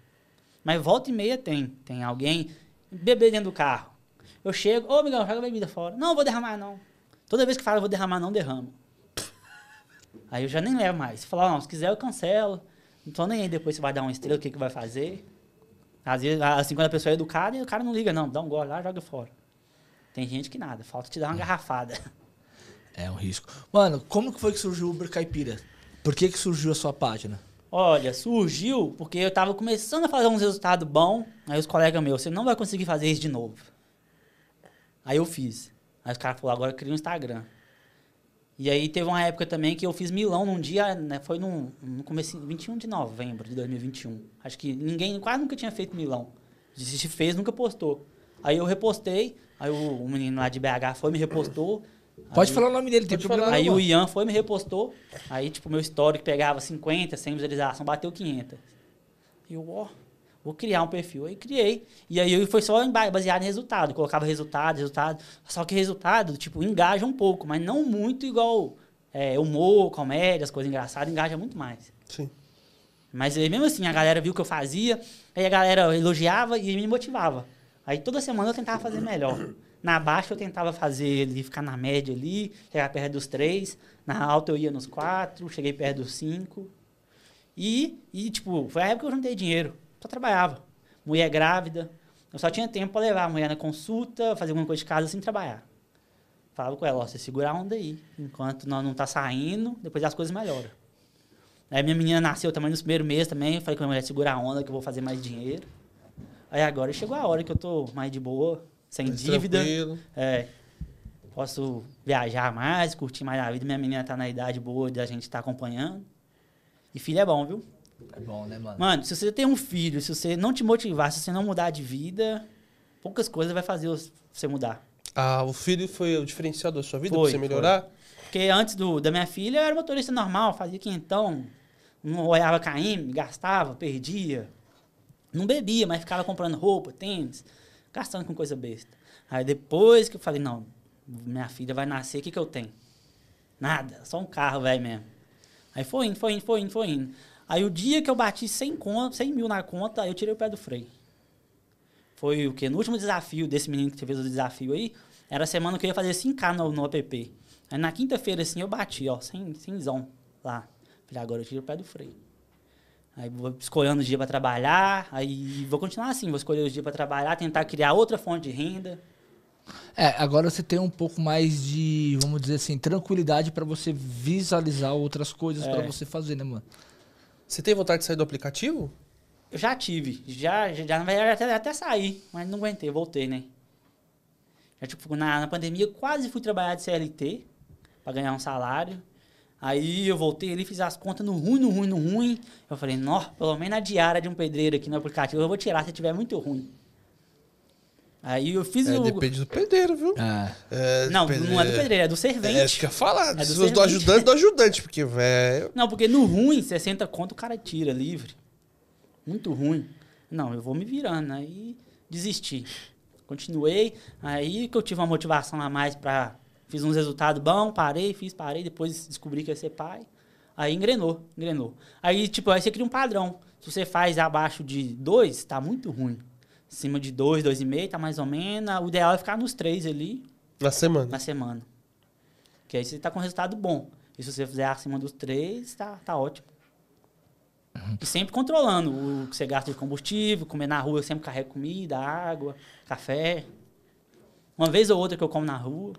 Mas volta e meia tem. Tem alguém beber dentro do carro. Eu chego, ô amigão, joga a bebida fora. Não, vou derramar não. Toda vez que fala, vou derramar, não derramo. Aí eu já nem levo mais. Se falar, não, se quiser eu cancelo. Não tô nem aí depois se vai dar uma estrela, o que, que vai fazer. Às vezes, assim, quando a pessoa é educada, o cara não liga, não. Dá um gole lá, joga fora. Tem gente que nada, falta te dar uma garrafada. É um risco. Mano, como que foi que surgiu o Uber Caipira? Por que que surgiu a sua página? Olha, surgiu porque eu tava começando a fazer uns resultados bons. Aí os colegas meus, você não vai conseguir fazer isso de novo. Aí eu fiz. Aí os caras falaram, agora cria um Instagram. E aí teve uma época também que eu fiz Milão num dia, né, foi num, no começo, 21 de novembro de 2021. Acho que ninguém, quase nunca tinha feito Milão. Se fez, nunca postou. Aí eu repostei, aí o, o menino lá de BH foi, me repostou. Pode Aí- falar o nome dele, tem problema. Aí o. Ian foi, me repostou. Aí, tipo, meu histórico pegava 50, 100 visualização, bateu 500. E eu, ó, vou criar um perfil. Aí criei. E aí foi só baseado em resultado. Eu colocava resultado, resultado. Só que resultado, tipo, engaja um pouco, mas não muito igual é, humor, comédia, as coisas engraçadas, engaja muito mais. Sim. Mas mesmo assim, a galera viu o que eu fazia, aí a galera elogiava e me motivava. Aí toda semana eu tentava fazer melhor. Na baixa eu tentava fazer ali, ficar na média ali, chegar perto dos três. Na alta eu ia nos quatro, cheguei perto dos cinco. E, e tipo, foi a época que eu juntei dinheiro. Só trabalhava. Mulher grávida. Eu só tinha tempo para levar a mulher na consulta, fazer alguma coisa de casa sem trabalhar. Falava com ela, ó, você segura a onda aí. Enquanto nós não tá saindo, depois as coisas melhoram. Aí minha menina nasceu também nos primeiros meses também. Falei com a mulher, segura a onda que eu vou fazer mais dinheiro. Aí agora chegou a hora que eu tô mais de boa, sem Mais dívida. tranquilo. É. Posso viajar mais, curtir mais a vida. Minha menina tá na idade boa de a gente estar acompanhando. E filho é bom, viu? É bom, né, mano? Mano, se você tem um filho, se você não te motivar, se você não mudar de vida, poucas coisas vai fazer você mudar. Ah, o filho foi o diferencial da sua vida Foi, pra você melhorar? Porque antes do, da minha filha, eu era motorista normal, fazia quentão, não olhava KM, gastava, perdia. Não bebia, mas ficava comprando roupa, tênis, gastando com coisa besta. Aí depois que eu falei, não, minha filha vai nascer, o que, que eu tenho? Nada, só um carro, velho mesmo. Aí foi indo, foi indo, foi indo, foi indo. Aí o dia que eu bati 100, conto, 100 mil na conta, eu tirei o pé do freio. Foi o quê? No último desafio desse menino que fez o desafio aí, era a semana que eu ia fazer 5K no, no app. Aí na quinta-feira, assim, eu bati, ó, sem, sem zão lá. Falei, agora eu tiro o pé do freio. Aí vou escolhendo os dias para trabalhar, aí vou continuar assim, vou escolher os dias para trabalhar, tentar criar outra fonte de renda. É, agora você tem um pouco mais de, vamos dizer assim, tranquilidade para você visualizar outras coisas É. para você fazer, né, mano? Você tem vontade de sair do aplicativo? Eu já tive, já, já, na verdade, até, até saí, mas não aguentei, voltei, né? Já, tipo, na, na pandemia, eu quase fui trabalhar de CLT para ganhar um salário. Aí eu voltei ali, fiz as contas no ruim, no ruim, no ruim. Eu falei, nó, pelo menos a diária de um pedreiro aqui no aplicativo eu vou tirar se tiver muito ruim. Aí eu fiz É, o. depende do pedreiro, viu? É. É, Não, pedreiro- não é do pedreiro, é do servente. É isso que eu ia falar. É do Se fosse do servente. ajudante, do ajudante, porque, velho. Não, porque no ruim, 60 conto o cara tira livre. Muito ruim. Não, eu vou me virando. Aí desisti. Continuei. Aí que eu tive uma motivação a mais pra. Fiz uns resultados bons, parei, fiz, parei. Depois descobri que ia ser pai. Aí engrenou, engrenou. Aí, tipo, aí você cria um padrão. Se você faz abaixo de 2, tá muito ruim. Acima de 2, 2,5, tá mais ou menos. O ideal é ficar nos 3 ali Na semana. na semana. Que aí você tá com resultado bom. E se você fizer acima dos três, tá, tá ótimo. E sempre controlando o que você gasta de combustível, comer na rua, eu sempre carrego comida, água, café. Uma vez ou outra que eu como na rua.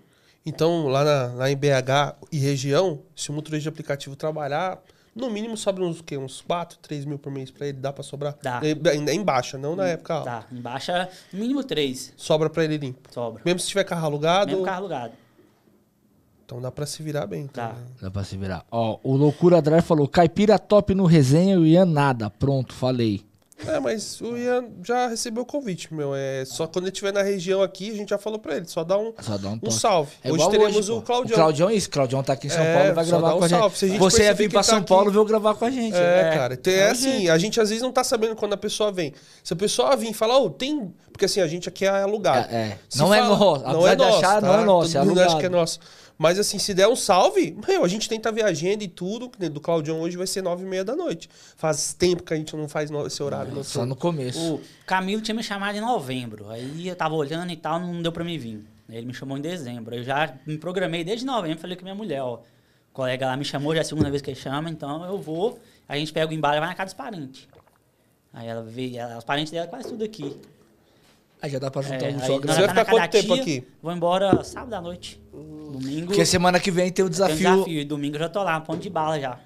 Então, lá, na, lá em BH e região, se o motorista de aplicativo trabalhar, no mínimo sobra uns, quê? uns 4, 3 mil por mês pra ele, dá pra sobrar? Dá. É, Ainda em baixa, não na época alta. Tá, em baixa, no mínimo três Sobra pra ele limpo. sobra. Mesmo se tiver carro alugado, Mesmo carro alugado. então dá pra se virar bem. Então, Tá. né? Dá pra se virar. Ó, o Loucura Drive falou, caipira top no resenha e o Ian nada. Pronto, falei. É, mas o Ian já recebeu o convite, meu. É só quando ele estiver na região aqui, a gente já falou pra ele. Só dá um, Só dá um um salve. É hoje teremos pô. o Claudião. O Claudião é isso. Claudião tá aqui em São É, Paulo, vai gravar um com a gente. gente Você ia vir pra tá São aqui- Paulo, veio gravar com a gente. É, cara. Então, é o assim, a gente às vezes não tá sabendo quando a pessoa vem. Se a pessoa vir e falar, ô, tem. Porque assim, a gente aqui é alugado. É, é. Não é fala- nosso. Não é nosso. tá? não é nosso. É Todo é nosso. Mas assim, se der um salve, meu, a gente tenta ver a agenda e tudo. Do Claudião hoje vai ser nove e meia da noite. Faz tempo que a gente não faz esse horário. Só noturno. no começo. O Camilo tinha me chamado em novembro. Aí eu tava olhando e tal, não deu pra mim vir. Ele me chamou em dezembro. Eu já me programei desde novembro, falei com minha mulher, ó. O colega lá me chamou, já é a segunda vez que ele chama, então eu vou. A gente pega o embalo e vai na casa dos parentes. Aí ela veio, ela- os parentes dela quase tudo aqui. Aí já dá pra juntar É, um aí jogo. nós Você vai ficar quanto tempo tia, aqui? Vou embora sábado à noite. Domingo. Porque semana que vem tem o tem um desafio. desafio. E domingo eu já tô lá, ponto de bala já.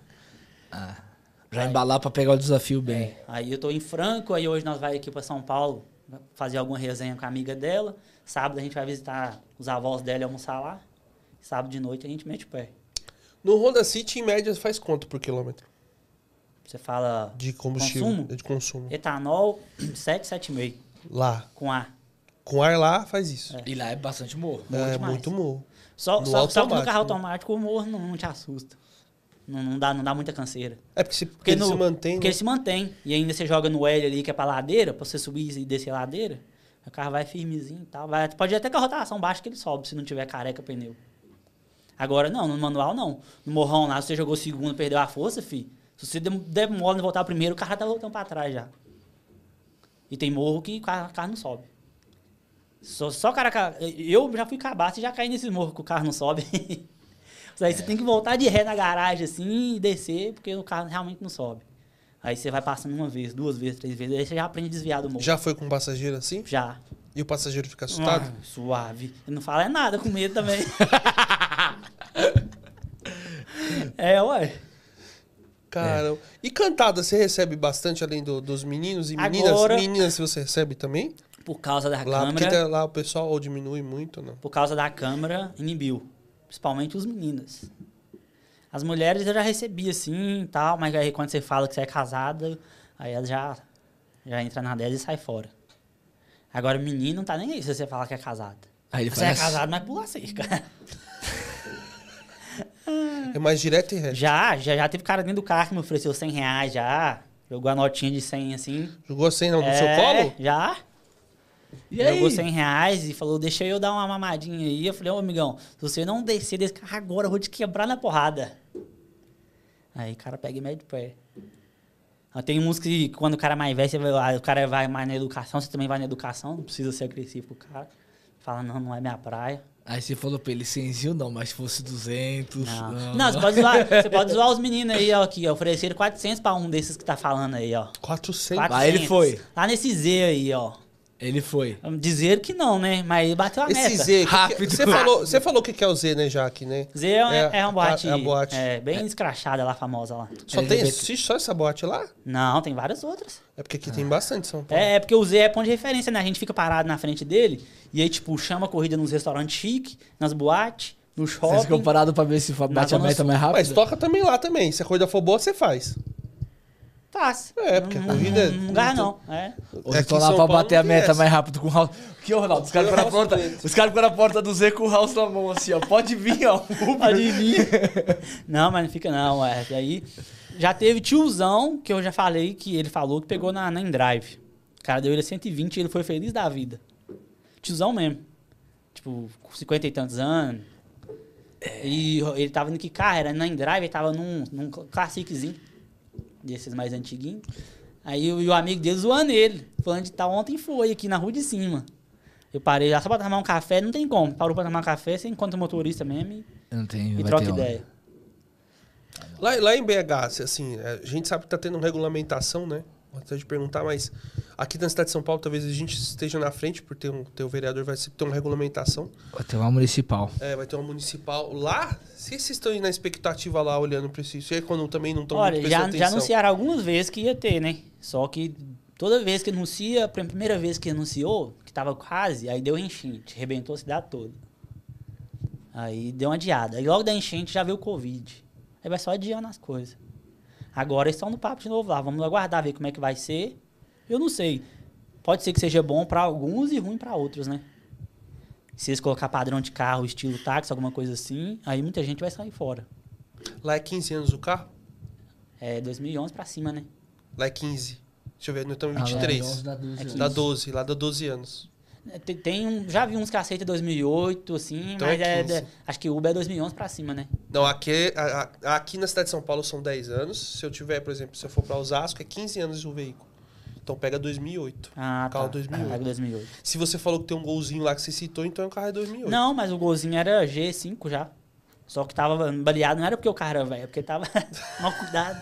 Já embalar pra pegar o desafio bem. Aí eu tô em Franco, aí hoje nós vai aqui pra São Paulo fazer alguma resenha com a amiga dela. Sábado a gente vai visitar os avós dela e almoçar lá. Sábado de noite a gente mete o pé. No Honda City, em média, faz quanto por quilômetro? Você fala De combustível. Consumo? De consumo. etanol 7, 7,5 Lá. com ar. Com ar lá, faz isso. E lá é bastante morro. Morro É, demais. muito morro. Só, No só, só que no carro né? automático o morro não, não te assusta. Não, não, dá, não dá muita canseira. É porque, se, porque Porque, ele no, se mantém. porque né? ele se mantém. E ainda você joga no L ali, que é pra ladeira, pra você subir e descer a ladeira. O carro vai firmezinho e tal. Vai, pode ir até com a rotação baixa que ele sobe, se não tiver careca pneu. Agora não, no manual não. No morrão lá, se você jogou segundo, perdeu a força, fi. Se você dem- demora em voltar primeiro, o carro tá voltando pra trás já. E tem morro que o carro, não sobe. Só, só cara. ca- Eu já fui cabaço e já caí nesse morro que o carro não sobe. Aí você tem que voltar de ré na garagem assim e descer, porque o carro realmente não sobe. Aí você vai passando uma vez, duas vezes, três vezes, aí você já aprende a desviar do morro. Já foi com um passageiro assim? Já. E o passageiro fica assustado? Ah, suave. Ele não fala é nada, com medo também. é, ué. Cara, e cantada, você recebe bastante além do- dos meninos e meninas? Agora- Meninas você recebe também? Por causa da Lá, porque câmera. tá- lá o pessoal ou diminui muito, não? Por causa da câmera, inibiu. Principalmente os meninos. As mulheres eu já recebi assim e tal, mas aí quando você fala que você é casada, aí ela já, já entra na 10 e sai fora. Agora, menino não tá nem aí se você falar que é casado. Aí ele Você é faz. casado, mas pula a cerca. É mais direto e reto. Já, já, já teve cara dentro do carro que me ofereceu 100 reais já. Jogou a notinha de 100 assim. Jogou sem não, no É, seu colo? Já. E aí? Jogou 100 reais e falou, deixa eu dar uma mamadinha aí. Eu falei, ô amigão, se você não descer desse carro agora, eu vou te quebrar na porrada. Aí o cara pega e mede o pé. Ah, Tem uns que quando o cara é mais velho, você vai o cara vai mais na educação, você também vai na educação, não precisa ser agressivo com o cara. Fala, não, não é minha praia. Aí você falou pra ele, 100 não, mas se fosse 200... Não, não, você, pode zoar, você pode zoar os meninos aí, ó, aqui, ó. Ofereceram 400 pra um desses que tá falando aí, ó. 400. 400. Aí ele foi. Lá nesse Z aí, ó. Ele foi. Dizer que não, né? Mas ele bateu a meta. Esse Z, que que- Rápido. você falou, você falou o que é o Z, né, Jaque, né? Z é, é, É, uma boate. é boate. é, bem escrachada lá, famosa lá. Só tem existe só essa boate lá? Não, tem várias outras. É porque aqui tem bastante São Paulo. É, é porque o Z é ponto de referência, né? A gente fica parado na frente dele e aí, tipo, chama a corrida nos restaurantes chiques, nas boates, no Vocês ficam shopping. parados pra ver se bate a meta mais rápido? Mas toca também lá também. Se a corrida for boa, você faz. Fácil. É, porque a não, corrida é Não, não ganha, não. É. Ou É lá pra Paulo bater a não meta mais rápido com o house. Que, ô, Ronaldo? Os caras ficam na porta. Os caras ficam na porta do Z com o house na mão, assim, ó. Pode vir, ó. Pode vir. não, mas não fica não. É. E aí, já teve tiozão, que eu já falei, que ele falou que pegou na, na Endrive. O cara deu ele 120 e ele foi feliz da vida. Tiozão mesmo. Tipo, com 50 e tantos anos. E ele tava indo que carro? Era na Endrive, ele tava num, num classiczinho. Desses mais antiguinhos. Aí o, o amigo dele zoando ele. Falando de tal, ontem foi aqui na rua de cima. Eu parei lá só pra tomar um café, não tem como. Parou pra tomar um café, você encontra o motorista mesmo e, Não tem, e troca ideia. Lá, lá em BH, assim, a gente sabe que tá tendo regulamentação, né? Vou até te perguntar, mas aqui na cidade de São Paulo talvez a gente esteja na frente, por ter um, ter o vereador vai ter uma regulamentação. Vai ter uma municipal. É, vai ter uma municipal. Lá, se vocês estão na expectativa lá, olhando pra isso, isso aí quando também não estão muito Olha, prestando já, já anunciaram algumas vezes que ia ter, né? Só que toda vez que anuncia, a primeira vez que anunciou, que tava quase, aí deu enchente, arrebentou a cidade toda. Aí deu uma adiada. Aí logo da enchente já veio o Covid. Aí vai só adiando as coisas. Agora eles estão no papo de novo lá. Vamos aguardar, ver como é que vai ser. Eu não sei. Pode ser que seja bom pra alguns e ruim pra outros, né? Se eles colocar padrão de carro, estilo táxi, alguma coisa assim, aí muita gente vai sair fora. Lá é 15 anos o carro? É 2011 pra cima, né? Lá é 15. Deixa eu ver, nós estamos em Ah, lá, 23. 11 dá 12 anos. Dá 12, lá dá 12 anos. Tem, tem um, já vi uns que aceita 2008, assim, Então mas é é, 15. acho que o Uber é 2011 pra cima, né? Não, aqui, a- a- aqui na cidade de São Paulo são 10 anos. Se eu tiver, por exemplo, se eu for para Osasco, é 15 anos o veículo. Então pega 2008. Ah, Carro tá. 2008. Ah, 2008. Se você falou que tem um golzinho lá que você citou, então o carro é 2008. Não, mas o golzinho era G5 já. Só que tava baleado, não era porque o carro era velho, é porque tava mal cuidado.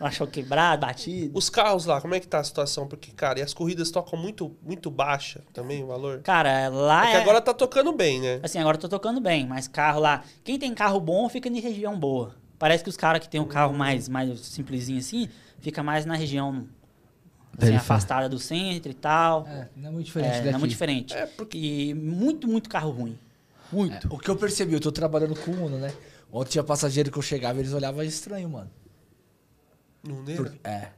Achou quebrado, batido. Os carros lá, como é que tá a situação? Porque, cara, e as corridas tocam muito, muito baixa também o valor? Cara, lá É é... que agora tá tocando bem, né? Assim, agora eu tô tocando bem, mas carro lá... Quem tem carro bom fica em região boa. Parece que os caras que tem um carro mais, mais simplesinho assim, fica mais na região assim, afastada do centro e tal. É, não é muito diferente É, daqui. não é muito diferente. É, porque- E muito, muito carro ruim. Muito. É, o que eu percebi, eu tô trabalhando com o Uno, né? Ontem tinha passageiro que eu chegava eles olhavam estranho, mano. Por- lembra? é.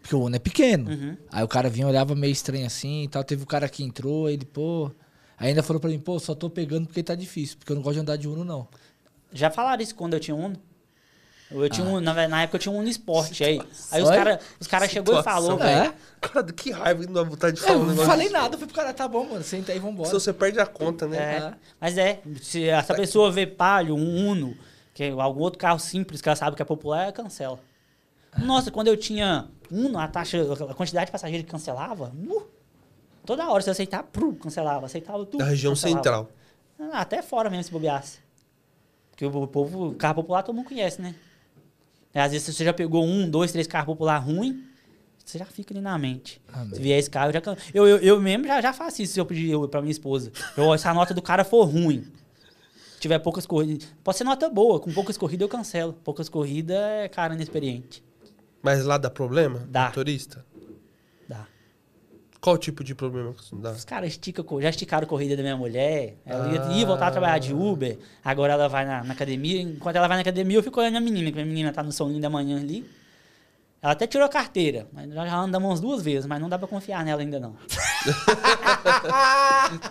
Porque o Uno é pequeno. Uhum. Aí o cara vinha olhava meio estranho assim e tal. Teve o cara que entrou, ele, pô. Aí ainda falou pra mim, pô, só tô pegando porque tá difícil, porque eu não gosto de andar de Uno, não. Já falaram isso quando eu tinha Uno. Eu tinha Ah. um, na, na época eu tinha um Uno Sport. Aí, aí os caras os cara chegou e falou, Situação. velho. É? Cara, que raiva não dá vontade de É, falar eu um não falei nada, falei pro cara, tá bom, mano, senta aí, vambora. Se você perde a conta, né? É, É. Mas é, se essa pessoa vê Palio, um Uno, que é algum outro carro simples que ela sabe que é popular, ela cancela. Nossa, quando eu tinha Uno, a taxa, a quantidade de passageiros que cancelava, nu, toda hora, se eu aceitar, pru, cancelava, aceitava tudo. Da região cancelava. central. Ah, até fora mesmo, se bobeasse. Porque o povo, carro popular todo mundo conhece, né? E às vezes você já pegou um, dois, três carros popular ruim, você já fica ali na mente. Amém. Se vier esse carro, eu já... Eu, eu, eu mesmo já, já faço isso se eu pedir eu, pra minha esposa. Eu, se a nota do cara for ruim, tiver poucas corridas... Pode ser nota boa, com poucas corridas eu cancelo. Poucas corridas é cara inexperiente. Mas lá dá problema? Dá. Motorista? Dá. Qual tipo de problema que dá? Os caras estica, já esticaram a corrida da minha mulher. Ela ia, Ah. ia voltar a trabalhar de Uber. Agora ela vai na, na academia. Enquanto ela vai na academia, eu fico olhando a menina, que minha menina tá no soninho da manhã ali. Ela até tirou a carteira, mas nós já andamos umas duas vezes, mas não dá pra confiar nela ainda não.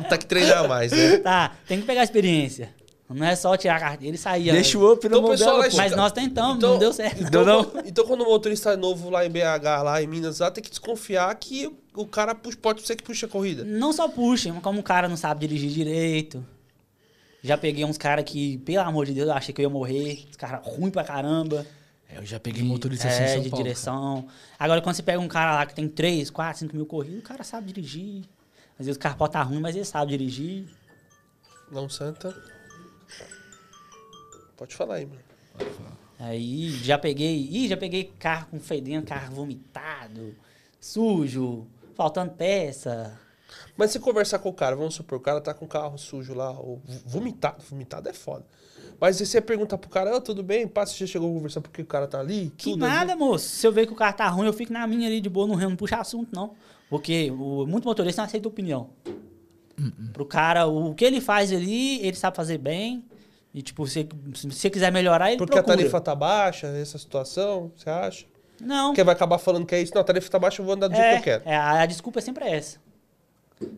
Tá que treinar mais, né? Tá, tem que pegar a experiência. Não é só tirar a carteira e sair. Deixa o up no Então, mão pessoal, pô. Mas nós tentamos, Então- não deu certo. Então, Não, quando- então, quando o motorista é novo lá em BH, lá em Minas, lá tem que desconfiar que o cara puxa, pode ser que puxa a corrida. Não só puxa, mas como o cara não sabe dirigir direito. Já peguei uns caras que, pelo amor de Deus, eu achei que eu ia morrer. Os caras ruins pra caramba. É, eu já peguei motorista assim em é, São de Paulo. direção. Agora, quando você pega um cara lá que tem 3, 4, 5 mil corridas, o cara sabe dirigir. Às vezes o carro pode estar ruim, mas ele sabe dirigir. Não, Santa. Pode falar aí, mano. Aí já peguei. Ih, já peguei carro com fedendo, carro vomitado, sujo, faltando peça. Mas se conversar com o cara, vamos supor, o cara tá com o carro sujo lá, ou vomitado, vomitado é foda. Mas se você perguntar pro cara, "Ah, tudo bem, passa, você já chegou a conversar porque o cara tá ali? Que tudo nada, ali?" moço. Se eu ver que o carro tá ruim, eu fico na minha ali de boa, não, não puxa assunto, não. Porque o, muito motorista não aceita opinião. Pro cara, o que ele faz ali, ele sabe fazer bem. E, tipo, se, se você quiser melhorar, ele Porque procura. a tarifa tá baixa, essa situação, você acha? Não. Porque vai acabar falando que é isso. Não, a tarifa tá baixa, eu vou andar do jeito que eu quero. É, a, a desculpa é sempre essa.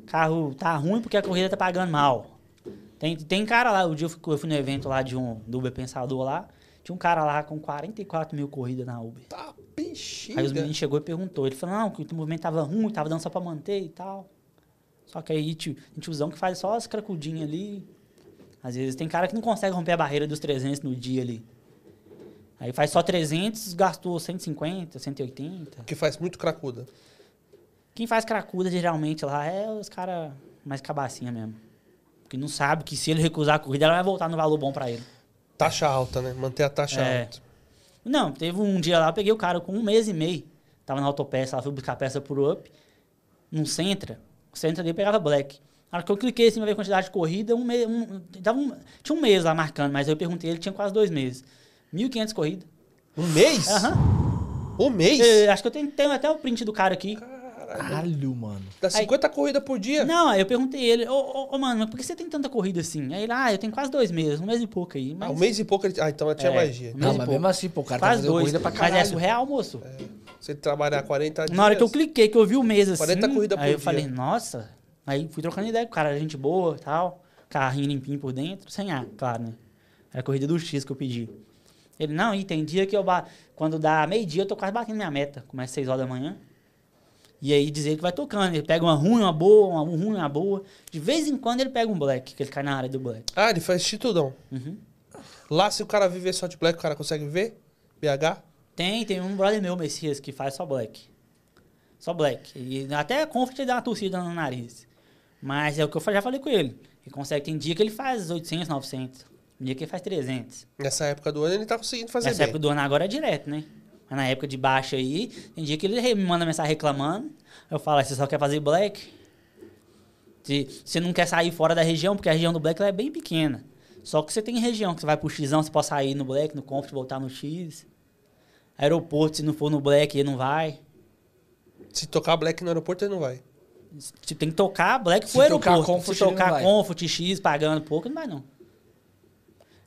Carro tá ruim porque a corrida tá pagando mal. Tem, tem cara lá, o dia eu fui, eu fui no evento lá de um do Uber Pensador lá, tinha um cara lá com 44 mil corridas na Uber. Tá bexiga. Aí os meninos chegou e perguntou. Ele falou, não, que o movimento tava ruim, tava dando só pra manter e tal. Só que aí tio, tem tiozão que faz só as cracudinhas ali. Às vezes tem cara que não consegue romper a barreira dos 300 no dia ali. Aí faz só 300, gastou 150, 180. Que faz muito cracuda. Quem faz cracuda geralmente lá é os caras mais cabacinha mesmo. Porque não sabe que se ele recusar a corrida, ela vai voltar no valor bom pra ele. Taxa alta, né? Manter a taxa É. alta. Não, teve um dia lá, eu peguei o cara com um mês e meio. Tava na autopeça, lá fui buscar peça por up. Num Sentra. O Sentra dele pegava black. Na hora que eu cliquei assim pra ver a quantidade de corrida, um mês, um, dava um- tinha um mês lá marcando, mas aí eu perguntei, ele tinha quase dois meses. 1.500 corridas. Um mês? Aham. Um mês? Eu Acho que eu tenho, tenho até o print do cara aqui. Caralho, mano. Dá 50 corridas por dia. Não, aí eu perguntei ele, ô, ô, ô, mano, mas por que você tem tanta corrida assim? Aí ele, ah, eu tenho quase dois meses, um mês e pouco aí. Mas, Ah, um mês e pouco ele... Ah, então tinha É. mais dia. Um Não, mas pouco. mesmo assim, pô, o cara tá quase fazendo dois. corrida pra Mas caralho. é surreal, moço. Se ele trabalhar 40 dias... Na hora que eu cliquei, que eu vi o mês assim, 40 corrida por aí eu dia. falei, nossa. Aí fui trocando ideia com o cara, gente boa e tal. Carrinho limpinho por dentro, sem ar, claro, né? Era a corrida do X que eu pedi. Ele, não, e tem dia que eu... Quando dá meio-dia, eu tô quase batendo minha meta. Começa às 6 horas da manhã. E aí dizer que vai tocando. Ele pega uma ruim, uma boa, uma ruim, uma boa. De vez em quando ele pega um black, que ele cai na área do black. Ah, ele faz titudão. Uhum. Lá, se o cara viver só de black, o cara consegue ver? BH? Tem, tem um brother meu, Messias, que faz só black. Só black. E até a ele dá uma torcida no nariz. Mas é o que eu já falei com ele. Ele consegue, tem dia que ele faz 800, 900. Tem dia que ele faz 300. Nessa época do ano ele tá conseguindo fazer Nessa bem. época do ano agora é direto, né? Mas na época de baixa aí, tem dia que ele me manda mensagem reclamando. Eu falo, "Ah, você só quer fazer black? Se você não quer sair fora da região, porque a região do black é bem pequena. Só que você tem região que você vai pro X, você pode sair no black, no comfort, voltar no X. Aeroporto, se não for no black, ele não vai. Se tocar black no aeroporto, ele não vai. Tipo, tem que tocar black Se pro tocar aeroporto. Comfort, se tocar comfort, X, pagando pouco, não vai não.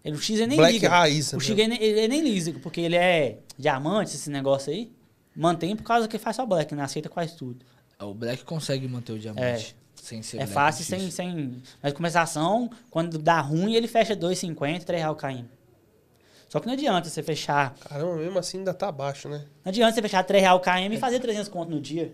Ele, o X ele nem Black liga. raiz, O né? X ele, nem- ele nem liga, porque ele é diamante, esse negócio aí. Mantém por causa que faz só black, não aceita quase tudo. O Black consegue manter o diamante. Sem ser é Black fácil sem, sem. Mas compensação, quando dá ruim, ele fecha 2,50, 3 reais o KM. Só que não adianta você fechar. Caramba, mesmo assim ainda tá baixo, né? Não adianta você fechar 3 reais o KM e fazer 300 conto no dia.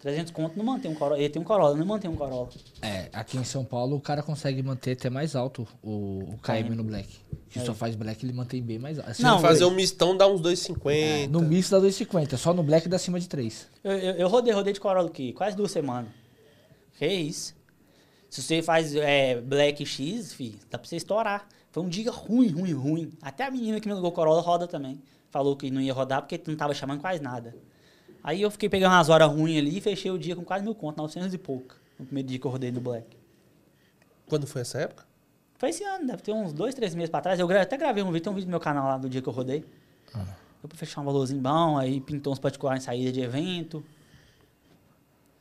300 conto não mantém um Corolla. Ele tem um Corolla, não mantém um Corolla. É, aqui em São Paulo o cara consegue manter até mais alto o, o KM KM. no Black. Se só faz Black, ele mantém bem mais alto. Assim, Não, fazer eu- um mistão dá uns 2,50. No misto dá 2,50, só no Black dá acima de 3. Eu, eu, eu rodei, rodei de Corolla aqui, quase duas semanas. Que isso? Se você faz é, Black X, fi, dá pra você estourar. Foi um dia ruim, ruim, ruim. Até a menina que me ligou Corolla roda também. Falou que não ia rodar porque não tava chamando quase nada. Aí eu fiquei pegando umas horas ruins ali e fechei o dia com quase mil conto, 900 e pouco. No primeiro dia que eu rodei no Black. Quando foi essa época? Foi esse ano, deve ter uns dois, três meses pra trás. Eu até gravei um vídeo, tem um vídeo no meu canal lá do dia que eu rodei. Deu pra fechar um valorzinho bom, aí pintou uns particulares em saída de evento.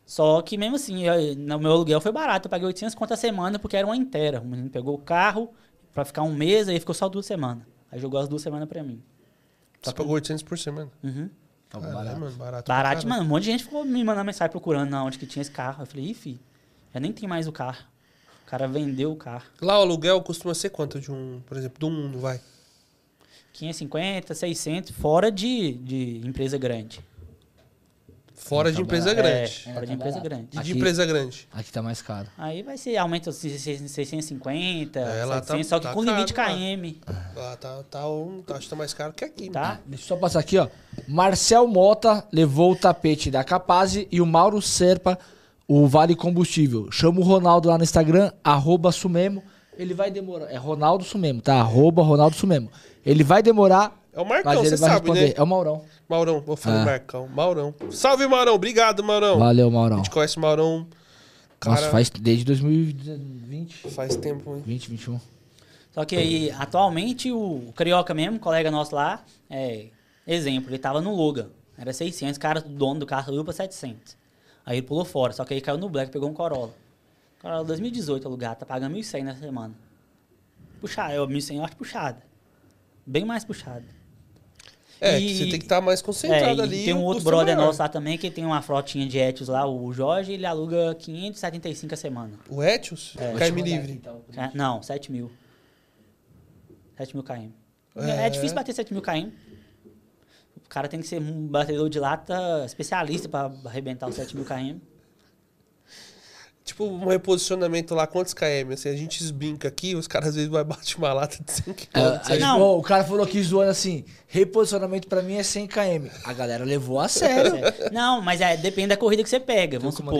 Só que mesmo assim, eu- no meu aluguel foi barato. Eu paguei 800 conto a semana porque era uma inteira. O menino pegou o carro pra ficar um mês, aí ficou só duas semanas. Aí jogou as duas semanas pra mim. Você pagou 800 por semana. Uhum. Tá Caralho, barato. mano, barato. Barato, mano. Um monte de gente ficou me mandando mensagem procurando na onde que tinha esse carro. Eu falei, ih, fi, já nem tem mais o carro. O cara vendeu o carro. Lá o aluguel costuma ser quanto de um, por exemplo, do mundo, vai? 550, 600, fora de, de empresa grande. Fora de empresa grande. É, fora de tá empresa grande. E de Aqui- empresa grande. Aqui tá mais caro. Aí vai ser, aumenta os 650, É, lá tá- 700, só que tá com limite caro lá. KM, Lá tá, tá, um, acho que tá mais caro que aqui. tá? Deixa eu só passar aqui, ó. Marcel Mota levou o tapete da Capaz e o Mauro Serpa o Vale Combustível. Chama o Ronaldo lá no Instagram, arroba Sumemo. Ele vai demorar. É Ronaldo Sumemo, tá? Arroba Ronaldo Sumemo. Ele vai demorar, É o Marcão, você sabe, responder. né? É o Maurão. Maurão, vou falar Ah. Marcão. Maurão. Salve, Maurão. Obrigado, Maurão. Valeu, A Maurão. gente conhece o Maurão. Cara, Nossa, faz desde 2020, faz tempo, hein? 20, 21. Só que aí, atualmente, o Carioca mesmo, colega nosso lá, é, exemplo, ele tava no Logan, era 600, o cara, o dono do carro subiu pra 700. Aí ele pulou fora, só que aí caiu no Black, pegou um Corolla. Corolla 2018 alugado, tá pagando 1.100 na semana. Puxado, é 1.100 eu acho puxado. Bem mais puxado. É, E- você tem que estar mais É, concentrado e ali. tem um outro é brother maior. nosso lá também, que tem uma frotinha de Etios lá, o Jorge, ele aluga 575 a semana. O Etios? É. KM Livre. É, Não, 7 mil. 7 mil km. É. É. difícil bater 7 mil km. O cara tem que ser um batedor de lata especialista pra arrebentar os 7 mil km. Tipo, um reposicionamento lá, quantos KM? Assim, a gente esbrinca aqui, os caras às vezes vai bater uma lata de 100 km. É, aí, Não. o cara falou aqui zoando assim: reposicionamento pra mim é 100 km. A galera levou a sério. É. Não, mas é, depende da corrida que você pega. Vamos supor,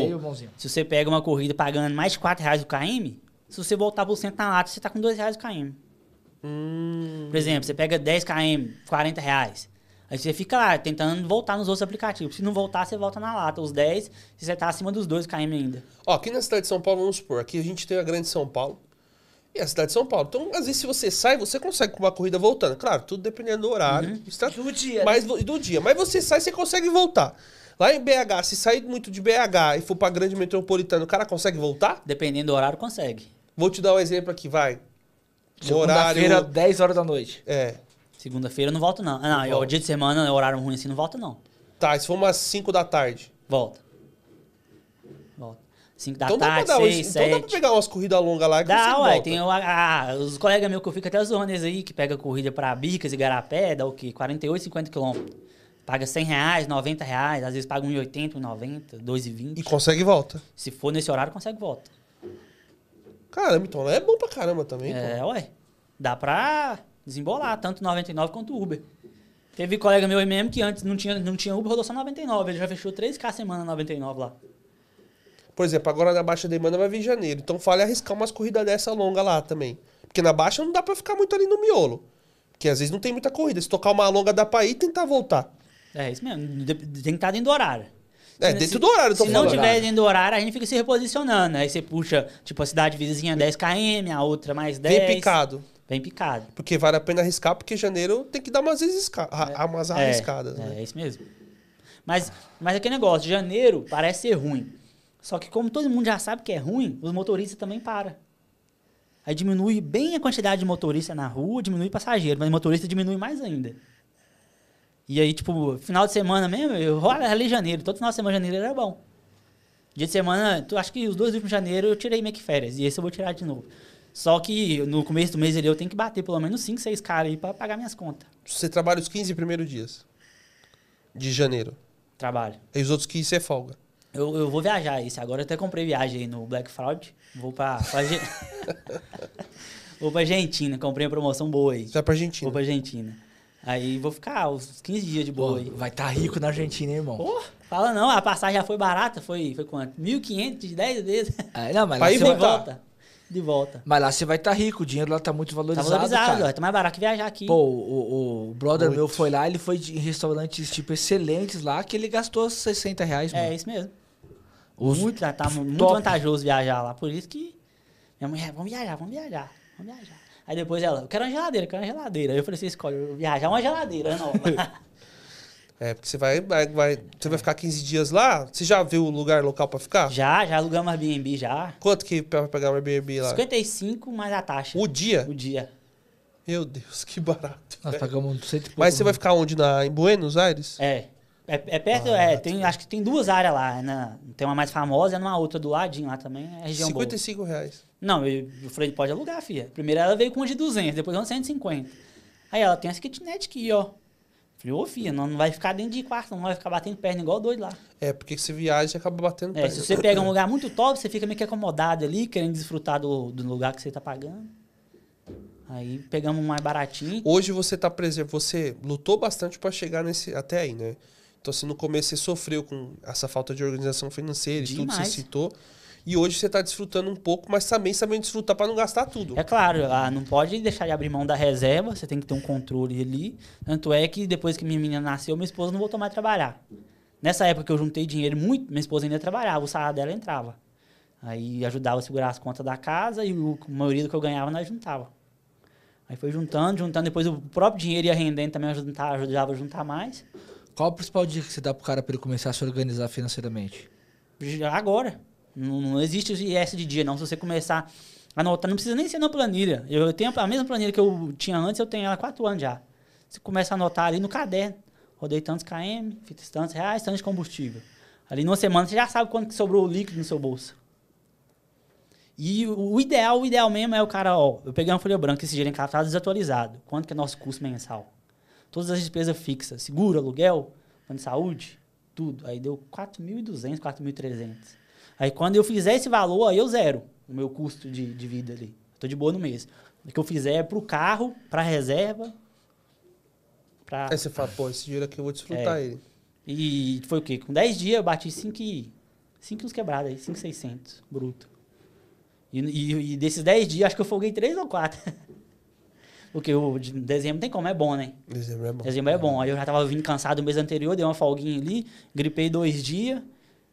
se você pega uma corrida pagando mais de 4 reais o km, se você voltar pro centro na lata, você tá com 2 reais o km. Hum, Por exemplo, você pega 10 km, 40 reais. Aí você fica lá tentando voltar nos outros aplicativos. Se não voltar, você volta na lata. Os 10, se você tá acima dos 2 km ainda. Ó, aqui na cidade de São Paulo, vamos supor, aqui a gente tem a grande São Paulo e a cidade de São Paulo. Então, às vezes, se você sai, você consegue com uma corrida voltando. Claro, tudo dependendo do horário. Está... Do dia, Mas, vo- do dia. Mas você sai, você consegue voltar. Lá em BH, se sair muito de BH e for pra grande metropolitana, o cara consegue voltar? Dependendo do horário, consegue. Vou te dar um exemplo aqui, vai. Segunda-feira, horário. 10 horas da noite. É. Segunda-feira eu não volto, não. Ah, não, é o volta. dia de semana, é horário ruim assim, não volta, não. Tá, se for umas 5 da tarde. Volta. Volta. 5 da então tarde, dar, 6, então dá pra 7. pegar umas corridas longas lá que Dá, ué. volta. Tem o- a- a- os colegas meus que eu fico até zoando eles aí, que pega corrida pra Bicas e Garapé, dá o quê? 48, 50 quilômetros. Paga 100 reais, 90 reais, às vezes paga 1,80, 1,90, 2,20. E consegue volta. Se for nesse horário, consegue volta. Caramba, então é bom pra caramba também, pô. É, ué. Dá pra desembolar, tanto 99 quanto Uber. Teve colega meu mesmo que antes não tinha, não tinha Uber, rodou só 99. Ele já fechou 3K a semana 99 lá. Por exemplo, agora na baixa demanda vai vir janeiro. Então fale arriscar umas corridas dessa longa lá também. Porque na baixa não dá pra ficar muito ali no miolo. Porque às vezes não tem muita corrida. Se tocar uma longa dá pra ir e tentar voltar. É isso mesmo. Tem que estar dentro do horário. É, dentro se- do horário, Se não tiver dentro do horário, a gente fica se reposicionando. Aí você puxa, tipo, a cidade vizinha 10 km, a outra mais 10. Vem picado. Bem picado. Porque vale a pena arriscar, porque janeiro tem que dar umas, esca... a- umas É, arriscadas. É, né? é isso mesmo. Mas, mas aquele negócio, janeiro parece ser ruim. Só que como todo mundo já sabe que é ruim, os motoristas também param. Aí diminui bem a quantidade de motorista na rua, diminui passageiro, mas motorista diminui mais ainda. E aí, tipo, final de semana mesmo, eu olha ali janeiro, todo final de semana janeiro era bom. Dia de semana, tu acho que os dois últimos de janeiro eu tirei meio que férias, e esse eu vou tirar de novo. Só que no começo do mês ali eu tenho que bater pelo menos 5, 6 caras aí pra pagar minhas contas. Você trabalha os 15 primeiros dias de janeiro. Trabalho. E os outros 15 você folga. Eu, eu vou viajar esse. Agora eu até comprei viagem aí no Black Fraud. Vou pra. pra vou pra Argentina. Comprei uma promoção boa aí. Você vai pra Argentina. Vou pra Argentina. Aí vou ficar uns 15 dias de boa aí. Vai estar tá rico na Argentina, hein, irmão? Pô, fala não, a passagem já foi barata. Foi, foi quanto? 1.500 de 10 vezes. É, não, mas Pra ir voltar. volta. De volta. mas lá você vai estar rico, o dinheiro lá tá muito Tá valorizado, valorizado, cara. ó. Tá mais barato que viajar aqui. Pô, o, o brother Muito. meu foi lá, ele foi em restaurantes, tipo, excelentes lá, que ele gastou 60 reais, é mano. isso mesmo. Os- muito, tá, tá muito top. vantajoso viajar lá. Por isso que minha mulher, vamos viajar, vamos viajar, vamos viajar. Aí depois ela, eu quero uma geladeira, eu quero uma geladeira. Aí eu falei, você escolhe, eu viajar uma geladeira nova. É, porque você vai, vai, vai- Você vai ficar 15 dias lá. Você já viu o lugar local pra ficar? já, já alugamos Airbnb já. Quanto que pra pegar um Airbnb lá? 55 mais a taxa. O dia? O dia. Meu Deus, que barato. Nós pagamos cento e pouco. Mas você vai mil. ficar onde? Na, em Buenos Aires? É. É, é perto, é, tem, acho que tem duas áreas lá. Na, tem uma mais famosa e uma outra do ladinho lá também. É região boa. 55 reais. Não, eu, eu falei, pode alugar, filha. Primeiro ela veio com uma de 200, depois uma de 150. Aí ela tem essa kitnet aqui, ó. Falei, ô filha, não, não vai ficar dentro de quarto, não vai ficar batendo perna igual doido lá. É, porque você viaja e acaba batendo É, perna. se você pega um lugar muito top, você fica meio que acomodado ali, querendo desfrutar do, do lugar que você tá pagando. Aí pegamos um mais baratinho. Hoje você tá preservado, você lutou bastante pra chegar nesse até aí, né? Então assim, no começo você sofreu com essa falta de organização financeira e tudo, você Demais. citou. E hoje você tá desfrutando um pouco, mas também sabendo desfrutar pra não gastar tudo. É claro, ah, não pode deixar de abrir mão da reserva, você tem que ter um controle ali. Tanto é que depois que minha menina nasceu, minha esposa não voltou mais a trabalhar. Nessa época que eu juntei dinheiro muito, minha esposa ainda trabalhava, o salário dela entrava. Aí ajudava a segurar as contas da casa e o, a maioria do que eu ganhava nós juntava. Aí foi juntando, juntando, depois o próprio dinheiro ia rendendo também ajudava, ajudava a juntar mais. Qual a principal dica que você dá pro cara pra ele começar a se organizar financeiramente? Agora. Não, não existe esse de dia, não. Se você começar a anotar, não precisa nem ser na planilha. Eu tenho a mesma planilha que eu tinha antes, eu tenho ela há quatro anos já. Você começa a anotar ali no caderno. Rodei tantos KM, fiz tantos reais, tantos de combustível. Ali numa semana você já sabe quanto que sobrou líquido no seu bolso. E o o ideal, o ideal mesmo é o cara, ó, eu peguei uma folha branca esse dinheiro em casa, tá desatualizado. Quanto que é nosso custo mensal? Todas as despesas fixas, seguro, aluguel, plano de saúde, tudo. Aí deu 4.200, 4.300. Aí quando eu fizer esse valor, aí eu zero o meu custo de, de vida ali. Tô de boa no mês. O que eu fizer é pro carro, pra reserva, pra... Aí você fala, pô, esse dinheiro aqui eu vou desfrutar É. ele. E foi o quê? Com 10 dias eu bati 5 e... 5 quilos quebrados aí, 5,600 bruto. E, e, e desses 10 dias, acho que eu folguei 3 ou 4. Porque o de dezembro tem como, é bom, né? Dezembro é bom. Dezembro é bom. Aí eu já tava vindo cansado o mês anterior, dei uma folguinha ali, gripei dois dias.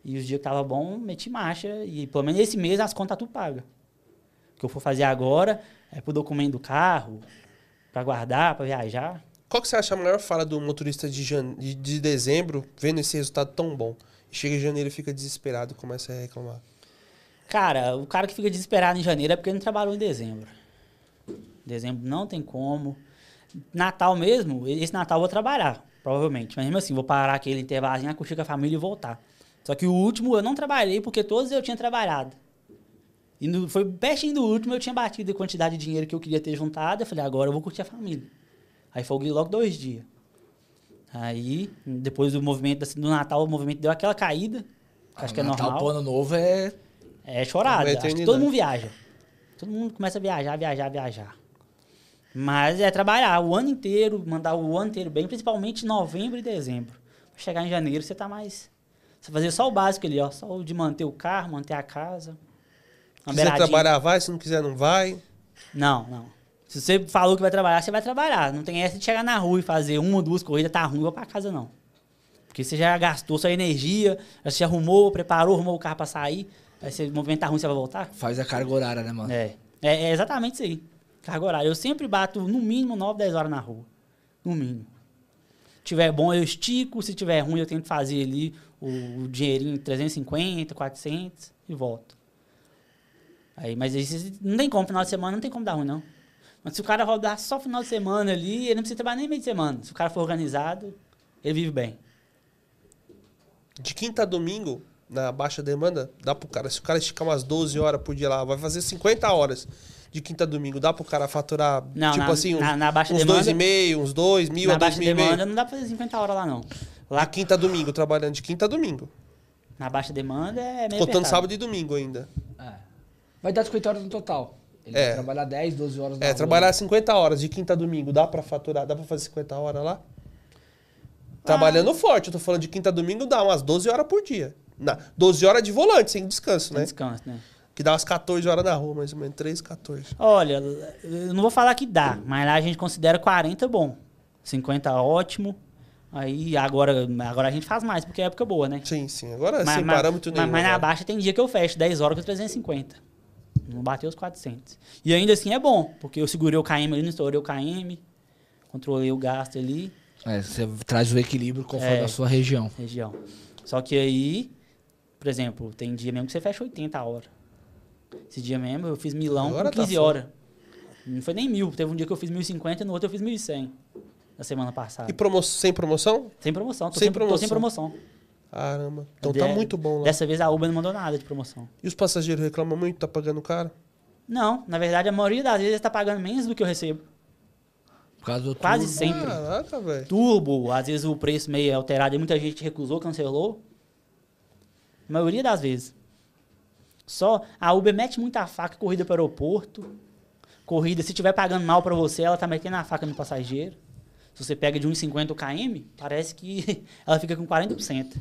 E os dias que tava bom, meti marcha. E pelo menos esse mês as contas tudo paga. O que eu for fazer agora é pro documento do carro, pra guardar, pra viajar. Qual que você acha a maior falha do motorista de, jane... de, de dezembro, vendo esse resultado tão bom? Chega em janeiro e fica desesperado e começa a reclamar. Cara, o cara que fica desesperado em janeiro é porque não trabalhou em dezembro. Dezembro não tem como. Natal mesmo, esse Natal eu vou trabalhar, provavelmente. Mas mesmo assim, vou parar aquele intervalozinho, curtir com a família e voltar. Só que o último eu não trabalhei porque todos eu tinha trabalhado. E no, foi pertinho do último, eu tinha batido a quantidade de dinheiro que eu queria ter juntado. Eu falei, agora eu vou curtir a família. Aí folguei logo dois dias. Aí, depois do movimento do Natal, o movimento deu aquela caída. que acho que é Natal normal. pro ano novo é... É chorada. Uma Acho que todo mundo viaja. Todo mundo começa a viajar, viajar, viajar. Mas é trabalhar o ano inteiro, mandar o ano inteiro bem, principalmente novembro e dezembro. Pra chegar em janeiro, você tá mais. Você fazer só o básico ali, ó. Só o de manter o carro, manter a casa. Se quiser beiradinha. trabalhar, vai. Se não quiser, não vai. Não, não. Se você falou que vai trabalhar, você vai trabalhar. Não tem essa de chegar na rua e fazer uma ou duas corridas, tá ruim, vou pra casa, não. Porque você já gastou sua energia, já se arrumou, preparou, arrumou o carro pra sair. Aí se o movimento tá ruim, você vai voltar? Faz a carga horária, né, mano? É. É, é exatamente isso aí. Carga horária. Eu sempre bato no mínimo 9, 10 horas na rua. No mínimo. Se tiver bom, eu estico. Se tiver ruim, eu tento fazer ali o, o dinheirinho 350, 400 e volto. Aí, mas aí, não tem como, final de semana não tem como dar ruim, não. Mas se o cara rodar só final de semana ali, ele não precisa trabalhar nem meio de semana. Se o cara for organizado, ele vive bem. De quinta a domingo, na baixa demanda, dá pro cara. Se o cara esticar umas 12 horas por dia lá, vai fazer 50 horas de quinta a domingo. Dá pro cara faturar, Não, tipo na- assim, uns, na- na baixa uns demanda- 2,5, uns 2 mil Na a 2 baixa mil demanda não dá pra fazer 50 horas lá, não. Lá quinta a domingo, trabalhando de quinta a domingo. na baixa demanda é meio Contando apertado. sábado e domingo ainda. É. Vai dar 50 horas no total. Ele É. vai trabalhar 10, 12 horas na É, rua. trabalhar 50 horas de quinta a domingo, dá pra faturar, dá pra fazer 50 horas lá? Trabalhando Ah. forte, eu tô falando de quinta a domingo, dá umas 12 horas por dia. Na, 12 horas de volante, sem descanso, Sem né? descanso, né? Que dá umas 14 horas na rua, mais ou menos, 3, 14. Olha, eu não vou falar que dá, mas lá a gente considera 40 bom. 50 ótimo. Aí agora, agora a gente faz mais, porque é época boa, né? Sim, sim. Agora mas, sem mas- parâmetro mas- nenhum. Mas na agora. baixa tem dia que eu fecho 10 horas com 350. Não bateu os 400. E ainda assim é bom, porque eu segurei o KM ali, não estourei o KM, controlei o gasto ali, É, você traz o equilíbrio conforme É. a sua região. região. Só que aí, por exemplo, tem dia mesmo que você fecha 80 a hora. Esse dia mesmo eu fiz milão Agora com tá 15 foda. horas. Não foi nem mil. Teve um dia que eu fiz 1.050 e no outro eu fiz 1.100. Na semana passada. E promo sem promoção? Sem promoção. Tô Sem sem, Tô sem promoção. promoção. Caramba. Então tá De- muito bom lá. Dessa vez a Uber não mandou nada de promoção. E os passageiros reclamam muito, tá pagando caro? Não, na verdade a maioria das vezes tá pagando menos do que eu recebo. Por causa do Quase turbo. sempre. Caraca, velho. Turbo, às vezes o preço meio alterado e muita gente recusou, cancelou. A maioria das vezes. Só a Uber mete muita faca, corrida para o aeroporto. Corrida, se tiver pagando mal para você, ela tá metendo a faca no passageiro. Se você pega de 1,50 km, parece que ela fica com 40%.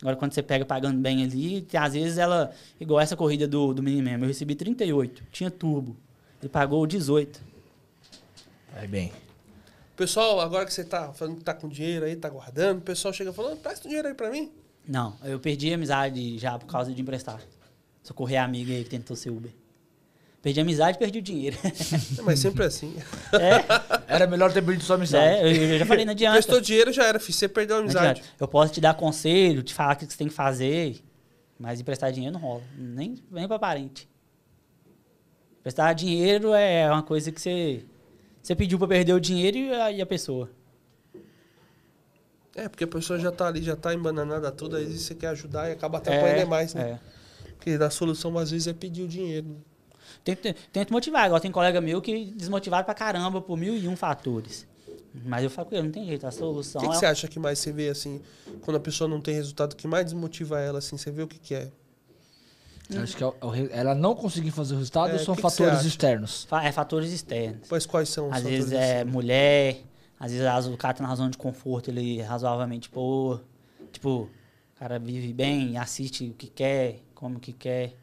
Agora, quando você pega pagando bem ali, tem- às vezes ela, igual essa corrida do, do Minimum, eu recebi 38, tinha turbo. Ele pagou 18. Vai bem. Pessoal, agora que você tá falando que tá com dinheiro aí, tá guardando, o pessoal chega falando, presta o dinheiro aí pra mim. Não, eu perdi a amizade já por causa de emprestar. Socorrer a amiga aí que tentou ser Uber. Perdi a amizade e perdi o dinheiro. É, Mas sempre assim. é, Era melhor ter perdido sua amizade. é, eu, eu já falei, não adianta. Prestou dinheiro, já era, filho. Você perdeu a amizade. Eu posso te dar conselho, te falar o que você tem que fazer, mas emprestar dinheiro não rola. Nem, nem pra parente. Emprestar dinheiro é uma coisa que você, você pediu pra perder o dinheiro e a, e a pessoa. É, porque a pessoa já tá ali, já tá embananada toda, aí você quer ajudar e acaba até É, mais, né? é. Porque a solução às vezes é pedir o dinheiro. Tento, tento motivar. Igual tem colega meu que desmotivado pra caramba por mil e um fatores. Mas eu falo com ele, não tem jeito, a O solução que, que é você acha que mais você vê, assim, quando a pessoa não tem resultado, o que mais desmotiva ela, assim, você vê o que que é? Acho que é o- é o ela não conseguir fazer o resultado É, ou são que que fatores acha? externos? é fatores externos. Mas quais são os Às fatores vezes é assim? mulher, às vezes o cara tá na zona de conforto, ele é razoavelmente boa. Tipo, o cara vive bem, assiste o que quer, come o que quer.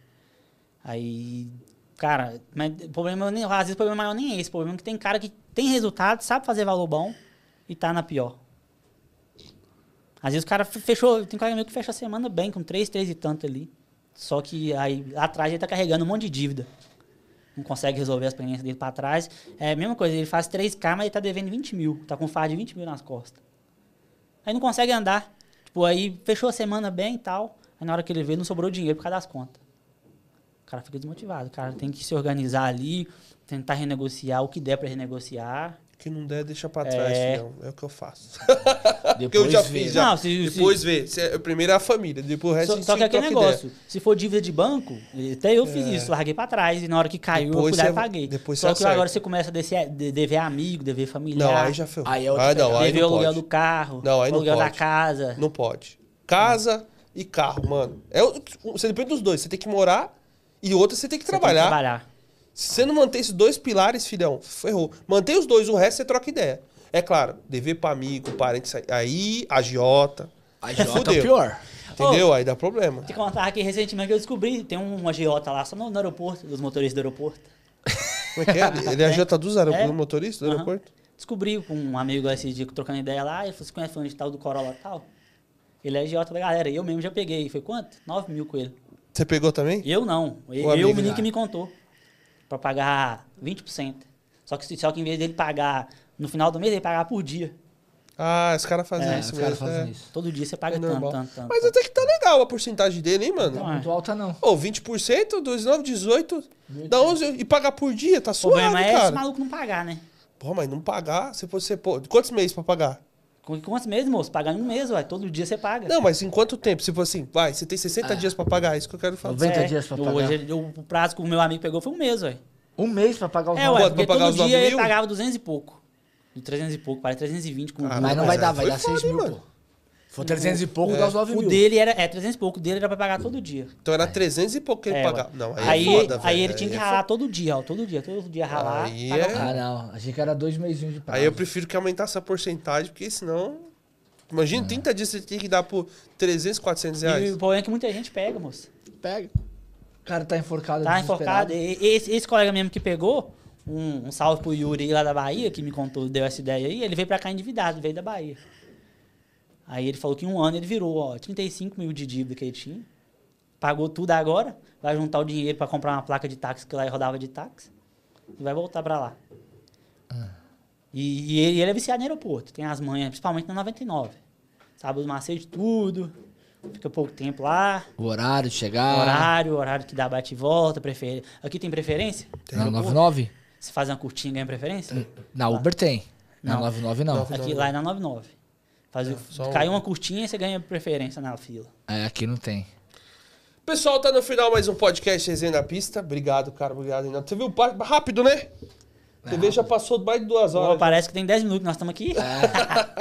Aí, cara, mas o problema nem, às vezes o problema maior nem é esse. O problema é que tem cara que tem resultado, sabe fazer valor bom e tá na pior. Às vezes o cara fe- fechou, tem cara meu que fecha a semana bem, com três, três e tanto ali. Só que aí atrás ele tá carregando um monte de dívida. Não consegue resolver as pendências dele pra trás. É a mesma coisa, ele faz 3K, mas ele tá devendo 20 mil. Tá com fardo de 20 mil nas costas. Aí não consegue andar. Tipo, aí fechou a semana bem e tal. Aí na hora que ele vê, não sobrou dinheiro por causa das contas. O cara fica desmotivado. O cara tem que se organizar ali, tentar renegociar o que der pra renegociar. Que não der, deixa pra trás, É. filhão. É o que eu faço. Porque eu já vê. fiz, já. Não, se- depois vê. Se- Primeiro é a família, depois o resto a Só, só que sempre aquele troca negócio, se for dívida de banco, até eu fiz isso, larguei pra trás. E na hora que caiu, Depois eu fui lá e paguei. depois só que agora acerta. você começa a descer, de- dever amigo, dever familiar. Não, aí já ferrou. Aí é ah, não, aí dever o não aluguel pode. do carro, Não, aí o não aluguel da pode. casa. Não pode. Casa e carro, mano. É, o- você depende dos dois. Você tem que morar e outra você tem que Você tem que trabalhar. trabalhar. Se você não manter esses dois pilares, filhão, ferrou. Mantém os dois, o resto você troca ideia. É claro, dever pra amigo, parente, aí, agiota. A Jota é o pior. Entendeu? Aí dá problema. Tem que contar aqui recentemente que eu descobri, tem um agiota lá, só no, no aeroporto, dos motoristas do aeroporto. Como é que é? Ele é agiota dos aeroportos, É. motorista do Aham. aeroporto? Descobri com um amigo esse dia trocando ideia lá, ele falou, você conhece fulano de tal do Corolla e tal? Ele é agiota da galera, e eu mesmo já peguei. Foi quanto? 9 mil com ele. Você pegou também? Eu não. Eu, amigo o menino lá. que me contou. Pra pagar 20%. Só que, só que em vez dele pagar no final do mês, ele pagar por dia. Ah, os caras fazem É, isso os mesmo. caras fazem é. isso. Todo dia você paga É tanto, tanto, tanto. Mas tanto. até que tá legal a porcentagem dele, hein, mano? Não, Não é. muito alta, não. Ô, 20%, 2,9, 18, dá 11 e pagar por dia, tá O suave, problema é esse cara. maluco não pagar, né? Pô, mas não pagar, se você, pô, quantos meses pra pagar? Com quantos meses, moço? Pagar em um mês, ué. Todo dia você paga. Não, mas em quanto tempo? Se for assim, vai, você tem 60 Ah. dias pra pagar, é isso que eu quero falar. 90 dias pra pagar. hoje, o, o prazo que o meu amigo pegou foi um mês, ué. Um mês pra pagar os É, nove. porque pagar todo os dia ele mil? pagava 200 e pouco. De 300 e pouco, parece 320 com Caramba, Mas não vai dar, vai foi dar foda, 6 mil, hein, for 300 e pouco, É. dá os 9 O mil. dele era, é, 300 e pouco, o dele era pra pagar todo dia. Então era 300 e pouco que ele É, pagava. Não, aí, aí, é foda, aí ele tinha que é ralar todo dia, ó. Todo dia, todo dia ralar. Aí é- o Ah, não. Achei que era dois mesinhos de prazo. Aí eu prefiro que aumentasse a porcentagem, porque senão. Imagina, 30 dias você tem que dar por 300, 400 E reais. o problema é que muita gente pega, moço. Pega. O cara tá enforcado. Tá enforcado. E- Esse, esse colega mesmo que pegou, um, um salve pro Yuri lá da Bahia, que me contou, deu essa ideia aí, ele veio pra cá endividado, veio da Bahia. Aí ele falou que em um ano ele virou, ó, 35 mil de dívida que ele tinha. Pagou tudo agora, vai juntar o dinheiro pra comprar uma placa de táxi que lá ele rodava de táxi. E vai voltar pra lá. E, e ele, ele é viciado no aeroporto, tem as manhas, principalmente na 99. Sabe os macetes, tudo. Fica pouco tempo lá. O horário de chegar. Horário, horário que dá bate e volta, prefer... Aqui tem preferência? Na Aeroporto? 99? Se faz uma curtinha, ganha preferência? Na Uber tem. Na Não. 99 não. Aqui, lá é na 99. Faz o- só Caiu um. uma curtinha, você ganha preferência na fila. É, aqui não tem. Pessoal, tá no final mais um podcast Resenha na Pista. Obrigado, cara. Obrigado, Renato. Você viu? Rápido, né? A TV já passou mais de duas Pô, horas. parece que tem 10 minutos que nós estamos aqui.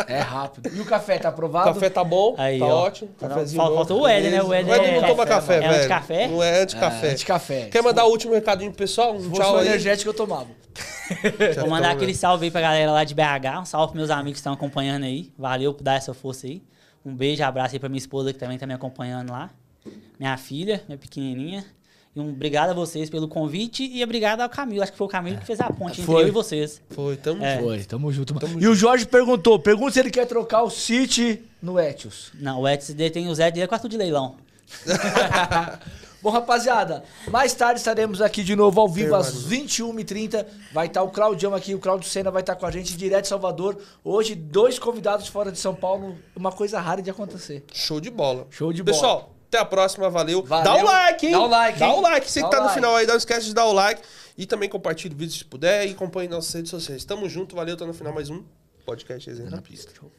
É, é rápido. E o café tá O aprovado? café tá bom, Aí, tá ó. ótimo. Não, Cafezinho fal- bom. faltou o Éder, né? O Éder O Éder é- não toma café, é velho. anti-café? Não é anti-café. É, de café. Quer mandar o último recadinho pro pessoal? Um Se fosse tchau um aí. energético, eu tomava. Vou mandar aquele né? salve aí pra galera lá de BH. Um salve pros meus amigos que estão acompanhando aí. Valeu por dar essa força aí. Um beijo, abraço aí pra minha esposa que também tá me acompanhando lá. Minha filha, minha pequenininha. E um obrigado a vocês pelo convite e obrigado ao Camilo. Acho que foi o Camilo que fez a ponte entre Foi. eu e vocês. Foi, tamo É. junto. Foi, tamo junto. mano. e o Jorge perguntou, pergunta se ele quer trocar o City no Etios. Não, o Etsy tem o Zé de quarto de leilão. Bom, rapaziada, mais tarde estaremos aqui de novo ao vivo às Perfeito. 21h30. Vai estar o Claudião aqui, o Claudio Senna vai estar com a gente direto de Salvador. Hoje, dois convidados fora de São Paulo, uma coisa rara de acontecer. Show de bola. Show de bola. Pessoal, até a próxima, valeu. Valeu. Dá o like, hein? Dá o like, Dá hein? o like. Você Dá que tá o no like. final aí, não esquece de dar o like. E também compartilhe o vídeo se puder e acompanhe nossas redes sociais. Tamo junto, valeu. Tá no final mais um podcast Resenha na Pista. Show.